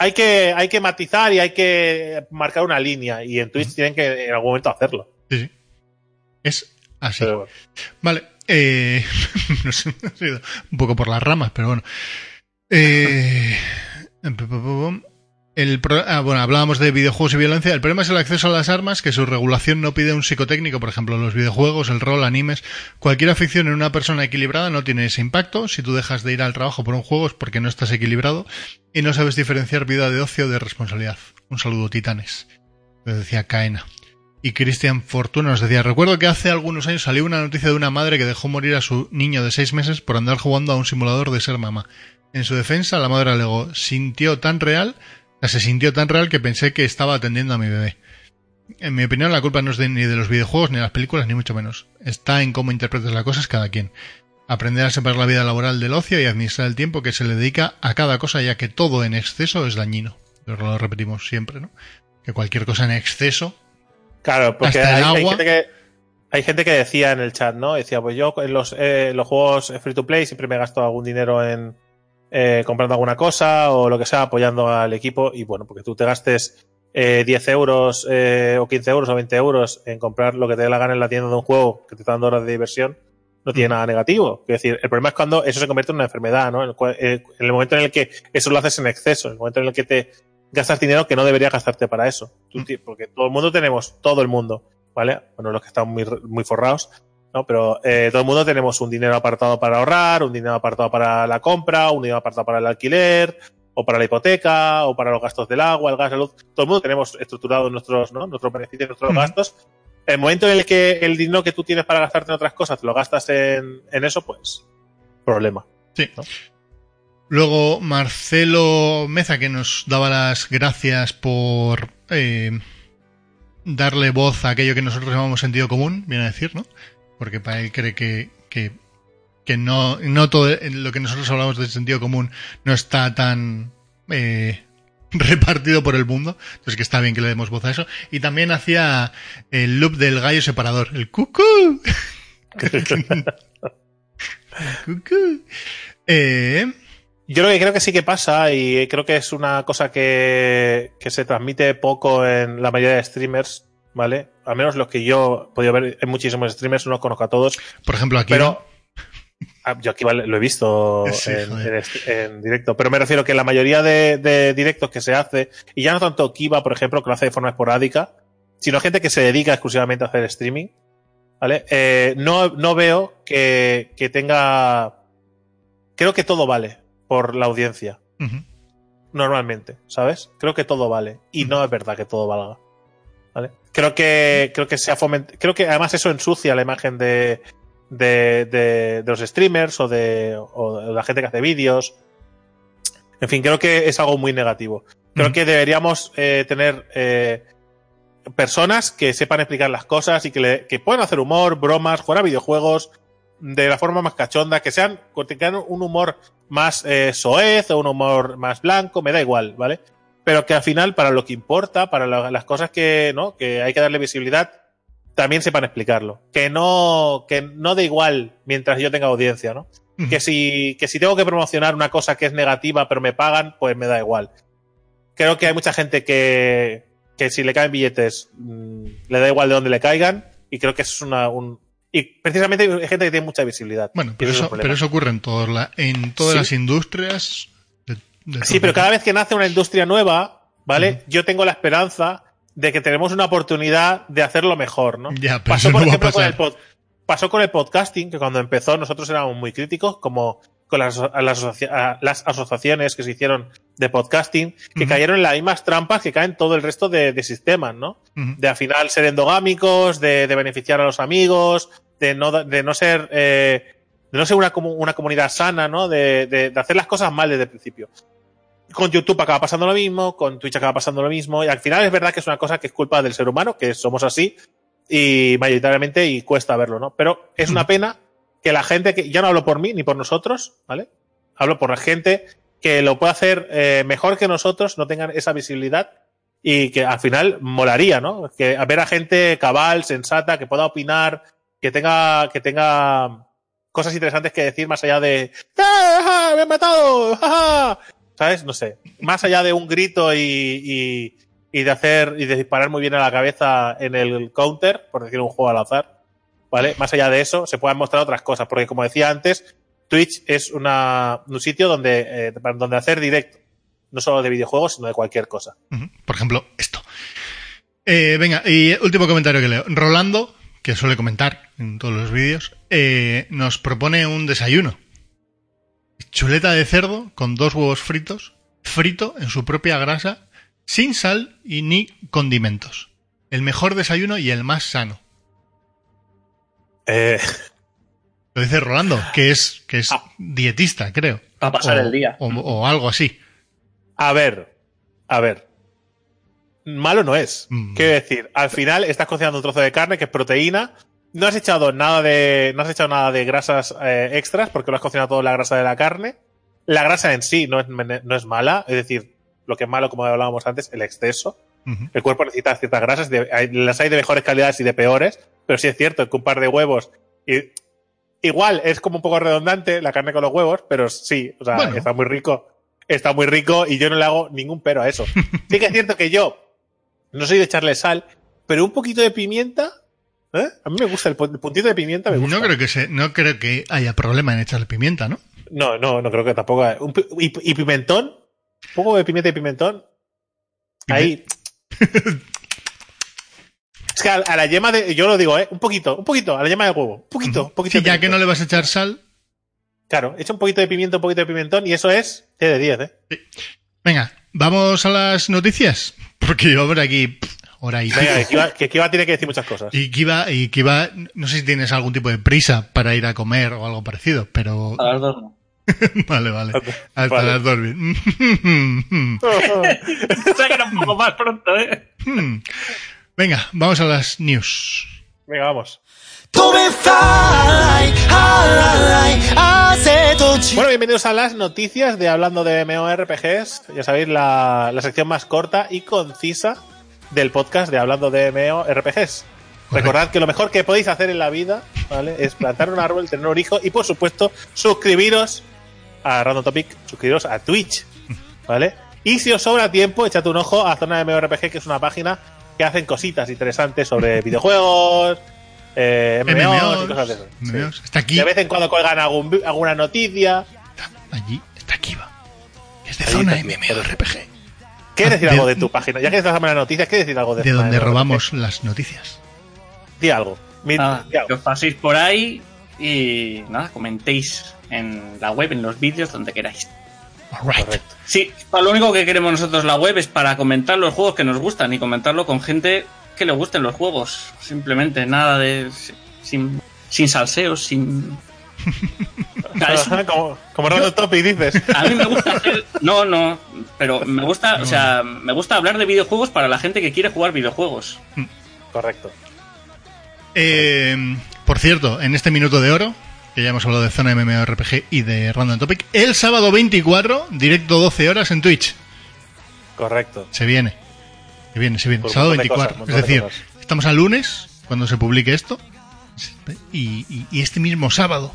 hay que, hay que matizar y hay que marcar una línea. Y en Twitch tienen que en algún momento hacerlo. Sí, sí. Es así. Bueno. Vale. Eh, no sé, me he ido un poco por las ramas, pero bueno. Eh, el ah, bueno, hablábamos de videojuegos y violencia. El problema es el acceso a las armas, que su regulación no pide un psicotécnico, por ejemplo, los videojuegos, el rol, animes. Cualquier afición en una persona equilibrada no tiene ese impacto. Si tú dejas de ir al trabajo por un juego es porque no estás equilibrado y no sabes diferenciar vida de ocio de responsabilidad. Un saludo, titanes. Lo decía Kaena. Y Cristian Fortuna nos decía, recuerdo que hace algunos años salió una noticia de una madre que dejó morir a su niño de seis meses por andar jugando a un simulador de ser mamá. En su defensa, la madre alegó, sintió tan real, se sintió tan real que pensé que estaba atendiendo a mi bebé. En mi opinión, la culpa no es de- ni de los videojuegos, ni de las películas, ni mucho menos. Está en cómo interpretas las cosas cada quien. Aprender a separar la vida laboral del ocio y administrar el tiempo que se le dedica a cada cosa, ya que todo en exceso es dañino. Pero lo repetimos siempre, ¿no? Que cualquier cosa en exceso Claro, porque Hasta el hay, hay agua. gente que, hay gente que decía en el chat, ¿no? Decía, pues yo en los, eh, los juegos free to play siempre me gasto algún dinero en eh, comprando alguna cosa o lo que sea, apoyando al equipo. Y bueno, porque tú te gastes eh, 10 euros eh, o 15 euros o 20 euros en comprar lo que te dé la gana en la tienda de un juego que te está dando horas de diversión, no tiene nada negativo. Es decir, el problema es cuando eso se convierte en una enfermedad, ¿no? En el, cual- eh, en el momento en el que eso lo haces en exceso, en el momento en el que te gastas dinero que no deberías gastarte para eso. Tú ti- porque todo el mundo tenemos, todo el mundo, ¿vale? Bueno, los que están muy, muy forrados, ¿no? Pero eh, todo el mundo tenemos un dinero apartado para ahorrar, un dinero apartado para la compra, un dinero apartado para el alquiler, o para la hipoteca, o para los gastos del agua, el gas, la luz. Todo el mundo tenemos estructurado nuestros, ¿no? Nuestros beneficios, nuestros gastos. El momento en el que el dinero que tú tienes para gastarte en otras cosas te lo gastas en, en eso, pues, problema. Sí. Luego Marcelo Meza, que nos daba las gracias por eh, darle voz a aquello que nosotros llamamos sentido común, viene a decir, ¿no? Porque para él cree que, que, que no, no todo lo que nosotros hablamos de sentido común no está tan eh, [LAUGHS] repartido por el mundo. Entonces que está bien que le demos voz a eso. Y también hacía el loop del gallo separador, el cucú. [LAUGHS] cucú. Eh, Yo lo que creo que sí que pasa, y creo que es una cosa que, que se transmite poco en la mayoría de streamers, ¿vale? Al menos los que yo he podido ver en muchísimos streamers, no los conozco a todos, por ejemplo, aquí. pero ah, yo aquí lo he visto [LAUGHS] Sí, en, directo, pero me refiero que la mayoría de, de directos que se hace, y ya no tanto Kiva, por ejemplo, que lo hace de forma esporádica, sino gente que se dedica exclusivamente a hacer streaming, ¿vale? Eh, no, no veo que, que tenga... Creo que todo vale por la audiencia normalmente, ¿sabes? Creo que todo vale. Y no es verdad que todo valga. ¿Vale? Creo que, creo que se ha foment- creo que además eso ensucia la imagen de, de, de, de los streamers o de, o de la gente que hace vídeos. En fin, creo que es algo muy negativo. Creo que deberíamos eh, tener eh, personas que sepan explicar las cosas y que, le, que puedan hacer humor, bromas, jugar a videojuegos de la forma más cachonda, que sean, que tengan un humor más eh, soez o un humor más blanco, me da igual, ¿vale? Pero que al final, para lo que importa, para la- las cosas que, ¿no? que hay que darle visibilidad, también sepan explicarlo. Que no, que no da igual mientras yo tenga audiencia, ¿no? Que si, que si tengo que promocionar una cosa que es negativa pero me pagan, pues me da igual. Creo que hay mucha gente que, que si le caen billetes, mm, le da igual de dónde le caigan, y creo que eso es una, un, y precisamente hay gente que tiene mucha visibilidad. Bueno, pero es eso, pero eso ocurre en, todos la- en todas Sí. las industrias. Sí, pero cada vez que nace una industria nueva, ¿vale? Yo tengo la esperanza de que tenemos una oportunidad de hacerlo mejor, ¿no? Ya, pero pasó, por no ejemplo, con el pod- pasó con el podcasting, que cuando empezó nosotros éramos muy críticos, como con las, a las, asocia- a las asociaciones que se hicieron de podcasting, que cayeron en las mismas trampas que caen todo el resto de, de sistemas, ¿no? De al final ser endogámicos, de, de beneficiar a los amigos, de no, de no ser, eh, de no ser una, una comunidad sana, ¿no? De, de- de hacer las cosas mal desde el principio. Con YouTube acaba pasando lo mismo, con Twitch acaba pasando lo mismo, y al final es verdad que es una cosa que es culpa del ser humano, que somos así, y mayoritariamente, y cuesta verlo, ¿no? Pero es una pena que la gente que, ya no hablo por mí ni por nosotros, ¿vale? Hablo por la gente que lo puede hacer eh, mejor que nosotros, no tengan esa visibilidad y que al final molaría, ¿no? Que a ver a gente cabal, sensata, que pueda opinar, que tenga, que tenga cosas interesantes que decir más allá de ¡Ah, ah, ¡Me han matado! ¡Ja, ja! ¿Sabes? No sé. Más allá de un grito y, y, y de hacer y de disparar muy bien a la cabeza en el counter, por decir un juego al azar, ¿vale? Más allá de eso, se puedan mostrar otras cosas, porque como decía antes, Twitch es una, un sitio donde, eh, donde hacer directo, no solo de videojuegos, sino de cualquier cosa. Por ejemplo, esto. Eh, venga, y último comentario que leo. Rolando, que suele comentar en todos los vídeos, eh, nos propone un desayuno. Chuleta de cerdo con dos huevos fritos, frito en su propia grasa, sin sal y ni condimentos. El mejor desayuno y el más sano. Eh, Lo dice Rolando, que es, que es Ah. dietista, creo. Para pasar O- el día. O, o algo así. a ver, a ver. Malo no es. Mm. Quiero decir, al final estás cocinando un trozo de carne que es proteína. No has echado nada de, no has echado nada de grasas eh, extras porque lo has cocinado todo la grasa de la carne. La grasa en sí no es, no es mala, es decir, lo que es malo, como hablábamos antes, el exceso. El cuerpo necesita ciertas grasas, de- hay- las hay de mejores calidades y de peores, pero sí es cierto que un par de huevos y igual es como un poco redundante la carne con los huevos, pero sí, o sea, Bueno. está muy rico, está muy rico y yo no le hago ningún pero a eso. [LAUGHS] sí que es cierto que yo no soy de echarle sal, pero un poquito de pimienta, ¿eh? A mí me gusta el, pu- el puntito de pimienta, me gusta. No creo que se, no creo que haya problema en echarle pimienta, ¿no? No, no, no creo que tampoco. Un pi- y, y pimentón, un poco de pimienta y pimentón. Ahí. [LAUGHS] es que a, a la yema de. Yo lo digo, ¿eh? Un poquito, un poquito, a la yema de huevo. Un poquito, un poquito. Sí, ya que no le vas a echar sal, Claro, echa un poquito de pimiento, un poquito de pimentón y eso es C de 10, ¿eh? Venga, vamos a las noticias. [LAUGHS] Porque llevamos aquí pff, hora y Venga, que Kiva, que Kiva tiene que decir muchas cosas. Y Kiva, y Kiva, no sé si tienes algún tipo de prisa para ir a comer o algo parecido, pero A las dos no. [LAUGHS] vale, vale. Hasta Vale. las dos bien. [LAUGHS] un poco más pronto, ¿eh? Venga, vamos a las news. Venga, vamos. Bueno, bienvenidos a las noticias de Hablando de MMORPGs. Ya sabéis, la, la sección más corta y concisa del podcast de Hablando de MMORPGs. Recordad que lo mejor que podéis hacer en la vida, ¿vale? Es plantar un árbol, tener un hijo y, por supuesto, suscribiros a Random Topic, suscribiros a Twitch, ¿vale? Y si os sobra tiempo, echad un ojo a Zona de MMORPG, que es una página que hacen cositas interesantes sobre [LAUGHS] videojuegos, eh, MMOs y cosas de eso. Sí. MMOs. Está aquí, De vez en cuando colgan algún, alguna noticia. allí, está Kiva. Es de Ahí zona está. MMORPG. ¿Quieres decir De- algo de tu página? Ya que estás dando las noticias, ¿quieres decir algo de De donde robamos las noticias. Di algo. Mi- di algo. que os paséis por ahí y nada, comentéis en la web, en los vídeos, donde queráis. Correcto. Sí, lo único que queremos nosotros la web es para comentar los juegos que nos gustan y comentarlo con gente que le gusten los juegos. Simplemente nada de. sin, sin salseos, sin. [LAUGHS] Claro, es un- como, como Random Topic dices. A mí me gusta hacer. No, no. Pero me gusta, o sea, me gusta hablar de videojuegos para la gente que quiere jugar videojuegos. Correcto. Eh, por cierto, en este minuto de oro, que ya hemos hablado de zona MMORPG y de Random Topic, el sábado 24, directo 12 horas en Twitch. Correcto. Se viene. Se viene, se viene. Sábado montón de 24. cosas, un montón es de decir, estamos a lunes, cuando se publique esto. Y, y- y este mismo sábado.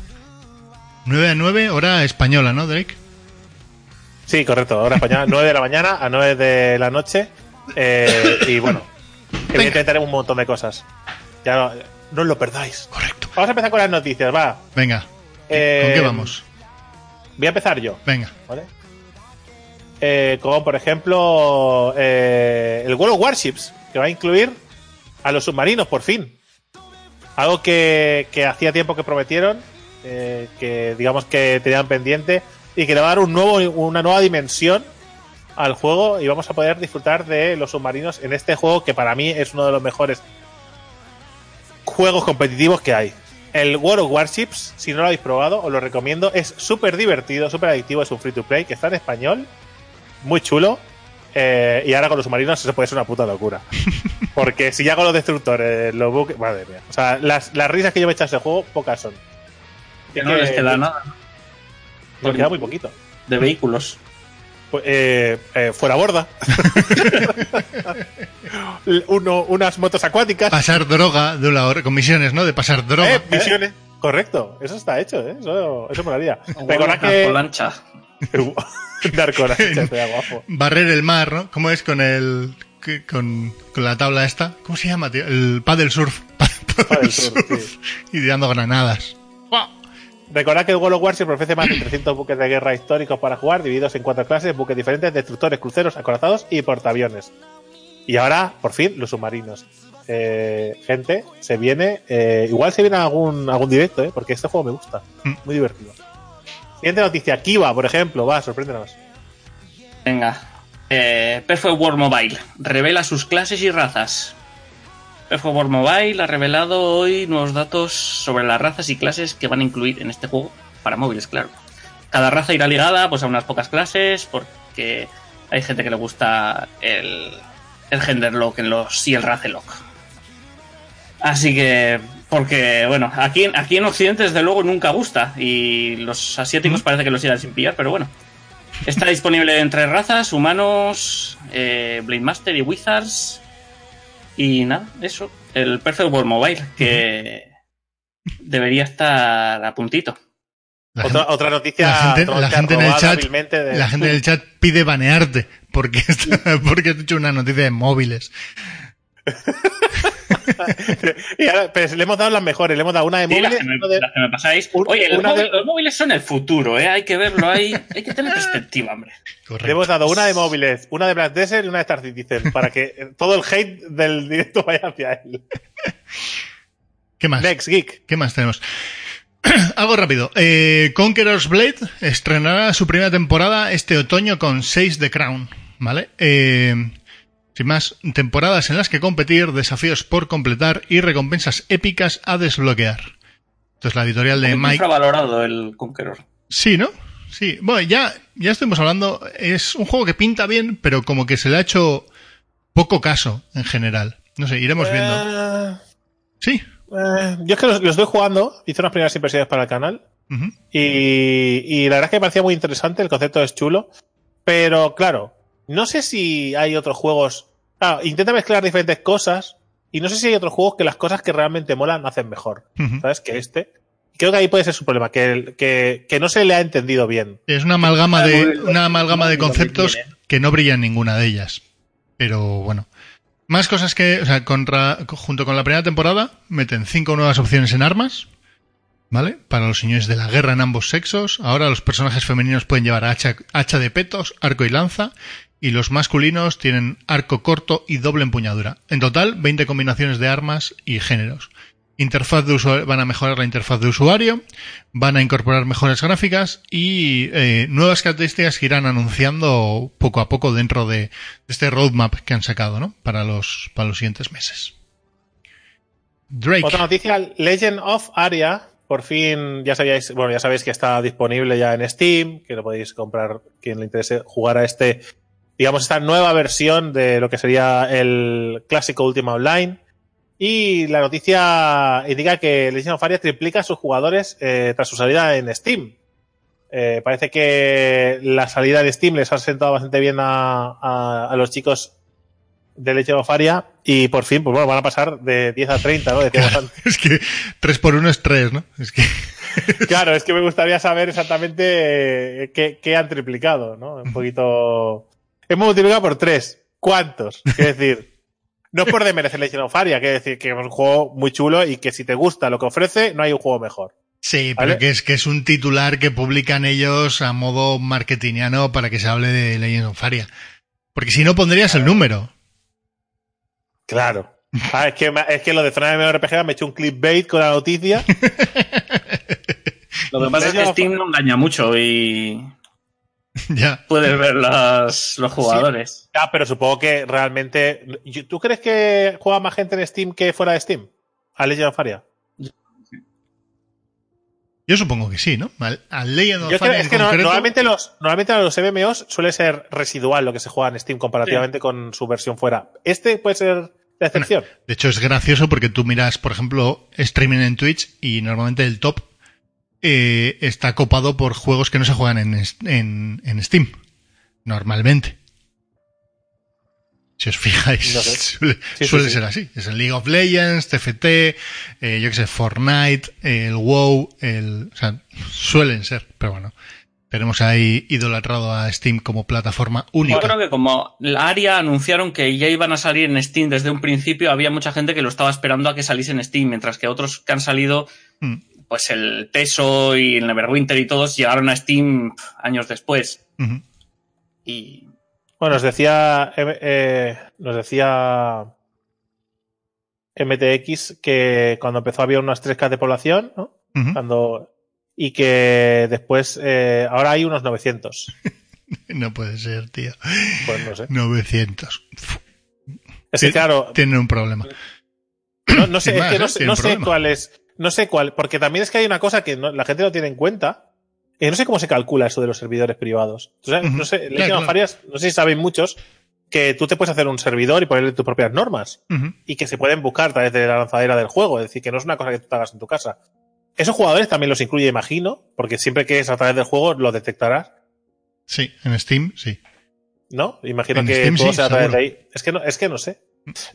9 a 9, hora española, ¿no, Drake? Sí, correcto. Ahora española, [LAUGHS] 9 de la mañana a 9 de la noche. Eh, y bueno, evidentemente haremos un montón de cosas. Ya no, no os lo perdáis. Correcto. Vamos a empezar con las noticias, va. Venga, Eh, ¿con qué vamos? Voy a empezar yo, Venga. ¿vale? Eh, con, por ejemplo, eh, el World of Warships, que va a incluir a los submarinos, por fin. Algo que, que hacía tiempo que prometieron, eh, que digamos que tenían pendiente, y que le va a dar un nuevo, una nueva dimensión al juego y vamos a poder disfrutar de los submarinos en este juego que para mí es uno de los mejores juegos competitivos que hay. El World of Warships, si no lo habéis probado, os lo recomiendo. Es súper divertido, súper adictivo, es un free to play que está en español, muy chulo. eh, y ahora con los submarinos se puede ser una puta locura. [LAUGHS] Porque si ya con los destructores, los buques. Madre mía. O sea, las, las risas que yo me he echado a ese juego, pocas son. Que no les queda nada Nos queda muy poquito. de vehículos. Pues, eh, eh, fuera borda. [LAUGHS] Uno, unas motos acuáticas. Pasar droga de una hora, con misiones, ¿no? De pasar droga. Eh, misiones. Correcto, eso está hecho, ¿eh? Eso, eso molaría. Recordad que. lancha. Narcolancha, [LAUGHS] estaría guapo. Barrer el mar, ¿no? ¿Cómo es con el. con, con la tabla esta? ¿Cómo se llama, tío? El paddle surf. [LAUGHS] Paddle surf, sí. Y tirando granadas. Recordad que el World of Warships ofrece más de 300 buques de guerra históricos para jugar, divididos en cuatro clases, buques diferentes, destructores, cruceros, acorazados y portaaviones. Y ahora, por fin, los submarinos. Eh, gente, se viene. eh, igual se viene algún, algún directo, ¿eh? porque este juego me gusta. Mm. Muy divertido. Siguiente noticia: Kiva, por ejemplo. Va, sorpréndenos. Venga. Eh, Perfect World Mobile revela sus clases y razas. Perfect World Mobile ha revelado hoy nuevos datos sobre las razas y clases que van a incluir en este juego para móviles, claro. Cada raza irá ligada pues, a unas pocas clases porque hay gente que le gusta el, el gender lock en los, y el race lock. Así que, porque, bueno, aquí, aquí en Occidente desde luego nunca gusta y los asiáticos parece que lo sigan sin pillar, pero bueno. Está [LAUGHS] disponible en tres razas, humanos, eh, Blade Master y Wizards. Y nada, eso. El Perfect World Mobile, que debería estar a puntito. La Otra, gente, otra noticia. la gente- la en el chat- hábilmente de- la gente del chat pide banearte porque, [LAUGHS] está- porque has hecho una noticia de móviles. [LAUGHS] [LAUGHS] Y ahora, pero le hemos dado las mejores. Le hemos dado una de Sí, las móviles. que me, una de- las que me pasáis. un- Oye, los, de- móviles, los móviles son el futuro, ¿eh? Hay que verlo ahí. Hay que tener perspectiva, hombre. Le Correcto. hemos dado una de móviles, una de Black Desert y una de Star Citizen para que todo el hate del directo vaya hacia él. ¿Qué más? Next Geek. ¿Qué más tenemos? [CLEARS THROAT] Algo rápido. Eh, Conqueror's Blade estrenará su primera temporada este otoño con 6 de Crown, ¿vale? Eh, sin más, temporadas en las que competir, desafíos por completar y recompensas épicas a desbloquear. Esto es la editorial de Mike. infravalorado el Conqueror. Sí, ¿no? Sí. Bueno, ya, ya estuvimos hablando. Es un juego que pinta bien, pero como que se le ha hecho poco caso en general. No sé, iremos viendo. Eh, Sí. eh, yo es que los, los estoy jugando, hice unas primeras impresiones para el canal y, y la verdad es que me parecía muy interesante, el concepto es chulo, pero claro, no sé si hay otros juegos. Claro, intenta mezclar diferentes cosas y no sé si hay otros juegos que las cosas que realmente molan hacen mejor. ¿sabes? Que este. Creo que ahí puede ser su problema, que, el- que, que no se le ha entendido bien. Es una amalgama Ah, de, una amalgama de conceptos que no brilla en ninguna de ellas. Pero bueno. Más cosas que, o sea, contra- junto con la primera temporada, meten cinco nuevas opciones en armas, ¿vale? Para los señores de la guerra en ambos sexos. Ahora los personajes femeninos pueden llevar hacha, hacha de petos, arco y lanza, y los masculinos tienen arco corto y doble empuñadura. En total, 20 combinaciones de armas y géneros. Interfaz de usuario, van a mejorar la interfaz de usuario, van a incorporar mejoras gráficas y eh, nuevas características que irán anunciando poco a poco dentro de, de este roadmap que han sacado, ¿no? Para los, para los siguientes meses. Drake. Otra noticia, Legend of Aria por fin, ya sabíais, bueno, ya sabéis que está disponible ya en Steam, que lo podéis comprar quien le interese jugar a este, digamos, esta nueva versión de lo que sería el clásico Ultima Online. Y la noticia indica que Legend of Aria triplica a sus jugadores eh, tras su salida en Steam. Eh, parece que la salida de Steam les ha sentado bastante bien a, a- a los chicos de Legend of Aria y por fin, pues bueno, van a pasar de 10 a 30, ¿no? Claro, es que 3 por 1 es 3, ¿no? Es que [LAUGHS] Claro, es que me gustaría saber exactamente eh, qué, qué han triplicado, ¿no? Un poquito. Hemos multiplicado por tres. ¿Cuántos? Quiero decir, no es por demerecer Legend of Aria, quiero decir que es un juego muy chulo y que si te gusta lo que ofrece, no hay un juego mejor. Sí, ¿Vale? pero que es que es un titular que publican ellos a modo marketingiano para que se hable de Legends of Aria. Porque si no pondrías el número. Claro. Ah, es, que, es que lo de zona de MMORPG me hecho un clickbait con la noticia. [LAUGHS] Lo que pasa es que Legend Steam no engaña mucho y [LAUGHS] ya. puedes ver las, los jugadores. Ah, pero supongo que realmente. ¿Tú crees que juega más gente en Steam que fuera de Steam? A Legend of Aria. Yo supongo que sí, ¿no? Al, al Legend of Yo creo, Aria es en que no- normalmente los normalmente los MMOs suele ser residual lo que se juega en Steam comparativamente con su versión fuera. Este puede ser la excepción. De hecho, es gracioso porque tú miras, por ejemplo, streaming en Twitch y normalmente el top eh, está copado por juegos que no se juegan en, en, en Steam. Normalmente. Si os fijáis, No sé. suele, Sí, sí, suele sí. ser así. Es el League of Legends, TFT, eh, yo que sé, Fortnite, el WoW, el, o sea, suelen ser, pero bueno. Tenemos ahí idolatrado a Steam como plataforma única. Yo creo que como la Aria anunciaron que ya iban a salir en Steam desde un principio, había mucha gente que lo estaba esperando a que saliese en Steam, mientras que otros que han salido, Mm, pues el Teso y el Neverwinter y todos llegaron a Steam años después. Y Bueno, nos decía eh, eh, nos decía MTX que cuando empezó había unas 3K de población, ¿no? Cuando y que después eh, ahora hay unos 900. [LAUGHS] No puede ser, tío. Pues no sé. 900. Es que Sí. claro, Tienen un problema. No, no sé, es que no, ¿eh? no sé cuál es. No sé cuál, porque también es que hay una cosa que no- la gente no tiene en cuenta. Y no sé cómo se calcula eso de los servidores privados. O sea, Ujú. No sé, Claro, claro. No sé si saben muchos que tú te puedes hacer un servidor y ponerle tus propias normas y que se pueden buscar a través de la lanzadera del juego. Es decir, que no es una cosa que tú te hagas en tu casa. Esos jugadores también los incluye, imagino, porque siempre que es a través del juego lo detectarás, Sí, en Steam, sí. ¿no? Imagino En que Steam todo sí, sea a través de ahí. Es que no, es que no sé.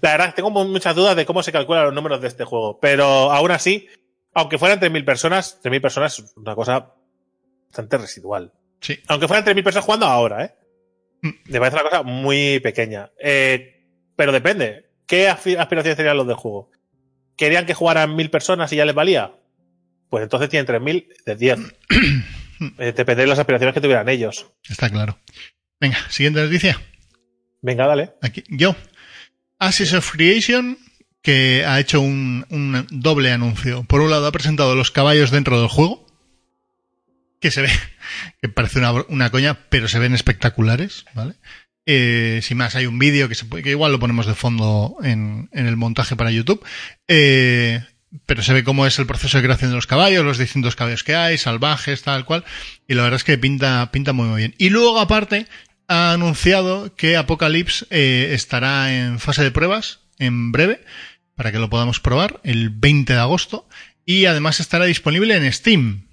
La verdad, tengo mu- muchas dudas de cómo se calculan los números de este juego. Pero aún así, aunque fueran 3.000 personas, 3.000 personas es una cosa bastante residual. Sí. Aunque fueran 3.000 personas jugando ahora, ¿eh? Mm. Me parece una cosa muy pequeña. Eh, pero depende. ¿Qué aspi- aspiraciones tenían los del juego? ¿Querían que jugaran 1.000 personas y ya les valía? Pues entonces tienen 3.000 de 10. [CLEARS THROAT] Eh, depende de las aspiraciones que tuvieran ellos. Está claro. Venga, siguiente noticia. Venga, dale. Aquí, yo. Ashes of Creation, que ha hecho un, doble anuncio. Por un lado, ha presentado los caballos dentro del juego. Que se ve, [LAUGHS] que parece una, coña, pero se ven espectaculares, ¿vale? Eh, sin más, hay un vídeo que, se puede- que igual lo ponemos de fondo en, en el montaje para YouTube. Eh, pero se ve cómo es el proceso de creación de los caballos, los distintos caballos que hay, salvajes, tal cual. Y la verdad es que pinta, pinta muy, muy bien. Y luego, aparte, ha anunciado que Apocalypse eh, estará en fase de pruebas en breve, para que lo podamos probar, el 20 de agosto. Y además estará disponible en Steam.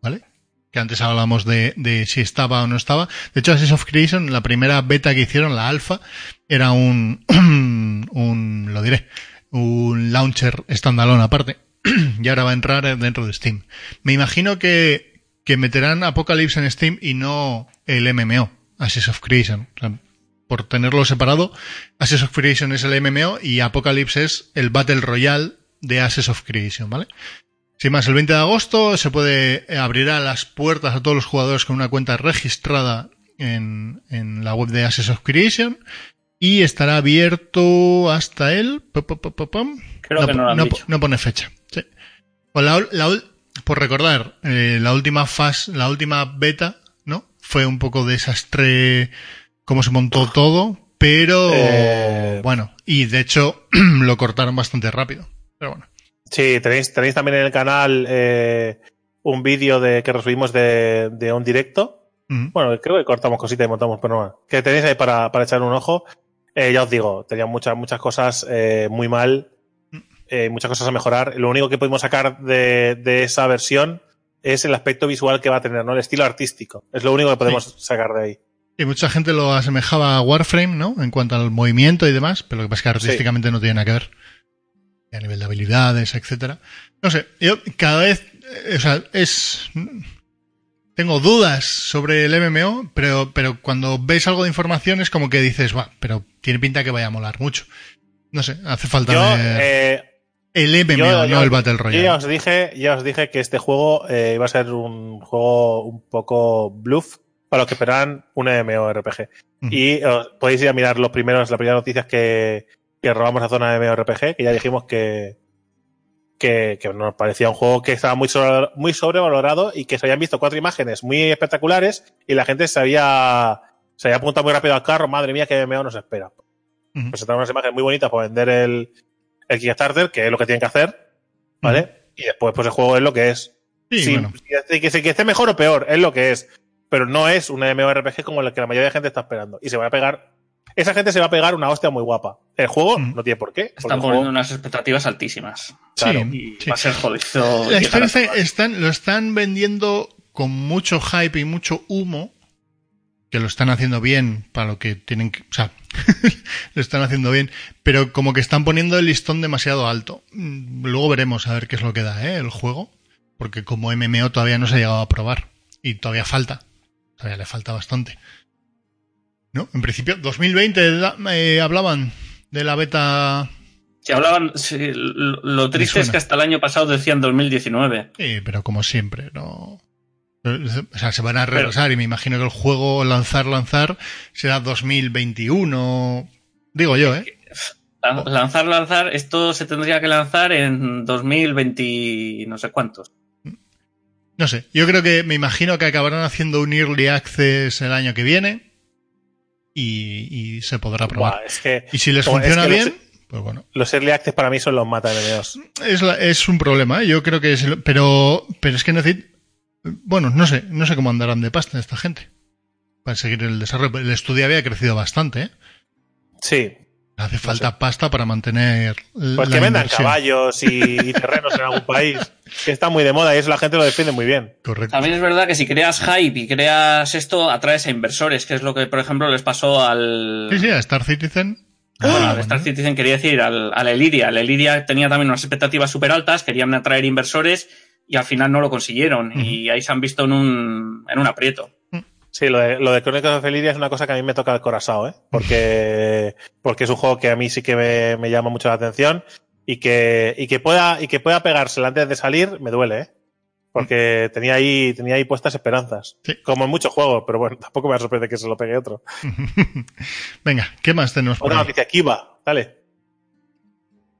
¿Vale? Que antes hablábamos de, si estaba o no estaba. De hecho, Ashes of Creation, la primera beta que hicieron, la alfa, era un, [CLEARS THROAT] un, lo diré, un launcher standalone aparte. [CLEARS THROAT] y ahora va a entrar dentro de Steam. Me imagino que, que meterán Apocalypse en Steam y no el MMO, Ashes of Creation. O sea, por tenerlo separado, Ashes of Creation es el MMO y Apocalypse es el Battle Royale de Ashes of Creation, ¿vale? Sin más, el 20 de agosto se puede eh, abrirá las puertas a todos los jugadores con una cuenta registrada en, en la web de Ashes of Creation y estará abierto hasta el... creo que no lo han no, dicho. no pone fecha. Sí. La la por recordar, eh, la última fase, la última beta. Fue un poco desastre cómo se montó todo, pero Eh. bueno, y de hecho [CLEARS THROAT] lo cortaron bastante rápido. Pero bueno. Sí, tenéis, tenéis también en el canal eh, un vídeo de que resubimos de, de un directo. Bueno, creo que cortamos cositas y montamos, pero no. Que tenéis ahí para, para echar un ojo. Eh, ya os digo, tenían muchas, muchas cosas muy mal, muchas cosas a mejorar. Lo único que pudimos sacar de, de esa versión es el aspecto visual que va a tener, ¿no? El estilo artístico. Es lo único que podemos sacar de ahí. Y mucha gente lo asemejaba a Warframe, ¿no? En cuanto al movimiento y demás, pero lo que pasa es que artísticamente no tiene nada que ver. A nivel de habilidades, etcétera. No sé, yo cada vez, eh, o sea, es... Tengo dudas sobre el MMO, pero, pero cuando ves algo de información es como que dices, va, pero tiene pinta que vaya a molar mucho. No sé, hace falta Yo, ver eh, el MMO, yo- no el Battle yo Royale. ya os dije, ya os dije que este juego eh, iba a ser un juego un poco bluff para los que esperaban un MMORPG. Ujú. Y eh, podéis ir a mirar los primeros, las primeras noticias que, que robamos a zona de MMORPG, que ya dijimos que, que, que nos parecía un juego que estaba muy, sobre- muy sobrevalorado y que se habían visto cuatro imágenes muy espectaculares y la gente se había, se había apuntado muy rápido al carro, madre mía, que MMO nos espera. Presentaron unas imágenes muy bonitas para vender el, el Kickstarter, que es lo que tienen que hacer, ¿vale? Y después, pues el juego es lo que es. Sí, Sí, bueno. si- que, si- que esté mejor o peor, es lo que es. Pero no es un MMORPG como el que la mayoría de gente está esperando. Y se va a pegar. Esa gente se va a pegar una hostia muy guapa. El juego Mm. no tiene por qué. Están poniendo juego- unas expectativas altísimas. claro. Sí, Y sí. va a ser jodido. La están, lo están vendiendo con mucho hype y mucho humo, que lo están haciendo bien para lo que tienen que... O sea, [LAUGHS] lo están haciendo bien, pero como que están poniendo el listón demasiado alto. Mm, Luego veremos a ver qué es lo que da ¿eh? el juego, porque como MMO todavía no se ha llegado a probar y todavía falta, todavía le falta bastante. ¿No? En principio, 2020 da- eh, hablaban de la beta Si hablaban, sí, lo, lo triste es que hasta el año pasado decían 2019. Sí, pero como siempre, no. O sea, se van a retrasar y me imagino que el juego lanzar, lanzar será 2021. Digo yo, ¿eh? Lan- Lanzar, lanzar, esto se tendría que lanzar en 2020, no sé cuántos. No sé. Yo creo que me imagino que acabarán haciendo un early access el año que viene y, y se podrá probar. Buah, es que Y si les es funciona que los- bien, pues bueno. los early access para mí son los mata MMOs. Es, la- es un problema, ¿eh? yo creo que es. el- pero, pero es que necesito. Bueno, no sé, no sé cómo andarán de pasta esta gente para seguir el desarrollo. El estudio había crecido bastante, ¿eh? Sí. Hace falta pasta para mantener Pues la que vendan inversión. caballos y, y terrenos en algún país. Que está muy de moda y eso la gente lo defiende muy bien. Correcto. También es verdad que si creas hype y creas esto, atraes a inversores, que es lo que, por ejemplo, les pasó al. Sí, sí, a Star Citizen. Bueno, Ah, al Star Citizen quería decir al, al Elidia. El Elidia tenía también unas expectativas súper altas, querían atraer inversores y al final no lo consiguieron. Y ahí se han visto en un, en un aprieto. Sí, lo de, lo de Chronicles of Elyria es una cosa que a mí me toca el corazón, ¿eh? Porque, [LAUGHS] porque es un juego que a mí sí que me, me llama mucho la atención y que, y que pueda, y que pueda pegársela antes de salir, me duele, ¿eh? Porque tenía ahí, tenía ahí puestas esperanzas. Sí. Como en muchos juegos, pero bueno, [LAUGHS] tampoco me sorprende que se lo pegue otro. [LAUGHS] Venga, ¿qué más tenemos por Otra ahí? noticia, Kiva, dale.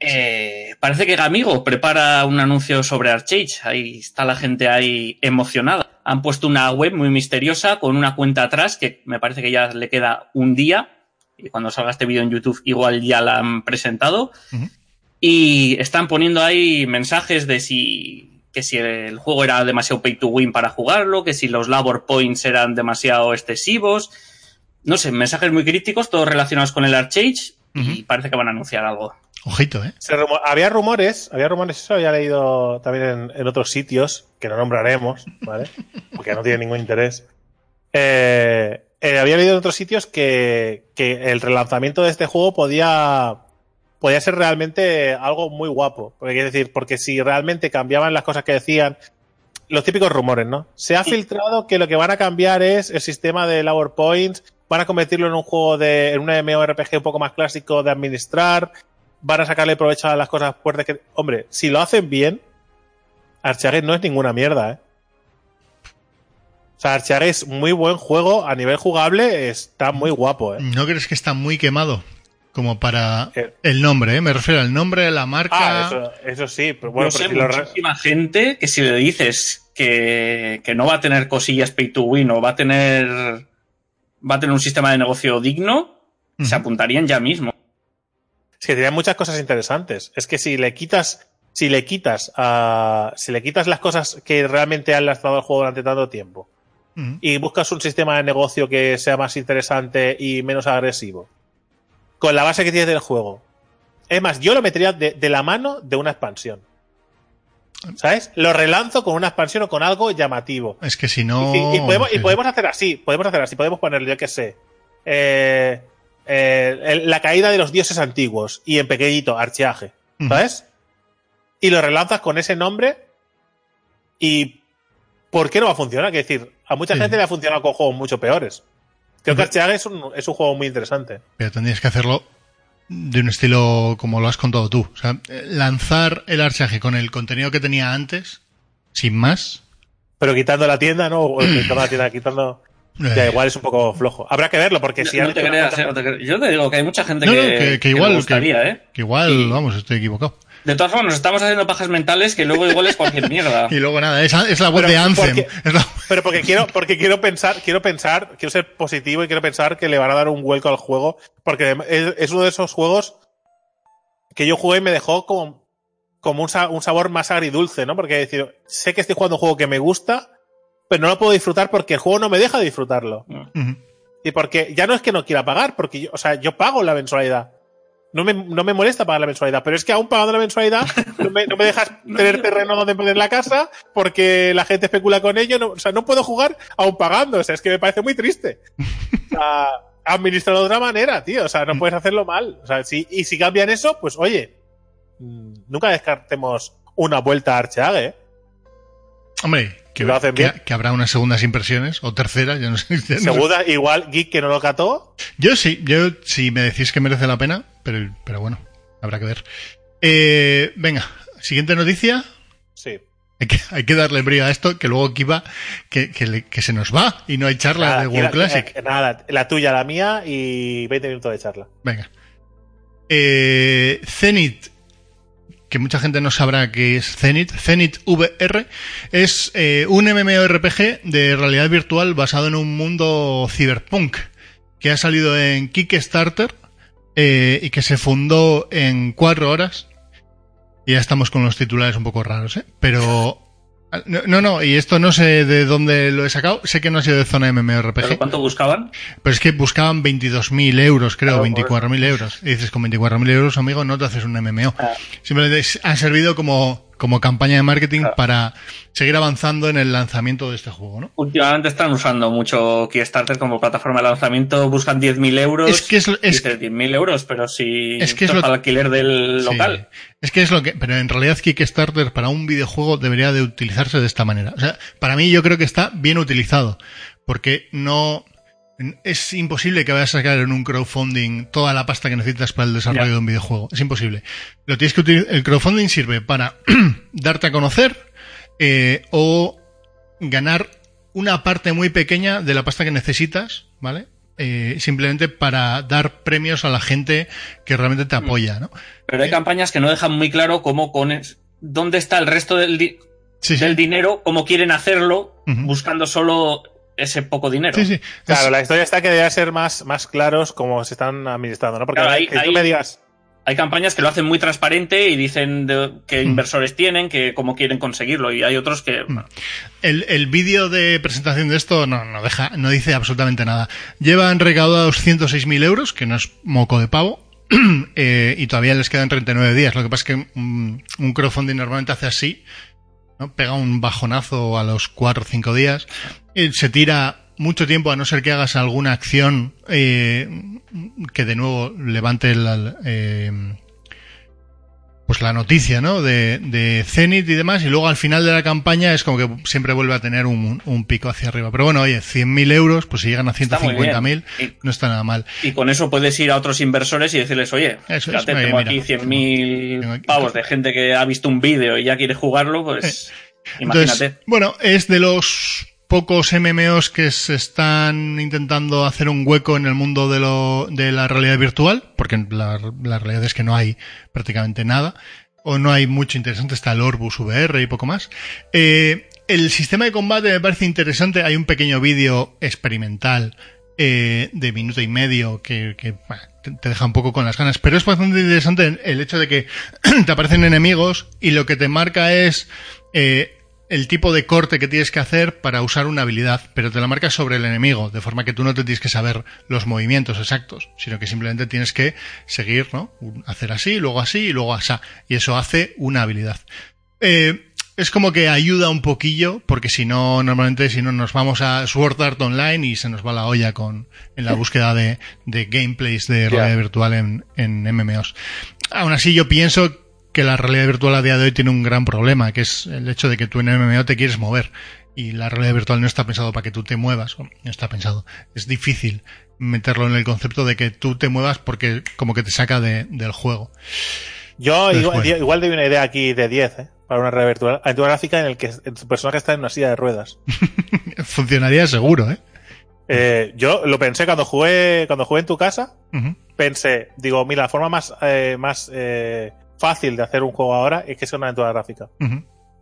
Eh, parece que Gamigo prepara un anuncio sobre Archage. Ahí está la gente ahí emocionada. Han puesto una web muy misteriosa con una cuenta atrás que me parece que ya le queda un día. Y cuando salga este vídeo en YouTube igual ya la han presentado. Y están poniendo ahí mensajes de si que si el juego era demasiado pay to win para jugarlo, que si los labor points eran demasiado excesivos. No sé, mensajes muy críticos, todos relacionados con el Archage. Y parece que van a anunciar algo. Ojito, ¿eh? Se había rumores, había rumores, eso había leído también en, en otros sitios, que no nombraremos, ¿vale? [LAUGHS] Porque no tiene ningún interés. Eh, eh, había leído en otros sitios que, que el relanzamiento de este juego podía, podía ser realmente algo muy guapo. Porque, es decir, porque si realmente cambiaban las cosas que decían, los típicos rumores, ¿no? Se ha filtrado que lo que van a cambiar es el sistema de labor points, van a convertirlo en un juego de, en un MMORPG un poco más clásico de administrar, van a sacarle provecho a las cosas fuertes que. Hombre, si lo hacen bien, Archage no es ninguna mierda, ¿eh? O sea, Archage es muy buen juego, a nivel jugable está muy guapo, ¿eh? ¿No crees que está muy quemado? Como para Eh. el nombre, ¿eh? Me refiero al nombre, la marca. Ah, eso, eso sí, pero bueno, Yo pero sé si lo muchísima gente que si le dices que, que no va a tener cosillas pay to win o va a tener va a tener un sistema de negocio digno, se apuntarían ya mismo. Es que tenían muchas cosas interesantes. Es que si le quitas si le quitas a, si le quitas las cosas que realmente han lastrado el juego durante tanto tiempo y buscas un sistema de negocio que sea más interesante y menos agresivo, con la base que tienes del juego. Es más, yo lo metería de, de la mano de una expansión. ¿Sabes? Lo relanzo con una expansión o con algo llamativo. Es que si no. Y, y podemos, y podemos hacer así, podemos hacer así, podemos ponerle, yo qué sé, eh, eh, la caída de los dioses antiguos y en pequeñito, archeaje, Ujú. ¿sabes? Y lo relanzas con ese nombre y ¿por qué no va a funcionar? Quiero decir, a mucha Sí. gente le ha funcionado con juegos mucho peores. Creo que Ujú. Archeaje es un, es un juego muy interesante. Pero tendrías que hacerlo de un estilo como lo has contado tú. O sea, lanzar el archaje con el contenido que tenía antes, sin más. Pero quitando la tienda, ¿no? O quitando la tienda, [CLEARS THROAT] quitando... Ya, eh, igual es un poco flojo. Habrá que verlo, porque si no te creas, eh, no te creas. Yo te digo que hay mucha gente No, que, no, que- que que igual, le gustaría, ¿eh? Que igual, Y- vamos, estoy equivocado. De todas formas, nos estamos haciendo pajas mentales que luego igual es cualquier mierda. [LAUGHS] Y luego nada, es, es la web Pero de Anthem. porque- Es la- [LAUGHS] Pero porque quiero, porque quiero pensar, quiero pensar, quiero ser positivo y quiero pensar que le van a dar un vuelco al juego. Porque es, es uno de esos juegos que yo jugué y me dejó como, como un, sa- un sabor más agridulce, ¿no? Porque decir, sé que estoy jugando un juego que me gusta, pero no lo puedo disfrutar porque el juego no me deja disfrutarlo. Y porque ya no es que no quiera pagar, porque yo, o sea, yo pago la mensualidad. No me, no me molesta pagar la mensualidad, pero es que aún pagando la mensualidad [LAUGHS] no me, no me dejas tener terreno donde poner la casa porque la gente especula con ello. No, o sea, no puedo jugar aún pagando. O sea, es que me parece muy triste. [LAUGHS] O sea, administrarlo de otra manera, tío. O sea, no puedes hacerlo mal. O sea, si, y si cambian eso, pues oye, mm, nunca descartemos una vuelta a Archeage, ¿eh? Hombre, que, Lo hacen bien. que habrá unas segundas impresiones o terceras, ya no sé. ya no sé. Segunda, igual Geek que no lo cató. Yo sí, yo si me decís que merece la pena, pero, pero bueno, habrá que ver. Eh, venga, siguiente noticia. Sí. Hay que, hay que darle brío a esto, que luego Kiva, que, que, se nos va y no hay charla Nada, de la- Classic. nada, la tuya, la mía y 20 minutos de charla. Venga. Eh, Zenith, que mucha gente no sabrá qué es Zenith. Zenith VR es eh, un MMORPG de realidad virtual basado en un mundo cyberpunk que ha salido en Kickstarter eh, y que se fundó en cuatro horas. Y ya estamos con los titulares un poco raros, ¿eh? Pero... No, no, no, y esto no sé de dónde lo he sacado. Sé que no ha sido de zona MMORPG. ¿Pero cuánto buscaban? Pero es que buscaban 22.000 euros, creo, Claro, 24.000 euros. Y dices, con 24.000 euros, amigo, no te haces un MMO. Ah. Simplemente ha servido como, como campaña de marketing Claro. para seguir avanzando en el lanzamiento de este juego, ¿no? Últimamente están usando mucho Kickstarter como plataforma de lanzamiento, buscan 10.000 euros. Es que es, es, Dices 10.000 euros, pero si Es que es lo- para el alquiler del sí. local. es que es lo que, pero en realidad Kickstarter para un videojuego debería de utilizarse de esta manera. O sea, para mí yo creo que está bien utilizado, porque no, es imposible que vayas a sacar en un crowdfunding toda la pasta que necesitas para el desarrollo de un videojuego. Es imposible. Lo tienes que el crowdfunding sirve para [CLEARS THROAT] darte a conocer eh, o ganar una parte muy pequeña de la pasta que necesitas, ¿vale? Eh, simplemente para dar premios a la gente que realmente te apoya, ¿no? Pero hay campañas que no dejan muy claro cómo con es- dónde está el resto del, di- Sí, sí. del dinero, cómo quieren hacerlo, buscando solo ese poco dinero. Sí, sí. Claro, Es- la historia está que debería ser más, más claros cómo se están administrando, ¿no? Porque Claro, ahí- que tú ahí- me digas, Hay campañas que lo hacen muy transparente y dicen de- qué Mm. inversores tienen, que cómo quieren conseguirlo. Y hay otros que. Mm. El, el vídeo de presentación de esto no, no deja, no dice absolutamente nada. Llevan recaudados 106.000 euros, que no es moco de pavo, [CLEARS THROAT] eh, y todavía les quedan 39 días. Lo que pasa es que mm, un crowdfunding normalmente hace así, ¿no? pega un bajonazo a los 4 o 5 días, se tira mucho tiempo a no ser que hagas alguna acción eh, que de nuevo levante la, eh, pues la noticia, ¿no? De, de Zenith y demás, y luego al final de la campaña es como que siempre vuelve a tener un, un pico hacia arriba. Pero bueno, oye, 100.000 euros, pues si llegan a Está muy 150.000, bien. no está nada mal. Y con eso puedes ir a otros inversores y decirles, oye, Eso es, oye, tengo mira, aquí tengo 100.000 aquí- pavos de gente que ha visto un vídeo y ya quiere jugarlo, pues Entonces, imagínate. bueno, es de los pocos MMOs que se están intentando hacer un hueco en el mundo de, lo, de la realidad virtual, porque la, realidad es que no hay prácticamente nada, o no hay mucho interesante, está el Orbus VR y poco más. Eh, el sistema de combate me parece interesante, hay un pequeño vídeo experimental eh, de minuto y medio que, te deja un poco con las ganas. Pero es bastante interesante el hecho de que [CLEARS THROAT] te aparecen enemigos y lo que te marca es eh, el tipo de corte que tienes que hacer para usar una habilidad, pero te la marca sobre el enemigo, de forma que tú no te tienes que saber los movimientos exactos, sino que simplemente tienes que seguir, ¿no? Hacer así, luego así y luego así. Y eso hace una habilidad. Eh, es como que ayuda un poquillo, porque si no, normalmente si no nos vamos a Sword Art Online y se nos va la olla con, en la búsqueda de, de gameplays de realidad virtual en, en MMOs. Aún así yo pienso que la realidad virtual a día de hoy tiene un gran problema, que es el hecho de que tú en MMO te quieres mover y la realidad virtual no está pensado para que tú te muevas, no está pensado. Es difícil meterlo en el concepto de que tú te muevas porque como que te saca de- del juego. Yo igual, bueno. igual doy una idea aquí de 10, ¿eh? Para una realidad virtual. Aventura gráfica en el que tu personaje está en una silla de ruedas. [LAUGHS] Funcionaría seguro, ¿eh? Eh, yo lo pensé cuando jugué, cuando jugué en tu casa. Ujú. Pensé, digo, mira, la forma más, eh, más eh, fácil de hacer un juego ahora es que sea una aventura gráfica.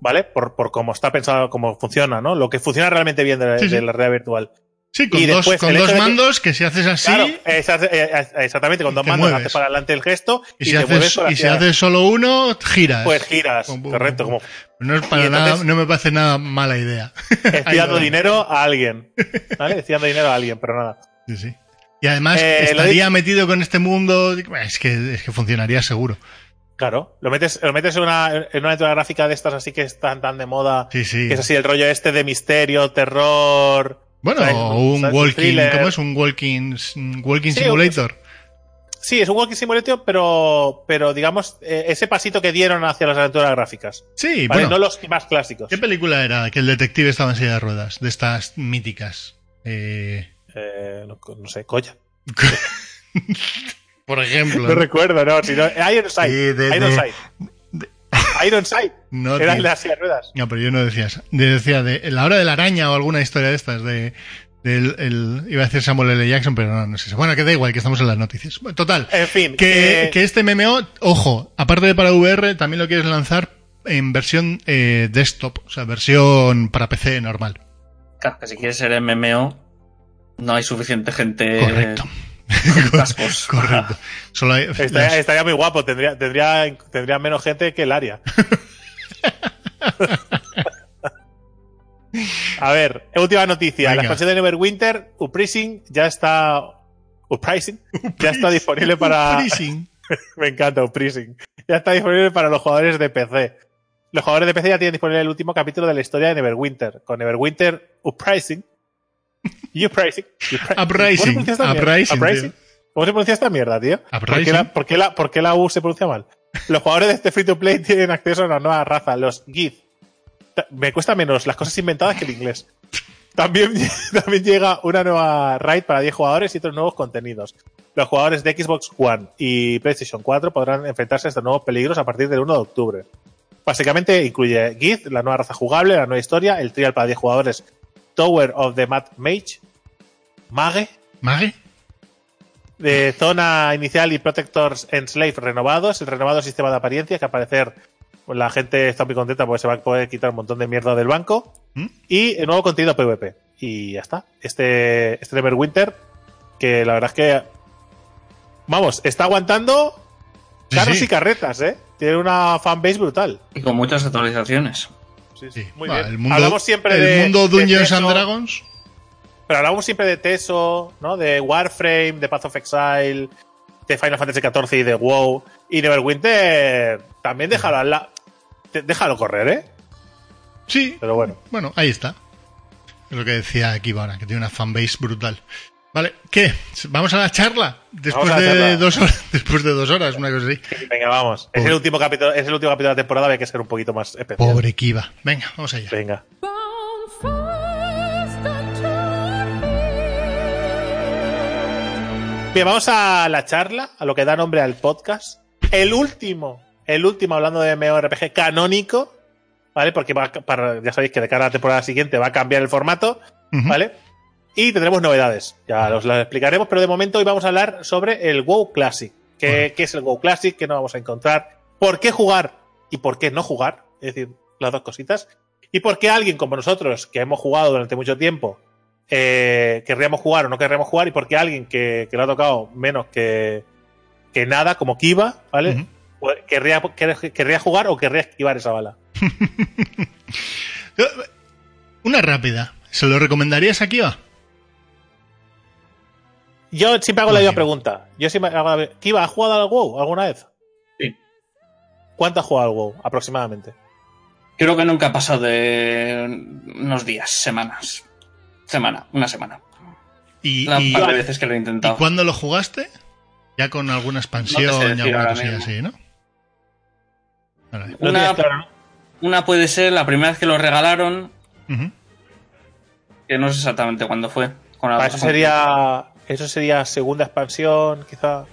¿Vale? Por, por cómo está pensado, cómo funciona, ¿no? Lo que funciona realmente bien de, la- Sí, sí. de la realidad virtual. Sí, con Y dos, después, con el dos hecho de que- mandos que si haces así Claro, exa- eh, exactamente, con dos mandos mueves. haces para adelante el gesto y y, si, te haces, y si haces solo uno, giras. Pues giras, correcto, como No es para entonces- nada, no me parece nada mala idea. [LAUGHS] estoy dando dinero a alguien. [LAUGHS] ¿Vale? Estoy dando dinero a alguien, pero nada. Sí, sí. Y además Eh, estaría metido con este mundo. Es que, es que funcionaría seguro. Claro, lo metes, lo metes en una, en una aventura gráfica de estas así que están tan de moda. Sí, sí. Que es así el rollo este de misterio, terror. Bueno, ¿sabes? o un walking. ¿cómo es? Un walking, walking Sí, simulator. Sí, es un walking simulator, pero, pero digamos, eh, ese pasito que dieron hacia las aventuras gráficas. Sí, ¿vale? bueno. No los más clásicos. ¿Qué película era que el detective estaba en silla de ruedas? De estas míticas. Eh, Eh, no, no sé, colla. [LAUGHS] por ejemplo. No recuerdo, no. Si no Ironside. Sí, de- de- Ironside. Ironside. No, Era tío. el de las ruedas. No, pero yo no decía eso. De- Decía de la hora de la araña o alguna historia de estas. De, del- el- iba a decir Samuel L. Jackson, pero no, no sé. Bueno, que da igual, que estamos en las noticias. Total. En fin. Que, eh, que este MMO, ojo, aparte de para VR, también lo quieres lanzar en versión eh, desktop, o sea, versión para PC normal. Claro, que si quieres ser MMO, no hay suficiente gente Correcto. [LAUGHS] cascos. Correcto. Solo hay, Estaría, las- estaría muy guapo, tendría, tendría, tendría menos gente que el área. [LAUGHS] A ver, última noticia. Venga. La expansión de Neverwinter, Uprising, ya está. Uprising, ya está disponible para. Freezing. [LAUGHS] Me encanta Uprising. Ya está disponible para los jugadores de PC. Los jugadores de PC ya tienen disponible el último capítulo de la historia de Neverwinter. Con Neverwinter Uprising. Uprising. Upri- Uprising. ¿Cómo se pronuncia esta mierda? Uprising. ¿Cómo se pronuncia esta mierda, tío? ¿Por qué, la, por, qué la, por qué la U se pronuncia mal? Los jugadores de este free to play tienen acceso a una nueva raza, los Gith. Ta- Me cuesta menos las cosas inventadas que el inglés. También, [LAUGHS] también llega una nueva raid para 10 jugadores y otros nuevos contenidos. Los jugadores de Xbox One y PlayStation 4 podrán enfrentarse a estos nuevos peligros a partir del 1 de octubre. Básicamente incluye Gith, la nueva raza jugable, la nueva historia, el trial para 10 jugadores Tower of the Mad Mage, Mage, ¿Mage? de zona inicial y Protectors Enslave renovados, el renovado sistema de apariencia, que al parecer pues, la gente está muy contenta porque se va a poder quitar un montón de mierda del banco. ¿Mm? Y el nuevo contenido PvP. Y ya está. Este, este Neverwinter, que la verdad es que. Vamos, está aguantando Sí, carros sí. y carretas, ¿eh? Tiene una fanbase brutal. Y con muchas actualizaciones. Sí, Sí. Muy bien. El mundo, hablamos siempre el de. mundo Dungeons and Dragons. Pero hablamos siempre de Teso, ¿no? De Warframe, de Path of Exile, de Final Fantasy XIV y de WoW. Y Neverwinter también déjalo, al la- déjalo correr, ¿eh? Sí, Pero bueno. bueno, ahí está. Es lo que decía aquí ahora, que tiene una fanbase brutal. Vale, ¿qué? ¿Vamos a la charla? Después, de. Dos horas, [LAUGHS] después de dos horas, una cosa así. Venga, vamos. Es el último capítulo, es el último capítulo de la temporada, hay que ser un poquito más especial. Pobre Kiva. Venga, vamos allá. Venga. Bien, vamos a la charla, a lo que da nombre al podcast. El último, el último hablando de MMORPG canónico, ¿vale? Porque va para, ya sabéis que de cara a la temporada siguiente va a cambiar el formato. ¿vale? Y tendremos novedades, ya os las explicaremos, pero de momento hoy vamos a hablar sobre el WoW Classic. ¿Qué, qué es el WoW Classic? ¿Qué no vamos a encontrar? ¿Por qué jugar y por qué no jugar? Es decir, las dos cositas. Y por qué alguien como nosotros, que hemos jugado durante mucho tiempo, eh, querríamos jugar o no querríamos jugar y por qué alguien que, que le ha tocado menos que, que nada, como Kiva, ¿vale? Pues querría, quer- querría jugar o querría esquivar esa bala. [LAUGHS] Una rápida. ¿Se lo recomendarías a Kiva? Yo siempre hago la misma pregunta. Yo siempre hago la... Kiva, ¿has jugado al WoW alguna vez? Sí. ¿Cuánto has jugado al WoW aproximadamente? Creo que nunca ha pasado de unos días, semanas. Semana, una semana. ¿Y, La y- par de veces que lo he ¿y intentado. cuándo lo jugaste? Ya con alguna expansión No y alguna cosilla así, ¿no? Vale. Una-. Una puede ser la primera vez que lo regalaron, que no sé exactamente cuándo fue. Con la- Ah, eso sería eso sería segunda expansión, quizá.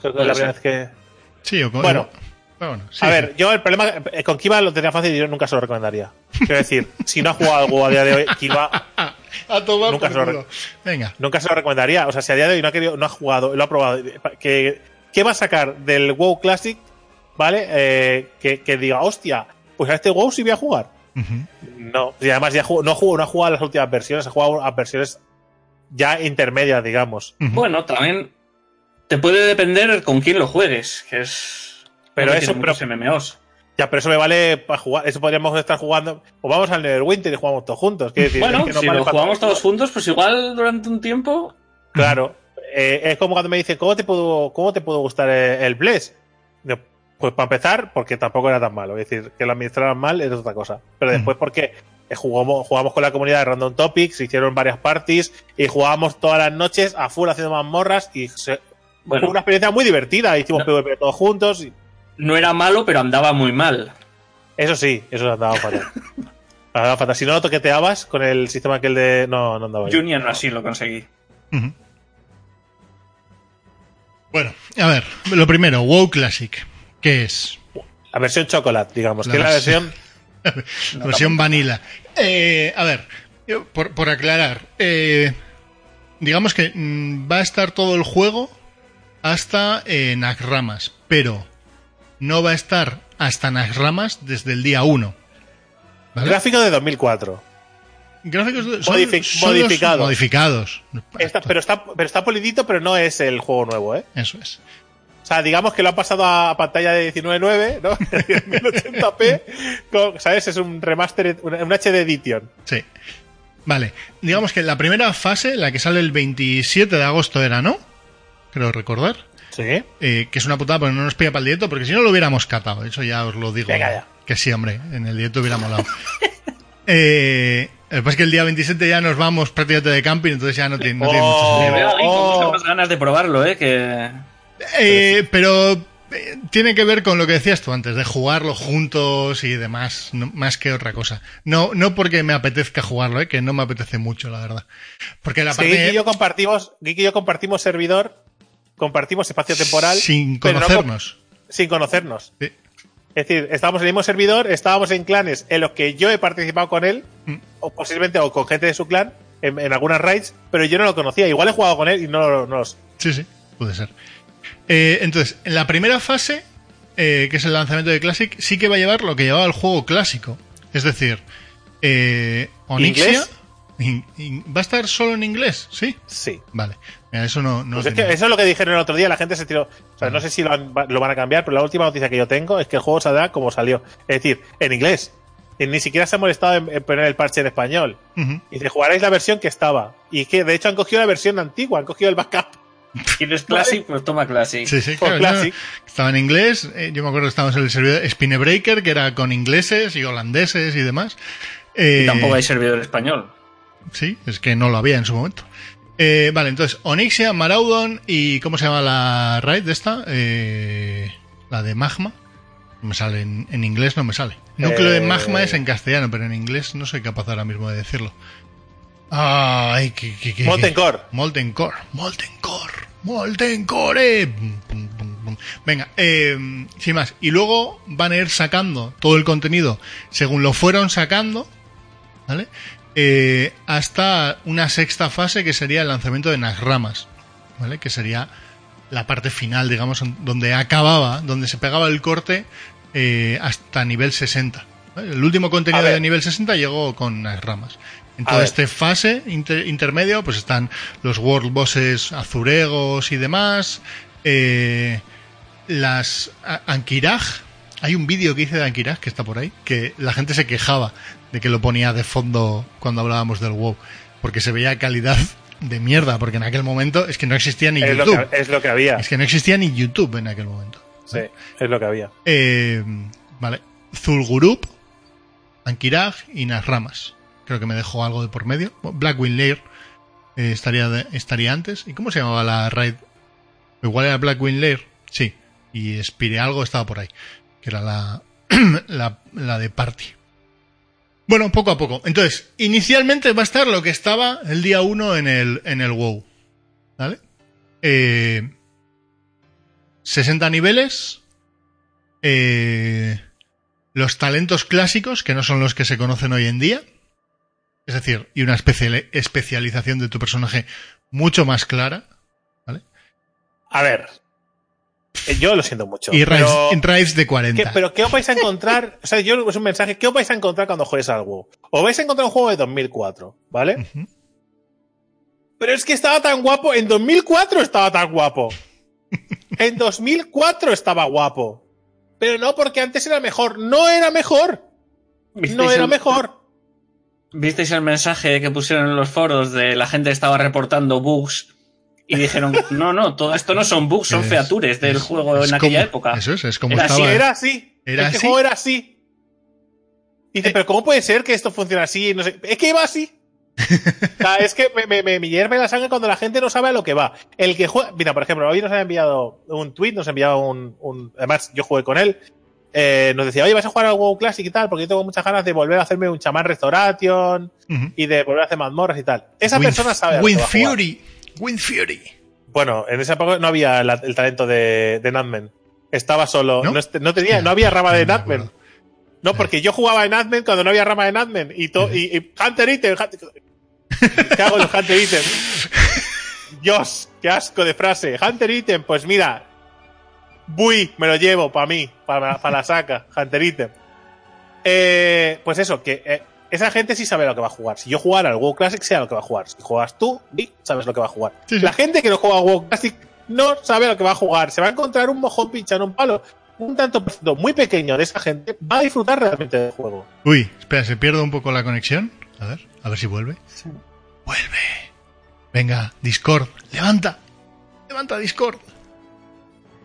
Creo que es la primera vez que. Sí, o con- Bueno. pero bueno, sí, a sí. ver, yo el problema eh, con Kiva lo tenía fácil y yo nunca se lo recomendaría. Quiero decir, si no ha jugado algo a día de hoy, Kiva [LAUGHS] A tomar nunca por se lo. Venga. nunca se lo recomendaría. O sea, si a día de hoy no ha querido, no ha jugado, lo ha probado, que, ¿qué va a sacar del WoW Classic? ¿Vale? Eh, que, que diga, hostia, pues a este WoW sí voy a jugar. No, y además ya jugó- no, jugó, no ha jugado a las últimas versiones, ha jugado a versiones ya intermedias, digamos. Bueno, también te puede depender con quién lo juegues, que es. Pero eso, pero- MMOs. Ya, pero eso me vale para jugar. Eso podríamos estar jugando. O vamos al Neverwinter y jugamos todos juntos. Decir, Bueno, es que no si vale lo jugamos todos juntos, pues igual durante un tiempo. Claro. Eh, es como cuando me dicen, ¿cómo te pudo, cómo te pudo gustar el, el Bless? Pues para empezar, porque tampoco era tan malo. Es decir, que lo administraran mal es otra cosa. Pero después porque eh, jugamos, jugamos con la comunidad de Random Topics, se hicieron varias parties y jugábamos todas las noches a full haciendo mazmorras y se- Bueno, fue una experiencia muy divertida. Hicimos No. PvP todos juntos. y- no era malo, pero andaba muy mal. eso sí, eso andaba fatal. [LAUGHS] andaba fatal. Si no lo toqueteabas con el sistema aquel de... No, no andaba bien. Junior no así lo conseguí. Bueno, a ver, lo primero, WoW Classic. ¿Qué es? La versión chocolate, digamos, La que es la versión- [LAUGHS] versión... Vanilla. Eh, a ver, por, por aclarar, eh, digamos que mm, va a estar todo el juego hasta eh, Nagramas, pero no va a estar hasta Nagramas desde el día 1. ¿vale? Gráfico de 2004. Gráficos de- son- Modific- son modificados. modificados. Está- pero, está, pero está polidito, pero no es el juego nuevo, ¿eh? Eso es. O sea, digamos que lo han pasado a pantalla de 19.9, ¿no? [LAUGHS] 1080p, con- ¿sabes? Es un remaster, un HD edition. Sí. Vale. Digamos que la primera fase, la que sale el 27 de agosto era, ¿no? Creo recordar. Sí. Eh, que es una putada porque no nos pilla para el directo, porque si no lo hubiéramos catado. Eso ya os lo digo. Venga ya. Que sí, hombre. En el directo hubiera molado. [LAUGHS] eh, que pasa es que el día 27 ya nos vamos prácticamente de camping, entonces ya no tiene, no tiene mucho Oh. Me sentido. veo aquí con oh. muchas más ganas de probarlo, ¿eh? Que. Eh, pero eh, tiene que ver con lo que decías tú antes, de jugarlo juntos y demás, no- más que otra cosa. No, no porque me apetezca jugarlo, eh, que no me apetece mucho, la verdad. Porque la parte Geek y yo compartimos, Geek y yo compartimos servidor, compartimos espacio temporal. sin no conocernos. sin conocernos. Sí. Es decir, estábamos en el mismo servidor, estábamos en clanes en los que yo he participado con él, Mm. o posiblemente o con gente de su clan, en, en algunas raids, pero yo no lo conocía. Igual he jugado con él y no, lo- no los. Sí, sí, puede ser. Eh, entonces, en la primera fase, eh, que es el lanzamiento de Classic, sí que va a llevar lo que llevaba el juego clásico. Es decir, eh, Onyxia. ¿Inglés? in- in- ¿Va a estar solo en inglés? Sí. Sí. Vale. Mira, eso no, no Pues es que eso es lo que dijeron el otro día, la gente se tiró. O sea, no sé si lo, han- lo van a cambiar, pero la última noticia que yo tengo es que el juego saldrá como salió. Es decir, en inglés. Y ni siquiera se ha molestado en, en poner el parche en español. Ujú. Y dice, jugaréis la versión que estaba. Y que de hecho han cogido la versión antigua, han cogido el backup. [LAUGHS] ¿Quieres Classic? Pues toma Classic. Sí, sí, claro. Classic. estaba en inglés. eh, yo me acuerdo que estábamos en el servidor Spinebreaker, que era con ingleses y holandeses y demás. Eh, Y tampoco hay servidor español. Sí, es que no lo había en su momento. Eh, vale, entonces, Onyxia, Maraudon y ¿cómo se llama la raid de esta? Eh, la de Magma. No me sale en, en inglés, no me sale. Núcleo de Eh. Magma es en castellano, pero en inglés no soy capaz ahora mismo de decirlo. Ay, que, que, que- Molten Core. Molten Core. Molten Core. Molten Core. Venga, eh, sin más. Y luego van a ir sacando todo el contenido según lo fueron sacando, ¿vale? Eh, hasta una sexta fase que sería el lanzamiento de Nagramas, ¿vale? Que sería la parte final, digamos, donde acababa, donde se pegaba el corte eh, hasta nivel 60. ¿vale? El último contenido de nivel 60 llegó con Nagramas. En A todo ver. este fase inter- intermedio, pues están los World Bosses azuregos y demás. eh, las Ankiraj. Hay un vídeo que hice de Ankiraj que está por ahí, que la gente se quejaba de que lo ponía de fondo cuando hablábamos del WoW, porque se veía calidad de mierda, porque en aquel momento es que no existía ni Es lo, YouTube. que, es lo que había. Es que no existía ni YouTube en aquel momento. Sí, es lo que había. Eh, vale. Zulgurup, Ankiraj y Nasramas. Creo que me dejó algo de por medio. Blackwing Lair eh, estaría, estaría antes. ¿Y cómo se llamaba la raid? Igual era Blackwing Lair. Sí. Y Spire algo estaba por ahí. Que era [CLEARS THROAT] la, la, de Party. Bueno, poco a poco. Entonces, inicialmente va a estar lo que estaba el día 1 en el, en el WoW. ¿Vale? Eh, 60 niveles. eh, los talentos clásicos, que no son los que se conocen hoy en día. Es decir, y una especial- especialización de tu personaje mucho más clara. ¿Vale? A ver. eh, Yo lo siento mucho. Y raids, pero, en raids de 40. ¿qué, pero ¿qué os vais a encontrar? O sea, yo es un mensaje. ¿Qué os vais a encontrar cuando juegues al WoW? Os vais a encontrar un juego de 2004, ¿vale? Ujú. Pero es que estaba tan guapo. En 2004 estaba tan guapo. En 2004 estaba guapo. Pero no porque antes era mejor. No era mejor. No ¿Visteis era mejor. ¿Visteis el mensaje que pusieron en los foros de la gente que estaba reportando bugs? Y dijeron, [LAUGHS] no, no, todo esto no son bugs, son Es- features del es- juego es en aquella como- época. Eso es, es como Era estaba. así, Era así. ¿Era es que así? juego era así. Y dice, Eh. pero ¿cómo puede ser que esto funcione así? No sé. Es que iba así. [LAUGHS] O sea, es que me, me, me, me hierve la sangre cuando la gente no sabe a lo que va. El que juega. Mira, por ejemplo, hoy nos ha enviado un tweet, nos ha enviado un. un- además, yo jugué con él. Eh, nos decía, oye, vas a jugar al WoW Classic y tal, porque yo tengo muchas ganas de volver a hacerme un chamán Restauration Ujú. y de volver a hacer mazmorras y tal. Esa Wind- persona sabe jugar. Fury. Wind Fury. Bueno, en esa época no había la- el talento de, de Natman. Estaba solo. ¿No? No, no tenía, no había rama de Natman. acuerdo. No, porque yo jugaba en Admin cuando no había rama de Admin. Y, to- y, y Hunter Item. [LAUGHS] ¿Qué hago en Hunter Item? Dios, qué asco de frase. Hunter Item, pues mira. Bui, me lo llevo para mí, para la saca. [LAUGHS] Hunter Item. Eh, pues eso, que eh, esa gente sí sabe lo que va a jugar. Si yo jugara al WoW Classic, sé a lo que va a jugar. Si juegas tú, di, sabes lo que va a jugar. Sí, sí. La gente que no juega WoW Classic no sabe lo que va a jugar. Se va a encontrar un mojón pinchando un palo. Un tanto muy pequeño de esa gente va a disfrutar realmente del juego. Uy, espera, se pierde un poco la conexión. A ver, a ver si vuelve. Vuelve. Venga, Discord, levanta. Levanta Discord.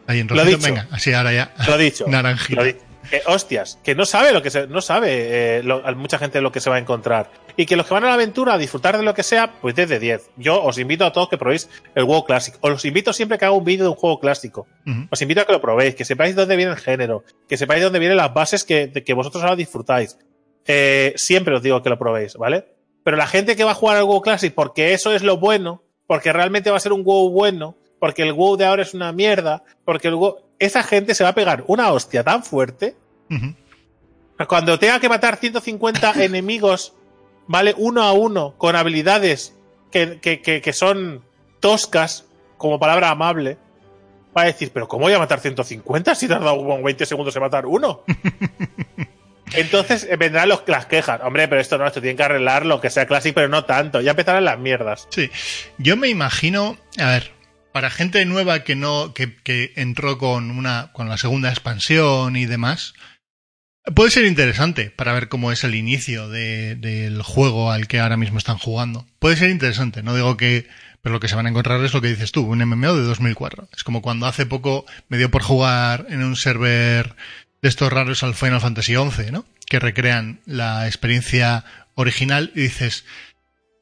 Ahí en rojito, venga, así ahora ya. Lo he dicho. [LAUGHS] Naranjita. Lo. Que, hostias, que no sabe lo que se, no sabe eh, lo- mucha gente lo que se va a encontrar. Y que los que van a la aventura a disfrutar de lo que sea, pues desde 10. Yo os invito a todos que probéis el juego clásico. Os invito siempre que haga un vídeo de un juego clásico. Os invito a que lo probéis, que sepáis dónde viene el género, que sepáis dónde vienen las bases que, de que vosotros ahora disfrutáis. Eh, siempre os digo que lo probéis, ¿vale? Pero la gente que va a jugar al WoW Classic porque eso es lo bueno, porque realmente va a ser un WoW bueno, porque el WoW de ahora es una mierda, porque el WoW... Esa gente se va a pegar una hostia tan fuerte cuando tenga que matar 150 [LAUGHS] enemigos, ¿vale? Uno a uno, con habilidades que, que, que, que son toscas, como palabra amable, va a decir, pero ¿cómo voy a matar 150 si como 20 segundos en matar uno? [LAUGHS] Entonces eh, vendrán los, las quejas. Hombre, pero esto no, esto tienen que arreglar lo que sea Classic, pero no tanto. Ya empezarán las mierdas. Sí. Yo me imagino, a ver, para gente nueva que no, que, que entró con una, con la segunda expansión y demás, puede ser interesante para ver cómo es el inicio de- del juego al que ahora mismo están jugando. Puede ser interesante, no digo que, pero lo que se van a encontrar es lo que dices tú, un MMO de 2004. Es como cuando hace poco me dio por jugar en un server de estos raros al Final Fantasy XI, ¿no? Que recrean la experiencia original y dices,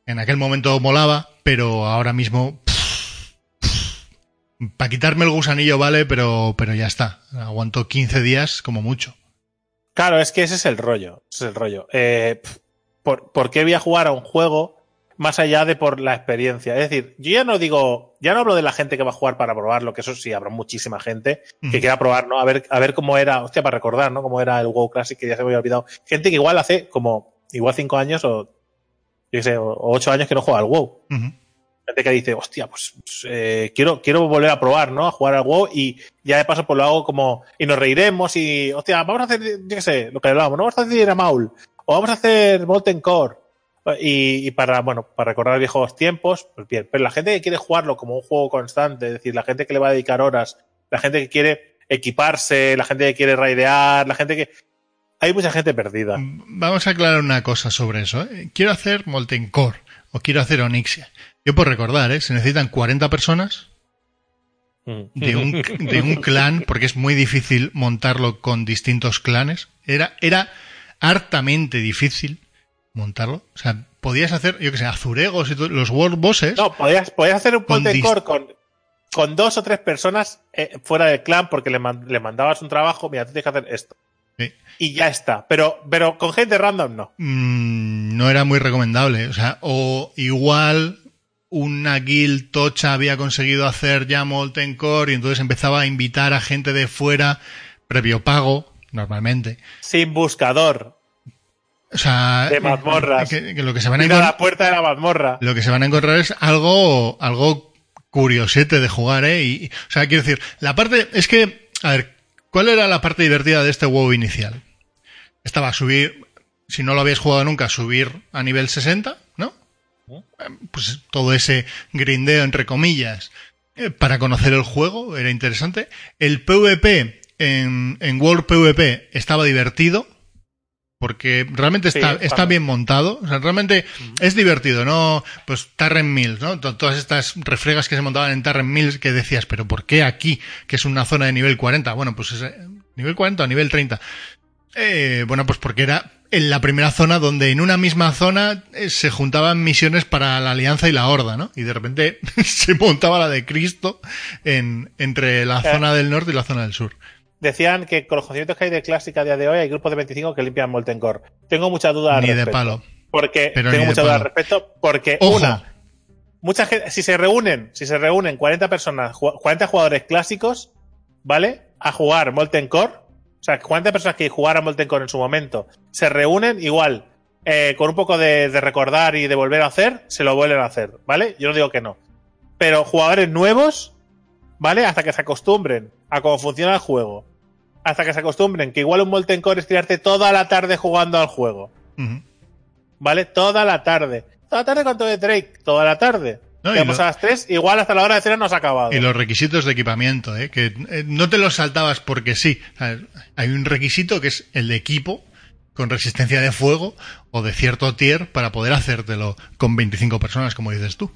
en aquel momento molaba, pero ahora mismo. Para quitarme el gusanillo vale, pero, pero ya está. Aguanto 15 días como mucho. Claro, es que ese es el rollo. Ese es el rollo. Eh, ¿por, ¿Por qué voy a jugar a un juego más allá de por la experiencia? Es decir, yo ya no digo, ya no hablo de la gente que va a jugar para probarlo, que eso sí, habrá muchísima gente que quiera probar, ¿no? A ver, a ver cómo era, hostia, para recordar, ¿no? Cómo era el WoW Classic, que ya se me había olvidado. Gente que igual hace como, igual cinco años o, yo qué sé, o o ocho años que no juega al WoW. Gente que dice, hostia, pues eh, quiero, quiero volver a probar, ¿no? A jugar al WoW y ya de paso pues lo hago como, y nos reiremos y, hostia, vamos a hacer, yo qué sé, lo que hablábamos, ¿no? Vamos a hacer a Maul, o vamos a hacer Molten Core, y, y para, bueno, para recordar viejos tiempos, pues bien. Pero la gente que quiere jugarlo como un juego constante, es decir, la gente que le va a dedicar horas, la gente que quiere equiparse, la gente que quiere raidear, la gente que... Hay mucha gente perdida. Vamos a aclarar una cosa sobre eso. ¿eh? Quiero hacer Molten Core o quiero hacer Onyxia. Yo por recordar, ¿eh? se necesitan 40 personas de un, de un [LAUGHS] clan, porque es muy difícil montarlo con distintos clanes. Era, era hartamente difícil montarlo. O sea, podías hacer, yo que sé, azuregos y todo, los world bosses. No, podías, podías hacer un Molten dis- Core con, con dos o tres personas eh, fuera del clan porque le, man- le mandabas un trabajo, mira, tú tienes que hacer esto. Y ya está. Pero, pero con gente random no. mm, no era muy recomendable. O sea, o igual una guild tocha había conseguido hacer ya Molten Core y entonces empezaba a invitar a gente de fuera previo pago, normalmente. Sin buscador. O sea, De mazmorras. que- que lo que se van a encontrar la puerta de la mazmorra. lo que se van a encontrar es algo, algo curiosete de jugar, ¿eh? Y, o sea, quiero decir, la parte, es que, a ver, ¿cuál era la parte divertida de este WoW inicial? Estaba subir, si no lo habías jugado nunca, subir a nivel 60, ¿no? Pues todo ese grindeo, entre comillas, eh, para conocer el juego, era interesante. El PvP en, en World PvP estaba divertido, porque realmente Sí, está, bien. montado. O sea, realmente es divertido, ¿no? Pues Tarren Mills, ¿no? To- Todas estas refregas que se montaban en Tarren Mills que decías, pero ¿por qué aquí, que es una zona de nivel 40? Bueno, pues es eh, nivel 40 o nivel 30. Eh, bueno, pues porque era en la primera zona donde en una misma zona eh, se juntaban misiones para la Alianza y la Horda, ¿no? Y de repente [LAUGHS] se montaba la de Cristo en, entre la zona del norte y la zona del sur. Decían que con los conocimientos que hay de clásica a día de hoy hay grupos de 25 que limpian Molten Core. Tengo mucha duda al Ni de palo. Porque Pero tengo mucha duda al respecto porque Ojo, una mucha gente, si se reúnen, si se reúnen 40 personas, ju- 40 jugadores clásicos, ¿vale? A jugar Molten Core, o sea, 40 personas que jugaran Molten Core en su momento, se reúnen igual, eh, con un poco de, de recordar y de volver a hacer, se lo vuelven a hacer, ¿vale? Yo no digo que no. Pero jugadores nuevos, ¿vale? Hasta que se acostumbren a cómo funciona el juego. Hasta que se acostumbren que igual un Molten Core es tirarte toda la tarde jugando al juego. ¿vale? Toda la tarde. Toda la tarde cuánto de Drake, toda la tarde. No, lo- a las 3, igual hasta la hora de cena no has acabado. Y los requisitos de equipamiento, ¿eh? que eh, no te los saltabas porque sí. O sea, Hay un requisito que es el de equipo con resistencia de fuego o de cierto tier para poder hacértelo con 25 personas, como dices tú.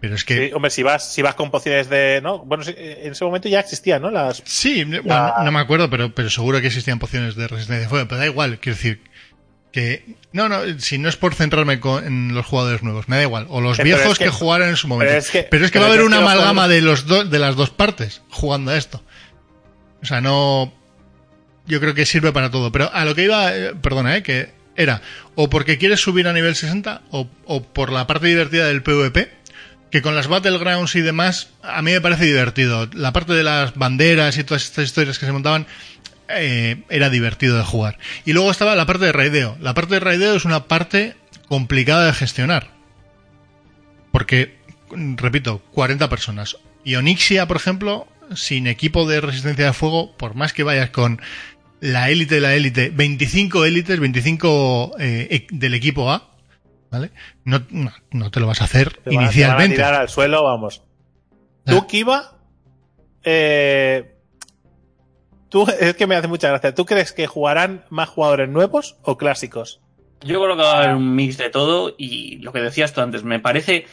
Pero es que Sí, hombre, si vas, si vas con pociones de. ¿no? Bueno, en ese momento ya existían, ¿no? Las. Sí, bueno, no me acuerdo, pero, pero seguro que existían pociones de resistencia de fuego. Pero da igual, quiero decir que... No, no, si no es por centrarme con- en los jugadores nuevos, me da igual. O los Eh, pero viejos es que, que- jugaran en su momento. pero es que- pero es que pero va a haber una amalgama jugadores- de, los dos de las dos partes jugando a esto. O sea, no... Yo creo que sirve para todo. Pero a lo que iba, eh, perdona, eh, que era o porque quieres subir a nivel 60 o, o por la parte divertida del PvP, que con las Battlegrounds y demás a mí me parece divertido. La parte de las banderas y todas estas historias que se montaban eh, era divertido de jugar. Y luego estaba la parte de raideo. La parte de raideo es una parte complicada de gestionar. Porque, repito, 40 personas. Y Onyxia, por ejemplo, sin equipo de resistencia de fuego, por más que vayas con la élite de la élite, 25 élites, 25 eh, e- del equipo A, ¿vale? No, no, no te lo vas a hacer Te van- te van a inicialmente. tirar al suelo, vamos. Ah. Tú, Kiva. Eh, tú, es que me hace mucha gracia. ¿Tú crees que jugarán más jugadores nuevos o clásicos? Yo creo que va a haber un mix de todo y lo que decías tú antes, me parece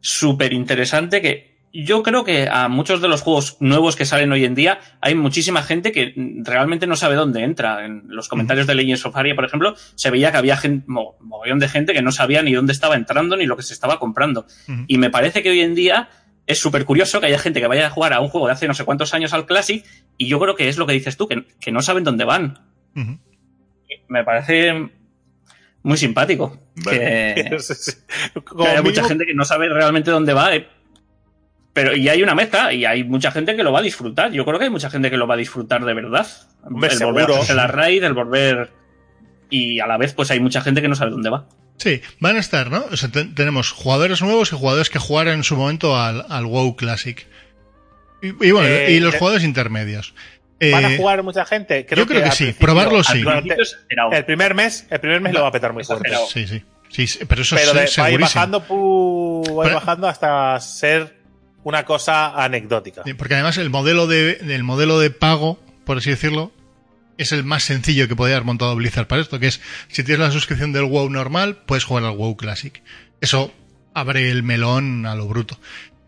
súper interesante que yo creo que a muchos de los juegos nuevos que salen hoy en día hay muchísima gente que realmente no sabe dónde entra. En los comentarios de Legends of Aria, por ejemplo, se veía que había gente, mo- mogollón de gente que no sabía ni dónde estaba entrando ni lo que se estaba comprando. Y me parece que hoy en día es súper curioso que haya gente que vaya a jugar a un juego de hace no sé cuántos años al Classic y yo creo que es lo que dices tú, que, que no saben dónde van. Me parece muy simpático. [LAUGHS] Que, Como que haya mínimo- mucha gente que no sabe realmente dónde va. eh. Pero y hay una mezcla y hay mucha gente que lo va a disfrutar. Yo creo que hay mucha gente que lo va a disfrutar de verdad. Hombre, el volver a la raid, el volver. Y a la vez, pues hay mucha gente que no sabe dónde va. Sí, van a estar, ¿no? O sea, te- tenemos jugadores nuevos y jugadores que jugaron en su momento al, al WoW Classic. Y, y bueno, Eh, y los eh, jugadores intermedios. ¿Van Eh, a jugar mucha gente? Creo yo creo que sí, probarlo sí. El primer mes, el primer mes lo va a petar muy fuerte. Sí, sí. Sí, pero eso pero de- es va a ir bajando, pu- va a ir bajando hasta ser una cosa anecdótica. Porque además el modelo de, el modelo de pago, por así decirlo, es el más sencillo que podría haber montado Blizzard para esto, que es si tienes la suscripción del WoW normal, puedes jugar al WoW Classic. Eso abre el melón a lo bruto.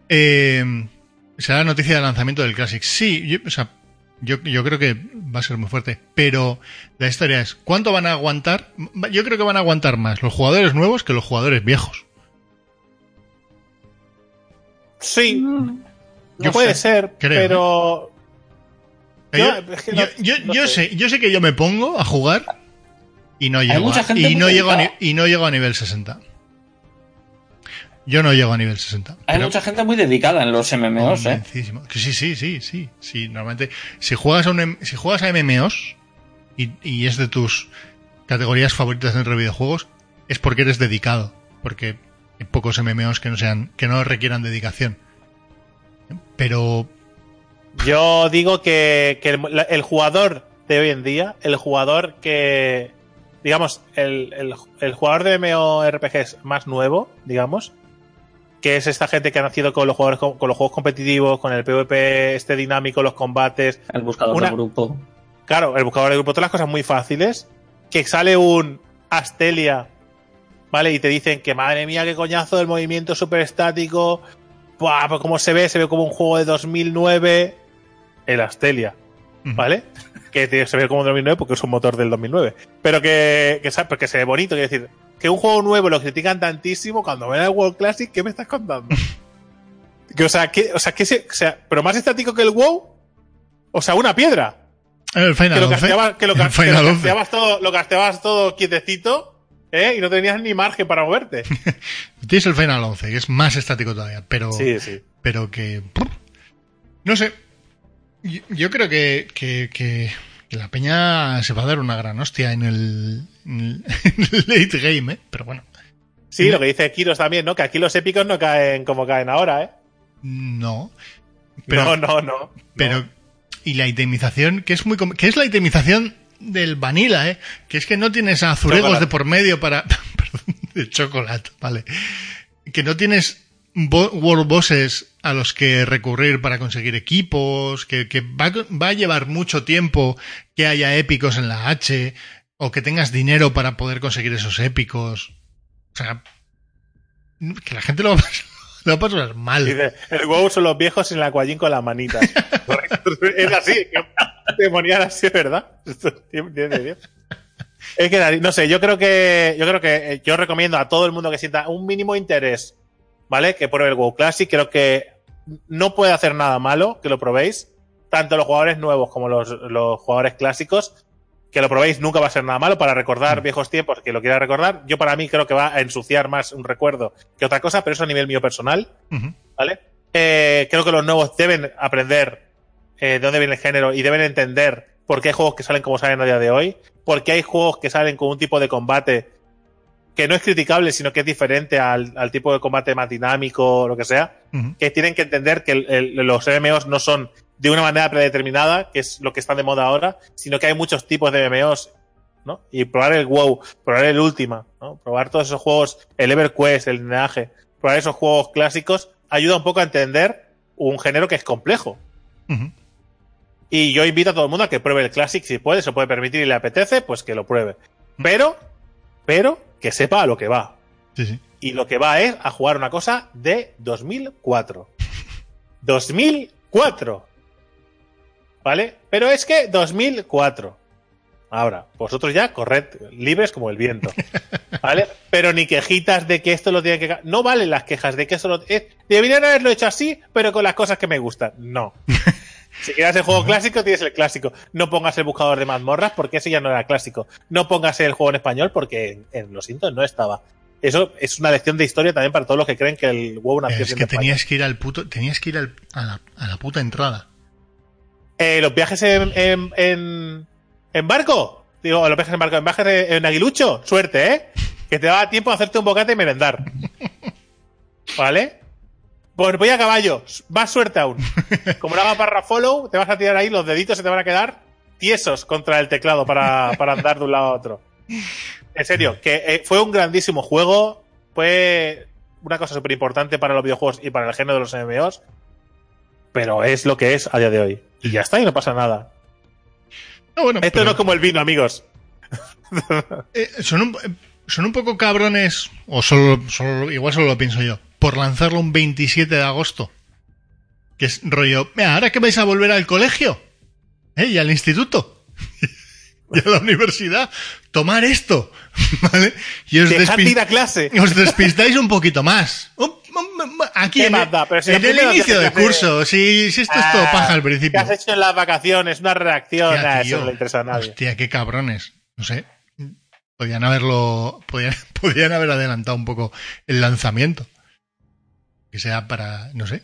Eh, será la noticia de lanzamiento del Classic. Sí, yo, o sea, yo, yo creo que va a ser muy fuerte. Pero la historia es, ¿cuánto van a aguantar? Yo creo que van a aguantar más los jugadores nuevos que los jugadores viejos. Sí, No puede sé. ser, creo, pero Yo, Yo- es que no- yo- yo- no yo sé. sé. yo sé que yo me pongo a jugar y no llego, a, y no llego a, y no llego a nivel 60. Yo no llego a nivel 60. Hay pero mucha gente muy dedicada en los MMOs, ¿eh? sí, sí, sí, sí, sí. Normalmente, si juegas a, un, si juegas a MMOs y, y es de tus categorías favoritas dentro de videojuegos, es porque eres dedicado. Porque hay pocos MMOs que no sean, que no requieran dedicación. Pero yo digo que, que el, jugador de hoy en día, el jugador que, digamos, el, el- el jugador de MMORPGs más nuevo, digamos, que es esta gente que ha nacido con los jugadores con, con los juegos competitivos, con el PvP este dinámico, los combates, El buscador Una- de grupo. Claro, el buscador de grupo, todas las cosas muy fáciles. Que sale un Astelia, ¿vale? Y te dicen que madre mía, qué coñazo, el movimiento súper estático. Buah, pues como se ve, se ve como un juego de 2009. El Astelia. ¿vale? que se ve como 2009 porque es un motor del 2009. Pero que, que, porque se ve bonito, quiero decir. Que un juego nuevo lo critican tantísimo cuando ven el World Classic, ¿qué me estás contando? [LAUGHS] que, o sea, que, o sea, que se, o sea, pero más estático que el WoW. O sea, una piedra el Final que lo 11, casteabas, que lo, el ca- que lo Final 11. casteabas todo, lo casteabas todo quietecito, ¿eh? Y no tenías ni margen para moverte. [LAUGHS] Tienes el Final 11, que es más estático todavía, pero, Sí, sí. pero que... No sé. Yo, yo creo que, que, que la peña se va a dar una gran hostia en el, [LAUGHS] en el- late game, ¿eh? Pero bueno, Sí, lo que dice Kiros también, ¿no? Que aquí los épicos no caen como caen ahora, ¿eh? no. Pero, no, no, no. pero No. y la itemización, que es muy que es la itemización del vanilla, ¿eh? Que es que no tienes azuregos Chocolate. de por medio para [LAUGHS] perdón, de chocolate, vale. Que no tienes bo- world bosses a los que recurrir para conseguir equipos, que, que va, a- va a llevar mucho tiempo que haya épicos en la H o que tengas dinero para poder conseguir esos épicos. O sea, que la gente lo [LAUGHS] va a pasar, lo va a pasar mal. Dice, el WoW son los viejos en la cuallín con las manitas. [LAUGHS] Es así, ponían así, ¿verdad? Es que, no sé, yo creo que, yo creo que eh, yo recomiendo a todo el mundo que sienta un mínimo interés, ¿vale? Que pruebe el WoW Classic. Creo que no puede hacer nada malo que lo probéis. Tanto los jugadores nuevos como los, los jugadores clásicos. Que lo probéis nunca va a ser nada malo para recordar viejos tiempos que lo quiera recordar. Yo para mí creo que va a ensuciar más un recuerdo que otra cosa, pero eso a nivel mío personal. ¿vale? Eh, creo que los nuevos deben aprender eh, de dónde viene el género y deben entender por qué hay juegos que salen como salen a día de hoy, por qué hay juegos que salen con un tipo de combate que no es criticable, sino que es diferente al, al tipo de combate más dinámico lo que sea, que tienen que entender que el- el- los MMOs no son de una manera predeterminada, que es lo que está de moda ahora, sino que hay muchos tipos de MMOs, ¿no? Y probar el WoW, probar el Ultima, ¿no? Probar todos esos juegos, el EverQuest, el Lineaje, probar esos juegos clásicos, ayuda un poco a entender un género que es complejo. Y yo invito a todo el mundo a que pruebe el Classic si puede, se puede permitir y le apetece, pues que lo pruebe. Pero, pero, que sepa a lo que va. Sí, sí. Y lo que va es a jugar una cosa de 2004. 2004. [LAUGHS] ¿Vale? Pero es que 2004. Ahora, vosotros ya corred libres como el viento. [LAUGHS] ¿Vale? Pero ni quejitas de que esto lo tiene que... No valen las quejas de que esto lo... eh, deberían haberlo hecho así, pero con las cosas que me gustan. No. [LAUGHS] Si quieres el juego clásico, tienes el clásico. No pongas el buscador de mazmorras porque ese ya no era clásico. No pongas el juego en español porque en, en los Sintos no estaba. Eso es una lección de historia también para todos los que creen que el WoW nació Es que tenías que ir al puto, tenías que ir al- a, la, a la puta entrada. Eh, los viajes en, en, en, en barco. Digo, los viajes en barco, en viajes en aguilucho. Suerte, ¿eh? Que te daba tiempo a hacerte un bocate y merendar. [LAUGHS] ¿Vale? Pues voy a caballo. Más suerte aún. [LAUGHS] Como no hagas barra follow, te vas a tirar ahí, los deditos se te van a quedar tiesos contra el teclado para, para andar de un lado a otro. En serio, que eh, fue un grandísimo juego. Fue una cosa súper importante para los videojuegos y para el género de los MMOs. Pero es lo que es a día de hoy. Y ya está, y no pasa nada. No, bueno, Esto pero, no es como el vino, amigos. eh, son, un, eh, son un poco cabrones, o solo, solo- igual solo lo pienso yo, por lanzarlo un 27 de agosto. Que es rollo, mira, ahora que vais a volver al colegio, ¿eh? Y al instituto. [LAUGHS] y a la universidad, tomar esto, [LAUGHS] ¿vale? Y os, de despi- clase. [LAUGHS] os despistáis un poquito más. Aquí ¿Qué en, más da? Pero si en el inicio del curso, si, si esto es todo Ah, paja al ¿Qué principio. has hecho en las vacaciones? Una reacción. Hostia, Ah, eso no le interesa a nadie. Hostia, qué cabrones. No sé. Podían haberlo. Podían, podían haber adelantado un poco el lanzamiento. Que sea para, no sé,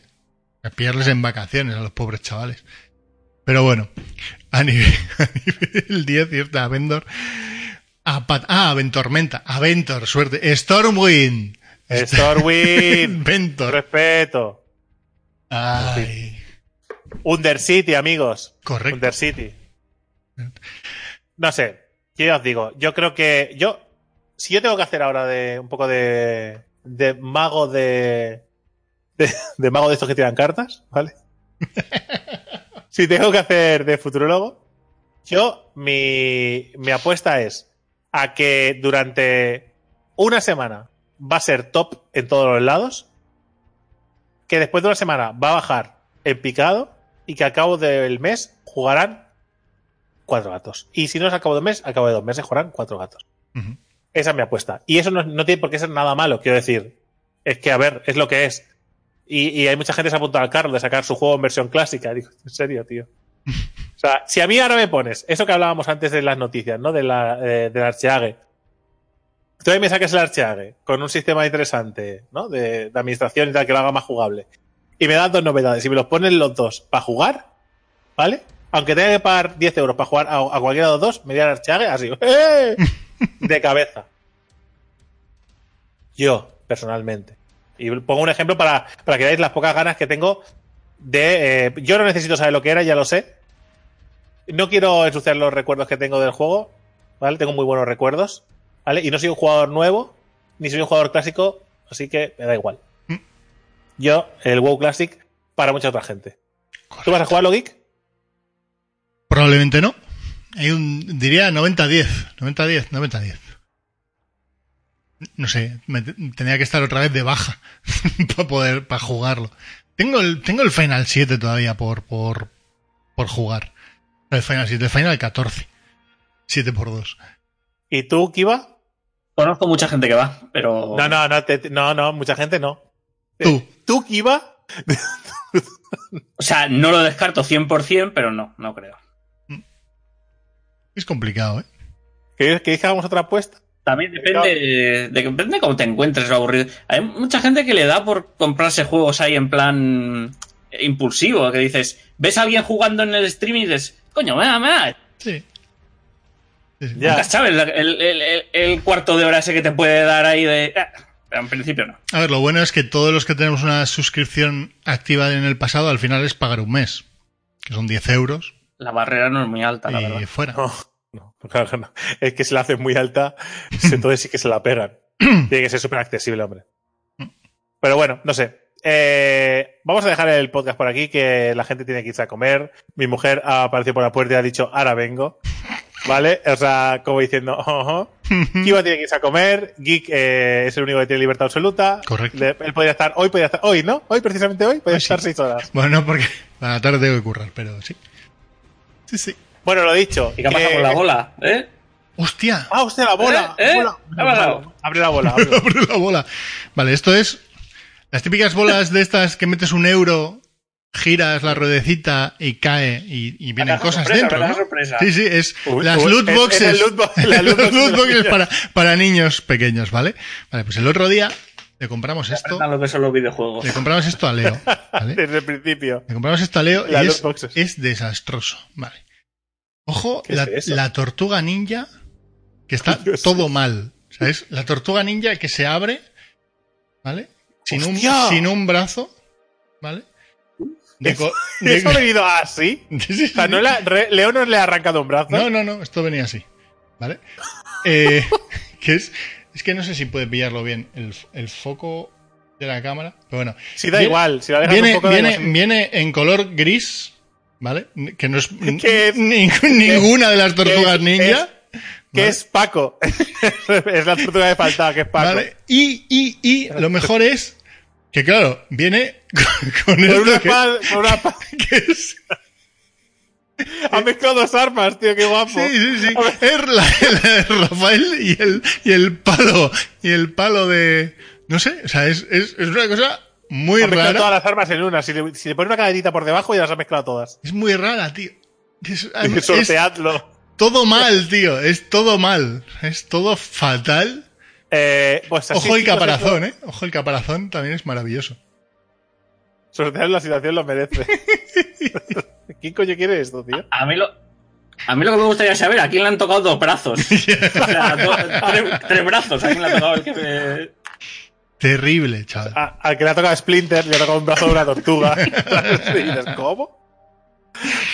para pillarles en vacaciones a los pobres chavales. Pero bueno, a nivel, [LAUGHS] a nivel 10, ¿cierto? Avendor. A ah, Aventormenta. Aventor, suerte. Stormwind. Stormwind. [LAUGHS] Ventor. Respeto. Ay, Undercity, amigos. correcto. Undercity. No sé. ¿Qué os digo? Yo creo que. Yo. Si yo tengo que hacer ahora de un poco de. de mago de. De, de mago de estos que tiran cartas, ¿vale? [LAUGHS] si tengo que hacer de futurólogo, yo. Mi. Mi apuesta es a que durante una semana va a ser top en todos los lados. Que después de una semana va a bajar en picado y que al cabo del mes jugarán cuatro gatos. Y si no es al cabo del mes, al cabo de dos meses jugarán cuatro gatos. Esa es mi apuesta. Y eso no, no tiene por qué ser nada malo, quiero decir. Es que, a ver, es lo que es. Y, hay mucha gente que se ha apuntado al carro de sacar su juego en versión clásica. Digo, en serio, tío. O sea, si a mí ahora me pones eso que hablábamos antes de las noticias, ¿no? De la, eh, del Archeage. Tú ahí me saques el Archeage con un sistema interesante, ¿no? De, administración y tal, que lo haga más jugable. Y me das dos novedades. Y me los pones los dos para jugar, ¿vale? Aunque tenga que pagar 10 euros para jugar a, cualquiera de los dos, me diera el Archeage así. [LAUGHS] ¡eh! De cabeza. Yo, personalmente. Y pongo un ejemplo para, para que veáis las pocas ganas que tengo de. eh, yo no necesito saber lo que era, ya lo sé. No quiero ensuciar los recuerdos que tengo del juego, ¿vale? Tengo muy buenos recuerdos, ¿vale? Y no soy un jugador nuevo, ni soy un jugador clásico, así que me da igual. Mm. Yo, el WoW Classic, para mucha otra gente. ¿Tú vas a jugarlo, Geek? Probablemente no. Hay un, diría 90-10. 90-10, 90-10. No sé, me tenía que estar otra vez de baja [LAUGHS] para poder, para jugarlo. Tengo el, tengo el Final 7 todavía por, por, por jugar. El Final 7, el Final 14. 7 por 2. ¿Y tú, Kiva? Conozco mucha gente que va, pero. No, no, no, te- no, no, mucha gente no. Tú. ¿Tú, Kiva? [LAUGHS] O sea, no lo descarto 100%, pero no, no creo. Es complicado, ¿eh? ¿Queréis que hagamos otra apuesta? También depende de, de- depende de cómo te encuentres lo aburrido. Hay mucha gente que le da por comprarse juegos ahí en plan impulsivo, que dices, ves a alguien jugando en el stream y dices, coño, me da, me da. Sí. Ya. Sabes el, el- el- el cuarto de hora ese que te puede dar ahí de... ah, Pero en principio no. A ver, lo bueno es que todos los que tenemos una suscripción activa en el pasado, al final es pagar un mes. Que son 10 euros. La barrera no es muy alta, la y verdad. fuera. No, no, [LAUGHS] claro no. Es que si la hacen muy alta, entonces sí que se la pegan. [CLEARS THROAT] Tiene que ser súper accesible, hombre. Pero bueno, no sé. Eh, vamos a dejar el podcast por aquí, que la gente tiene que irse a comer. Mi mujer ha aparecido por la puerta y ha dicho, ahora vengo. ¿Vale? O sea, como diciendo, ojo. Kiva tiene que irse a comer. Geek eh, es el único que tiene libertad absoluta. Correcto. Le- él podría estar, hoy podría estar, hoy, ¿no? Hoy, precisamente hoy, podría Hoy sí. estar seis horas. Bueno, no, porque a la tarde tengo que currar, pero sí. Sí, sí. Bueno, lo dicho. ¿Y qué pasa que- con la bola? ¿Eh? ¡Hostia! Ah, usted la bola. ¿Eh? ¿Eh? Abre la bola. [LAUGHS] abre la bola. Abre la bola. Vale, esto es las típicas bolas de estas que metes un euro, giras la ruedecita y cae y, y vienen cosas sorpresa, dentro. ¿no? sorpresa. Sí, sí, es Uy, las uy, loot es- es boxes. el loot bo- [LAUGHS] la Las loot box de loot los boxes para, para niños pequeños, ¿vale? Vale, pues el otro día le compramos esto. Lo que son los videojuegos. Le compramos esto a Leo. [LAUGHS] ¿vale? Desde el principio. Le compramos esto a Leo y es, es desastroso. Vale. Ojo, ¿Qué es la, tortuga ninja, que está [LAUGHS] ¿Qué es todo mal. ¿Sabes? La tortuga ninja que se abre, ¿vale? Sin un, ¡Hostia! sin un brazo, ¿vale? De Eso- co- [LAUGHS] de- ¿Eso ha [LAUGHS] venido así? Sí, sí, O sea, sí. no le ha- re- Leo no le ha arrancado un brazo. no, no, no, esto venía así. ¿Vale? Eh, que es, es que no sé si puede pillarlo bien el, el foco de la cámara, pero bueno. Si da Viene- igual, si la dejas Viene, un poco da viene, igual. viene en color gris, ¿vale? Que no es [LAUGHS] Que [LAUGHS] ninguna de las tortugas ninja. que ¿vale? es Paco. [LAUGHS] es la tortuga de faltaba, que es Paco. ¿Vale? Y, y, y lo mejor es que, claro, viene con, con una que, espada- con una espada- que es... Ha mezclado dos armas, tío, qué guapo. Sí, sí, sí. Es la, la de Rafael y el, y el palo. Y el palo de. No sé, o sea, es, es, es una cosa muy Ha mezclado rara. todas las armas en una. Si le, si le pones una cadenita por debajo, ya las ha mezclado todas. Es muy rara, tío. Es, [LAUGHS] es Sorteadlo. todo mal, tío. Es todo mal. Es todo fatal. Eh, pues así, Ojo el caparazón, ¿eh? Ojo el caparazón también es maravilloso. Sortear la situación lo merece. [LAUGHS] ¿Quién coño quiere esto, tío? A mí lo, a mí lo que me gustaría saber, ¿a quién le han tocado dos brazos? [LAUGHS] o sea, do- tres, tres brazos, ¿a quién le ha tocado el que me... Terrible, chaval. A- Al que le ha tocado Splinter, le ha tocado un brazo de una tortuga. [LAUGHS] Y dices, ¿Cómo?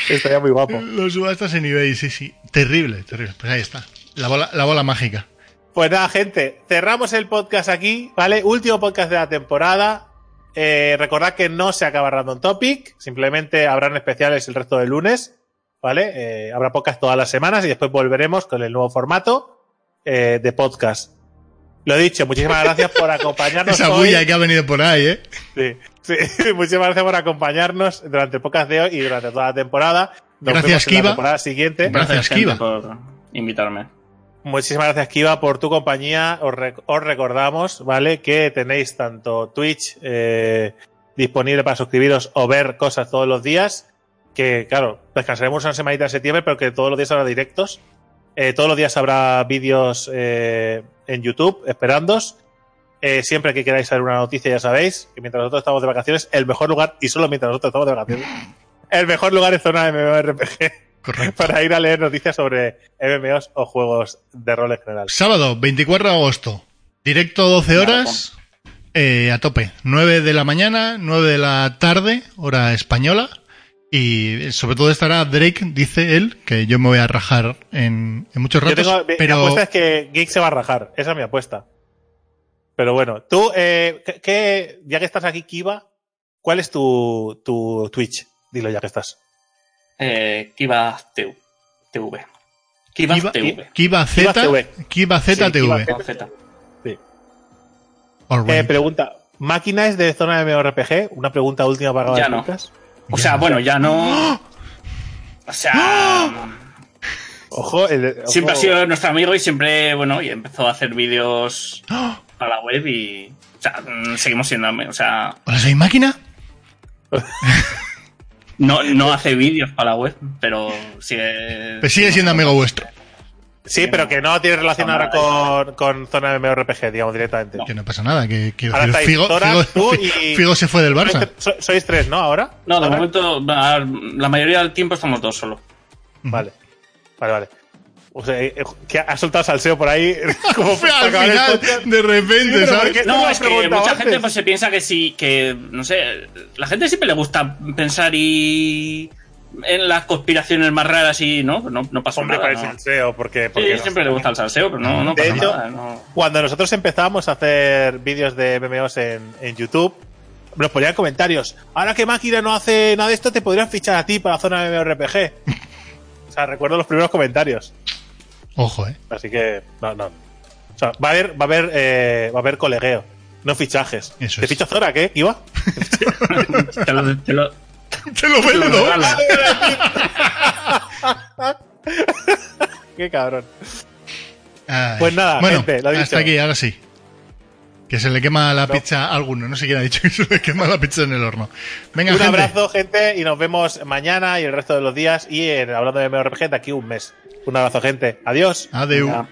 Estaría muy guapo. Lo subastas en eBay, sí, sí. Terrible, terrible. Pues ahí está. La bola, la bola mágica. Pues nada, gente, cerramos el podcast aquí, ¿vale? Último podcast de la temporada. Eh, recordad que no se acaba Random Topic, simplemente habrán especiales el resto del lunes, ¿vale? Eh, habrá podcast todas las semanas y después volveremos con el nuevo formato eh, de podcast. Lo dicho, muchísimas gracias por acompañarnos [LAUGHS] Esa hoy. bulla que ha venido por ahí, ¿eh? Sí, sí. [LAUGHS] Muchísimas gracias por acompañarnos durante el podcast de hoy y durante toda la temporada. Nos Gracias, vemos en la Kiva. temporada siguiente. Gracias, Kiva. por invitarme. Muchísimas gracias, Kiva, por tu compañía. Os, rec- os recordamos, ¿vale? Que tenéis tanto Twitch eh, disponible para suscribiros o ver cosas todos los días. Que, claro, descansaremos una semanita en septiembre, pero que todos los días habrá directos. Eh, todos los días habrá vídeos eh, en YouTube esperándos. Eh, siempre que queráis saber una noticia, ya sabéis que mientras nosotros estamos de vacaciones, el mejor lugar, y solo mientras nosotros estamos de vacaciones, [LAUGHS] el mejor lugar es zona de MMORPG Correcto. [LAUGHS] para ir a leer noticias sobre MMOs o juegos de rol en general. Sábado, 24 de agosto. Directo 12 horas. eh, a tope. 9 de la mañana, 9 de la tarde, hora española. Y eh, sobre todo estará Drake, dice él, que yo me voy a rajar en, en muchos Yo ratos. tengo, mi- mi pero apuesta es que Geek se va a rajar. Esa es mi apuesta. Pero bueno, tú, eh, ¿qué- qué- ya que estás aquí, Kiva, ¿cuál es tu, tu Twitch? Dilo ya que estás. Eh, Kiva TV. TV. Kiva Kiva- TV. Kiva Z, TV. Kiva Z Sí, TV. Kiva Z. Eh, right. pregunta, ¿máquina es de zona de MMORPG? Una pregunta última para el no. O sea, bueno, ya no. O sea, Ojo, el- ojo. siempre ha sido nuestro amigo y siempre, bueno, y empezó a hacer vídeos para la web y. O sea, mm, seguimos siendo amigos. O sea, ¿Hola, soy máquina? [LAUGHS] no, no hace vídeos para la web, pero sigue. Pues sigue siendo amigo vuestro. Sí, pero que no tiene relación ahora con, con zona de MMORPG, digamos, directamente. No. Que no pasa nada. Que, que Ahora estáis Figo, Zora, Figo- tú y- Figo se fue del Barça. so- sois tres, ¿no? Ahora. No, de ¿Ahora? momento, la mayoría del tiempo estamos dos solo. Vale, vale, vale. O sea, eh, que ha soltado salseo por ahí. [LAUGHS] [LAUGHS] Como al final, de repente, Sí, ¿sabes? No, lo es que mucha antes. gente pues se piensa que sí, que no sé, la gente siempre le gusta pensar y en las conspiraciones más raras y no, no, no pasa Hombre, nada. para el ¿no? salseo, porque. Sí, no. siempre le gusta el salseo, pero no, no De pasa hecho, nada. no. Cuando nosotros empezábamos a hacer vídeos de MMOs en, en YouTube, nos ponían comentarios. Ahora que Máquina no hace nada de esto, te podrían fichar a ti para la zona de MMORPG. [LAUGHS] o sea, recuerdo los primeros comentarios. Ojo, eh. Así que, no, no. O sea, va a haber, va a haber, eh, va a haber colegueo, no fichajes. Eso ¿Te es. ficho Zora, qué? ¿Iba? [LAUGHS] [LAUGHS] Te lo- te lo- [LAUGHS] Te lo regalo. [LAUGHS] qué cabrón. Ay. Pues nada, bueno, gente, lo dicho. hasta aquí, ahora sí. Que se le quema la No. pizza a alguno. No sé quién ha dicho que se le quema la pizza en el horno. Venga, Un gente. abrazo, gente, y nos vemos mañana y el resto de los días y en, hablando de MMORPG de aquí un mes. Un abrazo, gente. Adiós. Adeu. Venga.